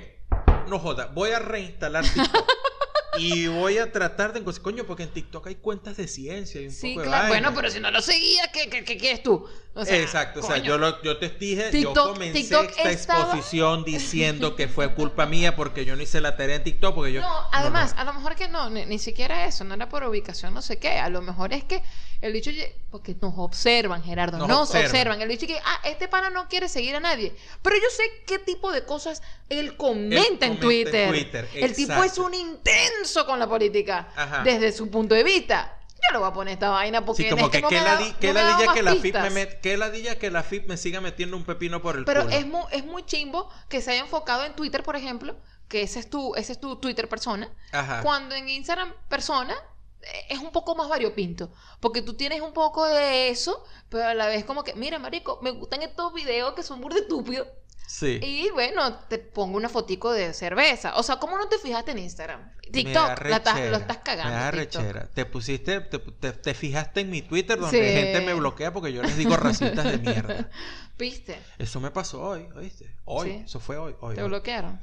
no joda, voy a reinstalar TikTok. y voy a tratar de encontrar, coño, porque en TikTok hay cuentas de ciencia y un Sí, poco de claro. vaina. Bueno, pero si no lo seguías, ¿qué, qué, qué quieres tú? O sea, Exacto, o sea, yo, lo- yo te dije, TikTok- yo comencé TikTok esta estaba- exposición diciendo que fue culpa mía porque yo no hice la tarea en TikTok, porque yo... No, además, a lo mejor que no, ni, ni siquiera eso, no era por ubicación, no sé qué. A lo mejor es que el dicho, porque nos observan, Gerardo, Nos nos, observan. observan. El dicho que, ah, este pana no quiere seguir a nadie. Pero yo sé qué tipo de cosas él comenta, comenta en en Twitter. Twitter, el tipo es un intenso con la política, Ajá. desde su punto de vista. Yo le voy a poner esta vaina porque Sí, como es que que no qué no ladilla más que la FIP me met- qué ladilla que la FIP me siga metiendo un pepino por el Pero culo. es muy, es muy chimbo que se haya enfocado en Twitter, por ejemplo, que ese es tu, ese es tu Twitter persona. Ajá. Cuando en Instagram persona eh, es un poco más variopinto. Porque tú tienes un poco de eso, pero a la vez como que, mira, marico, me gustan estos videos que son burda estúpidos. Sí. Y bueno, te pongo una fotico de cerveza. O sea, ¿cómo no te fijaste en Instagram? TikTok, la estás- lo estás cagando. Me da rechera. Te pusiste, te, te- te fijaste en mi Twitter donde Sí. gente me bloquea porque yo les digo racistas de mierda. ¿Viste? Eso me pasó hoy, ¿oíste? Hoy, Sí. eso fue hoy. hoy, Te hoy. bloquearon.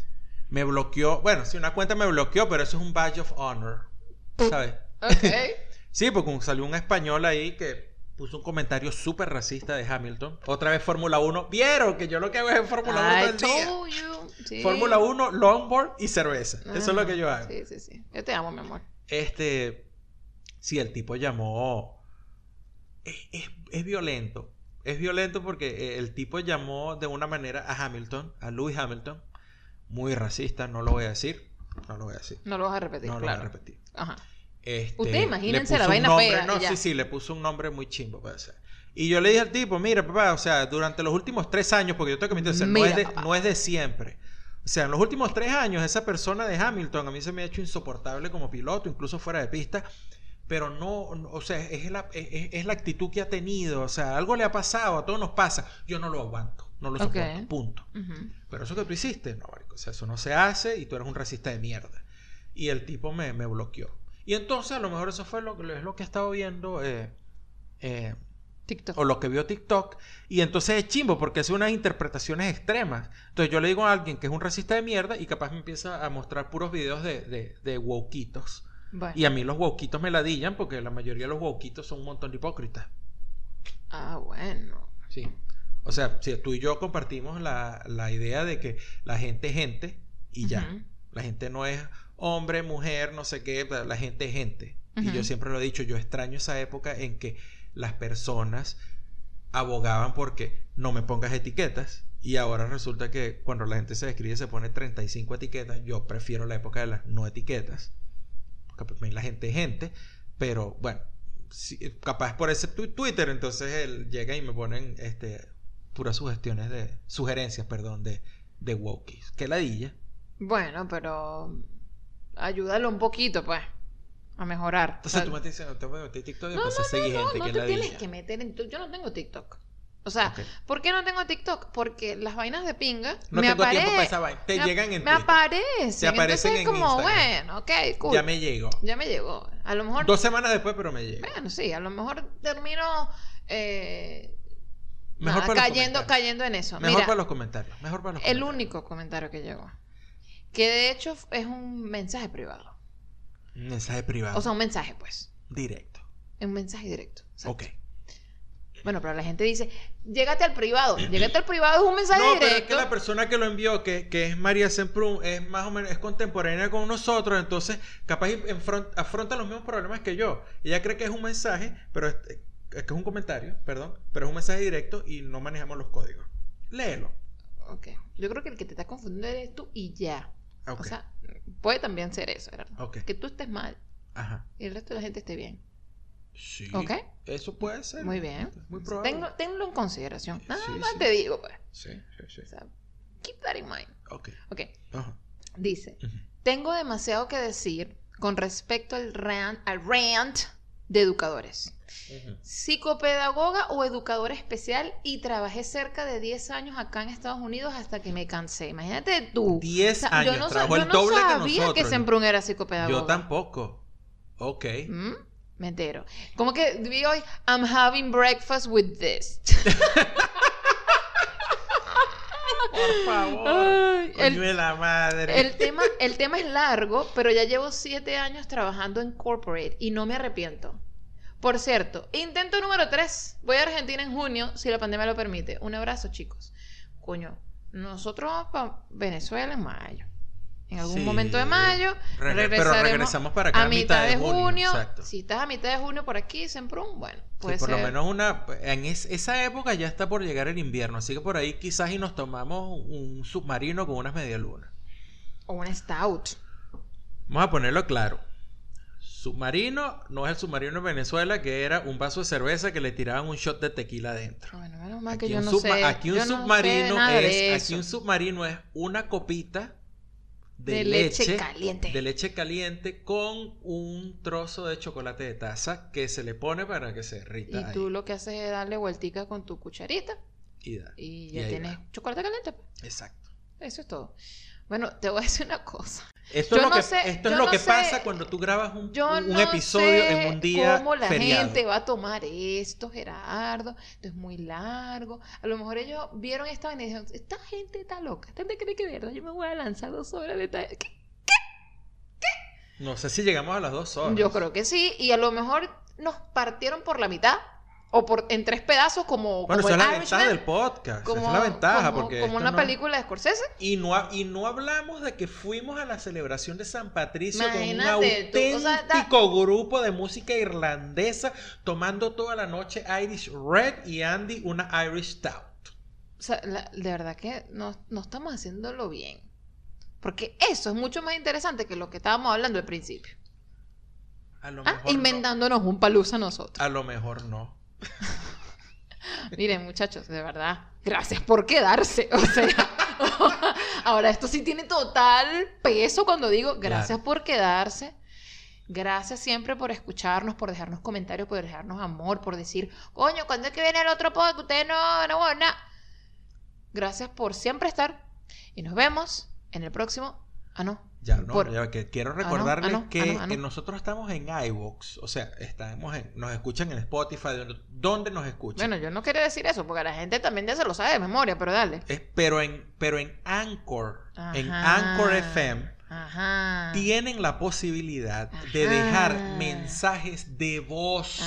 Me bloqueó, bueno, si una cuenta me bloqueó, pero eso es un badge of honor, ¿sabes? Ok. Sí, porque salió un español ahí que puso un comentario súper racista de Hamilton. Otra vez Fórmula 1. ¿Vieron que yo lo que hago es Fórmula 1 todo el día? Sí. Fórmula 1, longboard y cerveza. Eso es lo que yo hago. Sí, sí, sí. Yo te amo, mi amor. Este, sí, el tipo llamó. Es, es- es violento. Es violento porque eh, el tipo llamó de una manera a Hamilton, a Lewis Hamilton, muy racista, no lo voy a decir. No lo voy a decir. No lo vas a repetir, No lo voy a repetir. Ajá. Este, Ustedes imagínense la vaina nombre- fea No, sí, sí, le puso un nombre muy chimbo, puede ser. Y yo le dije al tipo, mira, papá, o sea, durante los últimos tres años, porque yo tengo que mentir, o sea, no, Mira, es de, no es de siempre. O sea, en los últimos tres años, esa persona de Hamilton a mí se me ha hecho insoportable como piloto, incluso fuera de pista. Pero no, no, o sea, es la, es, es la actitud que ha tenido. O sea, algo le ha pasado, a todos nos pasa. Yo no lo aguanto, no lo soporto, punto. Ujú. Pero eso que tú hiciste, no, marico. O sea, eso no se hace y tú eres un racista de mierda. Y el tipo me, me bloqueó. Y entonces, a lo mejor eso fue lo, que- es lo que he estado viendo, eh, eh, TikTok. o lo que vio TikTok. Y entonces es chimbo porque hace unas interpretaciones extremas. Entonces yo le digo a alguien que es un racista de mierda y capaz me empieza a mostrar puros videos de, de, de wokitos. Bueno. Y a mí los wokitos me ladillan porque la mayoría de los wokitos son un montón de hipócritas. Ah, bueno. Sí. O sea, si tú y yo compartimos la, la idea de que la gente es gente y ya. La gente no es hombre, mujer, no sé qué, la gente es gente. Y yo siempre lo he dicho, yo extraño esa época en que las personas abogaban porque no me pongas etiquetas. Y ahora resulta que cuando la gente se describe se pone 35 etiquetas. Yo prefiero la época de las no etiquetas. Porque mí la gente es gente. Pero bueno, si- capaz por ese tu- Twitter, entonces él llega y me ponen este, puras sugestiones de. Sugerencias, perdón, de, de wokies. Que ladilla. Bueno, pero ayúdalo un poquito, pues, a mejorar. Entonces O sea, tú me estás diciendo, te TikTok y No, empecé a seguir no, gente. no que te tienes que meter en... Yo no tengo TikTok. O sea, Ok. ¿por qué no tengo TikTok? Porque las vainas de pinga No me tengo apare- tiempo para esa vaina. Te me, llegan en Me aparecen. Te aparecen Entonces es en como, Instagram. bueno, ok, cool. Ya me llegó. Ya me llegó. A lo mejor... Dos semanas después, pero me llegó. Bueno, sí, a lo mejor termino eh, Mejor nada, para los cayendo, cayendo en eso. Mejor Mira, para los comentarios. Mejor para los el comentarios. único comentario que llegó, que de hecho es un mensaje privado. Un mensaje privado. O sea, un mensaje, pues. directo. Un mensaje directo. exacto. Ok. Bueno, pero la gente dice, llégate al privado. Llégate al privado es un mensaje No, pero es que la persona que lo envió, que, que es María Semprún, es más o menos, es contemporánea con nosotros, entonces capaz enfron- afronta los mismos problemas que yo. Ella cree que es un mensaje, pero es, es que es un comentario, perdón, pero es un mensaje directo y no manejamos los códigos. Léelo. Ok. Yo creo que el que te está confundiendo eres tú y ya. Ok. O sea, puede también ser eso, ¿verdad? Que tú estés mal Ajá. y el resto de la gente esté bien. Sí. Ok. Eso puede ser. Muy bien. Muy probable. Tenlo, tenlo en consideración. Nada Sí, más sí. te digo, pues. Sí, sí, sí. O sea, keep that in mind. Ok. Ok. Ajá. Dice, tengo demasiado que decir con respecto al rant, al rant de educadores. Psicopedagoga o educadora especial y trabajé cerca de 10 años acá en Estados Unidos hasta que me cansé. Imagínate tú. 10 yo años, no, sa- trabajó yo el no doble que sabía que nosotros. Semprún era psicopedagoga. Yo tampoco. Ok. ¿Mm? Me entero. Como que vi hoy, I'm having breakfast with this. Por favor. Ay, el- la madre. El tema, el tema es largo, pero ya llevo siete años trabajando en corporate y no me arrepiento. Por cierto, intento número 3. Voy a Argentina en junio, si la pandemia lo permite. Un abrazo, chicos. Coño, nosotros vamos para Venezuela en mayo. En algún Sí. momento de mayo. Regre- pero regresaremos regresamos para acá a mitad de junio. Exacto. Si estás a mitad de junio por aquí, Semprún, bueno, Sí, puede por lo menos una en es- esa época ya está por llegar el invierno, así que por ahí quizás y nos tomamos un submarino con unas medialunas. O un stout. Vamos a ponerlo claro. Submarino no es el submarino en Venezuela que era un vaso de cerveza que le tiraban un shot de tequila adentro. Bueno, menos mal que Aquí yo un, no sé. aquí un yo no sé submarino de es aquí un submarino es una copita de, De leche, leche caliente. de leche caliente con un trozo de chocolate de taza que se le pone para que se derrita Y ahí. tú lo que haces es darle vueltica con tu cucharita Y da- y ya tienes va. chocolate caliente. Exacto. Eso es todo. Bueno, te voy a decir una cosa. Esto Yo es lo no que, sé- esto es yo lo no que sé- pasa cuando tú grabas un, Yo un no episodio sé en un día cómo la feriado. gente va a tomar esto, Gerardo. Esto es muy largo. A lo mejor ellos vieron esta vaina y dijeron, esta gente está loca. Esta gente cree que verdad yo me voy a lanzar dos horas de... ta- ¿Qué? No sé si llegamos a las dos horas. Yo creo que sí. Y a lo mejor nos partieron por la mitad o por en tres pedazos como, Bueno, como esa es la ventaja del podcast. como, esa es la ventaja. como- porque como una no- película de Scorsese. Y no, ha- y no hablamos de que fuimos a la celebración de San Patricio con un Imagínate tú, o sea, auténtico grupo de música irlandesa tomando toda la noche Irish Red y Andy una Irish Stout. O sea, la- de verdad que no, no estamos haciéndolo bien. Porque eso es mucho más interesante que lo que estábamos hablando al principio. A lo Ah, mejor no. inventándonos un palusa nosotros. A lo mejor no. Miren, muchachos, de verdad, gracias por quedarse. O sea, ahora esto sí tiene total peso cuando digo gracias por quedarse. Gracias siempre por escucharnos, por dejarnos comentarios, por dejarnos amor, por decir, coño, ¿cuándo es que viene el otro podcast? Ustedes no, no, bueno, nada. Gracias por siempre estar. Y nos vemos en el próximo. Ah, no. Ya no, Por- ya que quiero Ah, no, recordarles ah, no, que, ah, no, que no. nosotros estamos en iVoox, o sea, estamos en, nos escuchan en Spotify, donde nos escuchan. Bueno, yo no quería decir eso, porque la gente también ya se lo sabe de memoria, pero dale. Es- pero en, pero en Anchor, en. Anchor FM, Ajá. tienen la posibilidad de dejar mensajes de voz.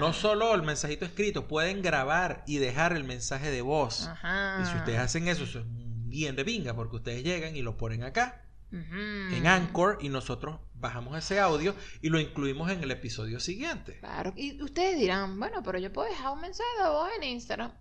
No solo el mensajito escrito, pueden grabar y dejar el mensaje de voz. Ajá. Y si ustedes hacen eso, eso es bien de pinga, porque ustedes llegan y lo ponen acá En Anchor y nosotros bajamos ese audio y lo incluimos en el episodio siguiente. Claro, y ustedes dirán, bueno, pero yo puedo dejar un mensaje de voz en Instagram.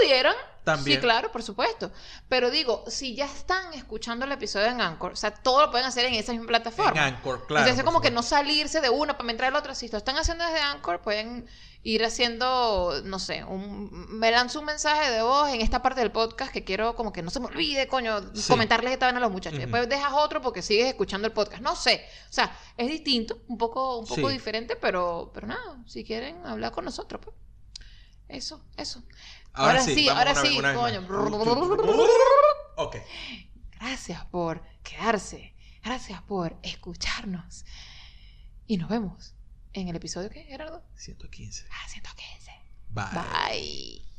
¿Pudieran? También. Sí, claro, por supuesto. Pero digo, si ya están escuchando el episodio en Anchor, o sea, todo lo pueden hacer en esa misma plataforma. En Anchor, claro. Entonces, por como que no salirse de una para entrar a la otra. Si lo están haciendo desde Anchor, pueden ir haciendo, no sé, un, me lanzo un mensaje de voz en esta parte del podcast que quiero como que no se me olvide, coño, Sí. comentarles esta vez a los muchachos. Después dejas otro porque sigues escuchando el podcast. No sé. O sea, es distinto, un poco, un poco Sí. diferente, pero, pero nada, si quieren hablar con nosotros, pues. Eso, eso. Ahora, ahora sí, ahora una sí, una coño. Ok. Gracias por quedarse. Gracias por escucharnos. Y nos vemos en el episodio que, Gerardo. 115. Ah, 115. Bye. Bye.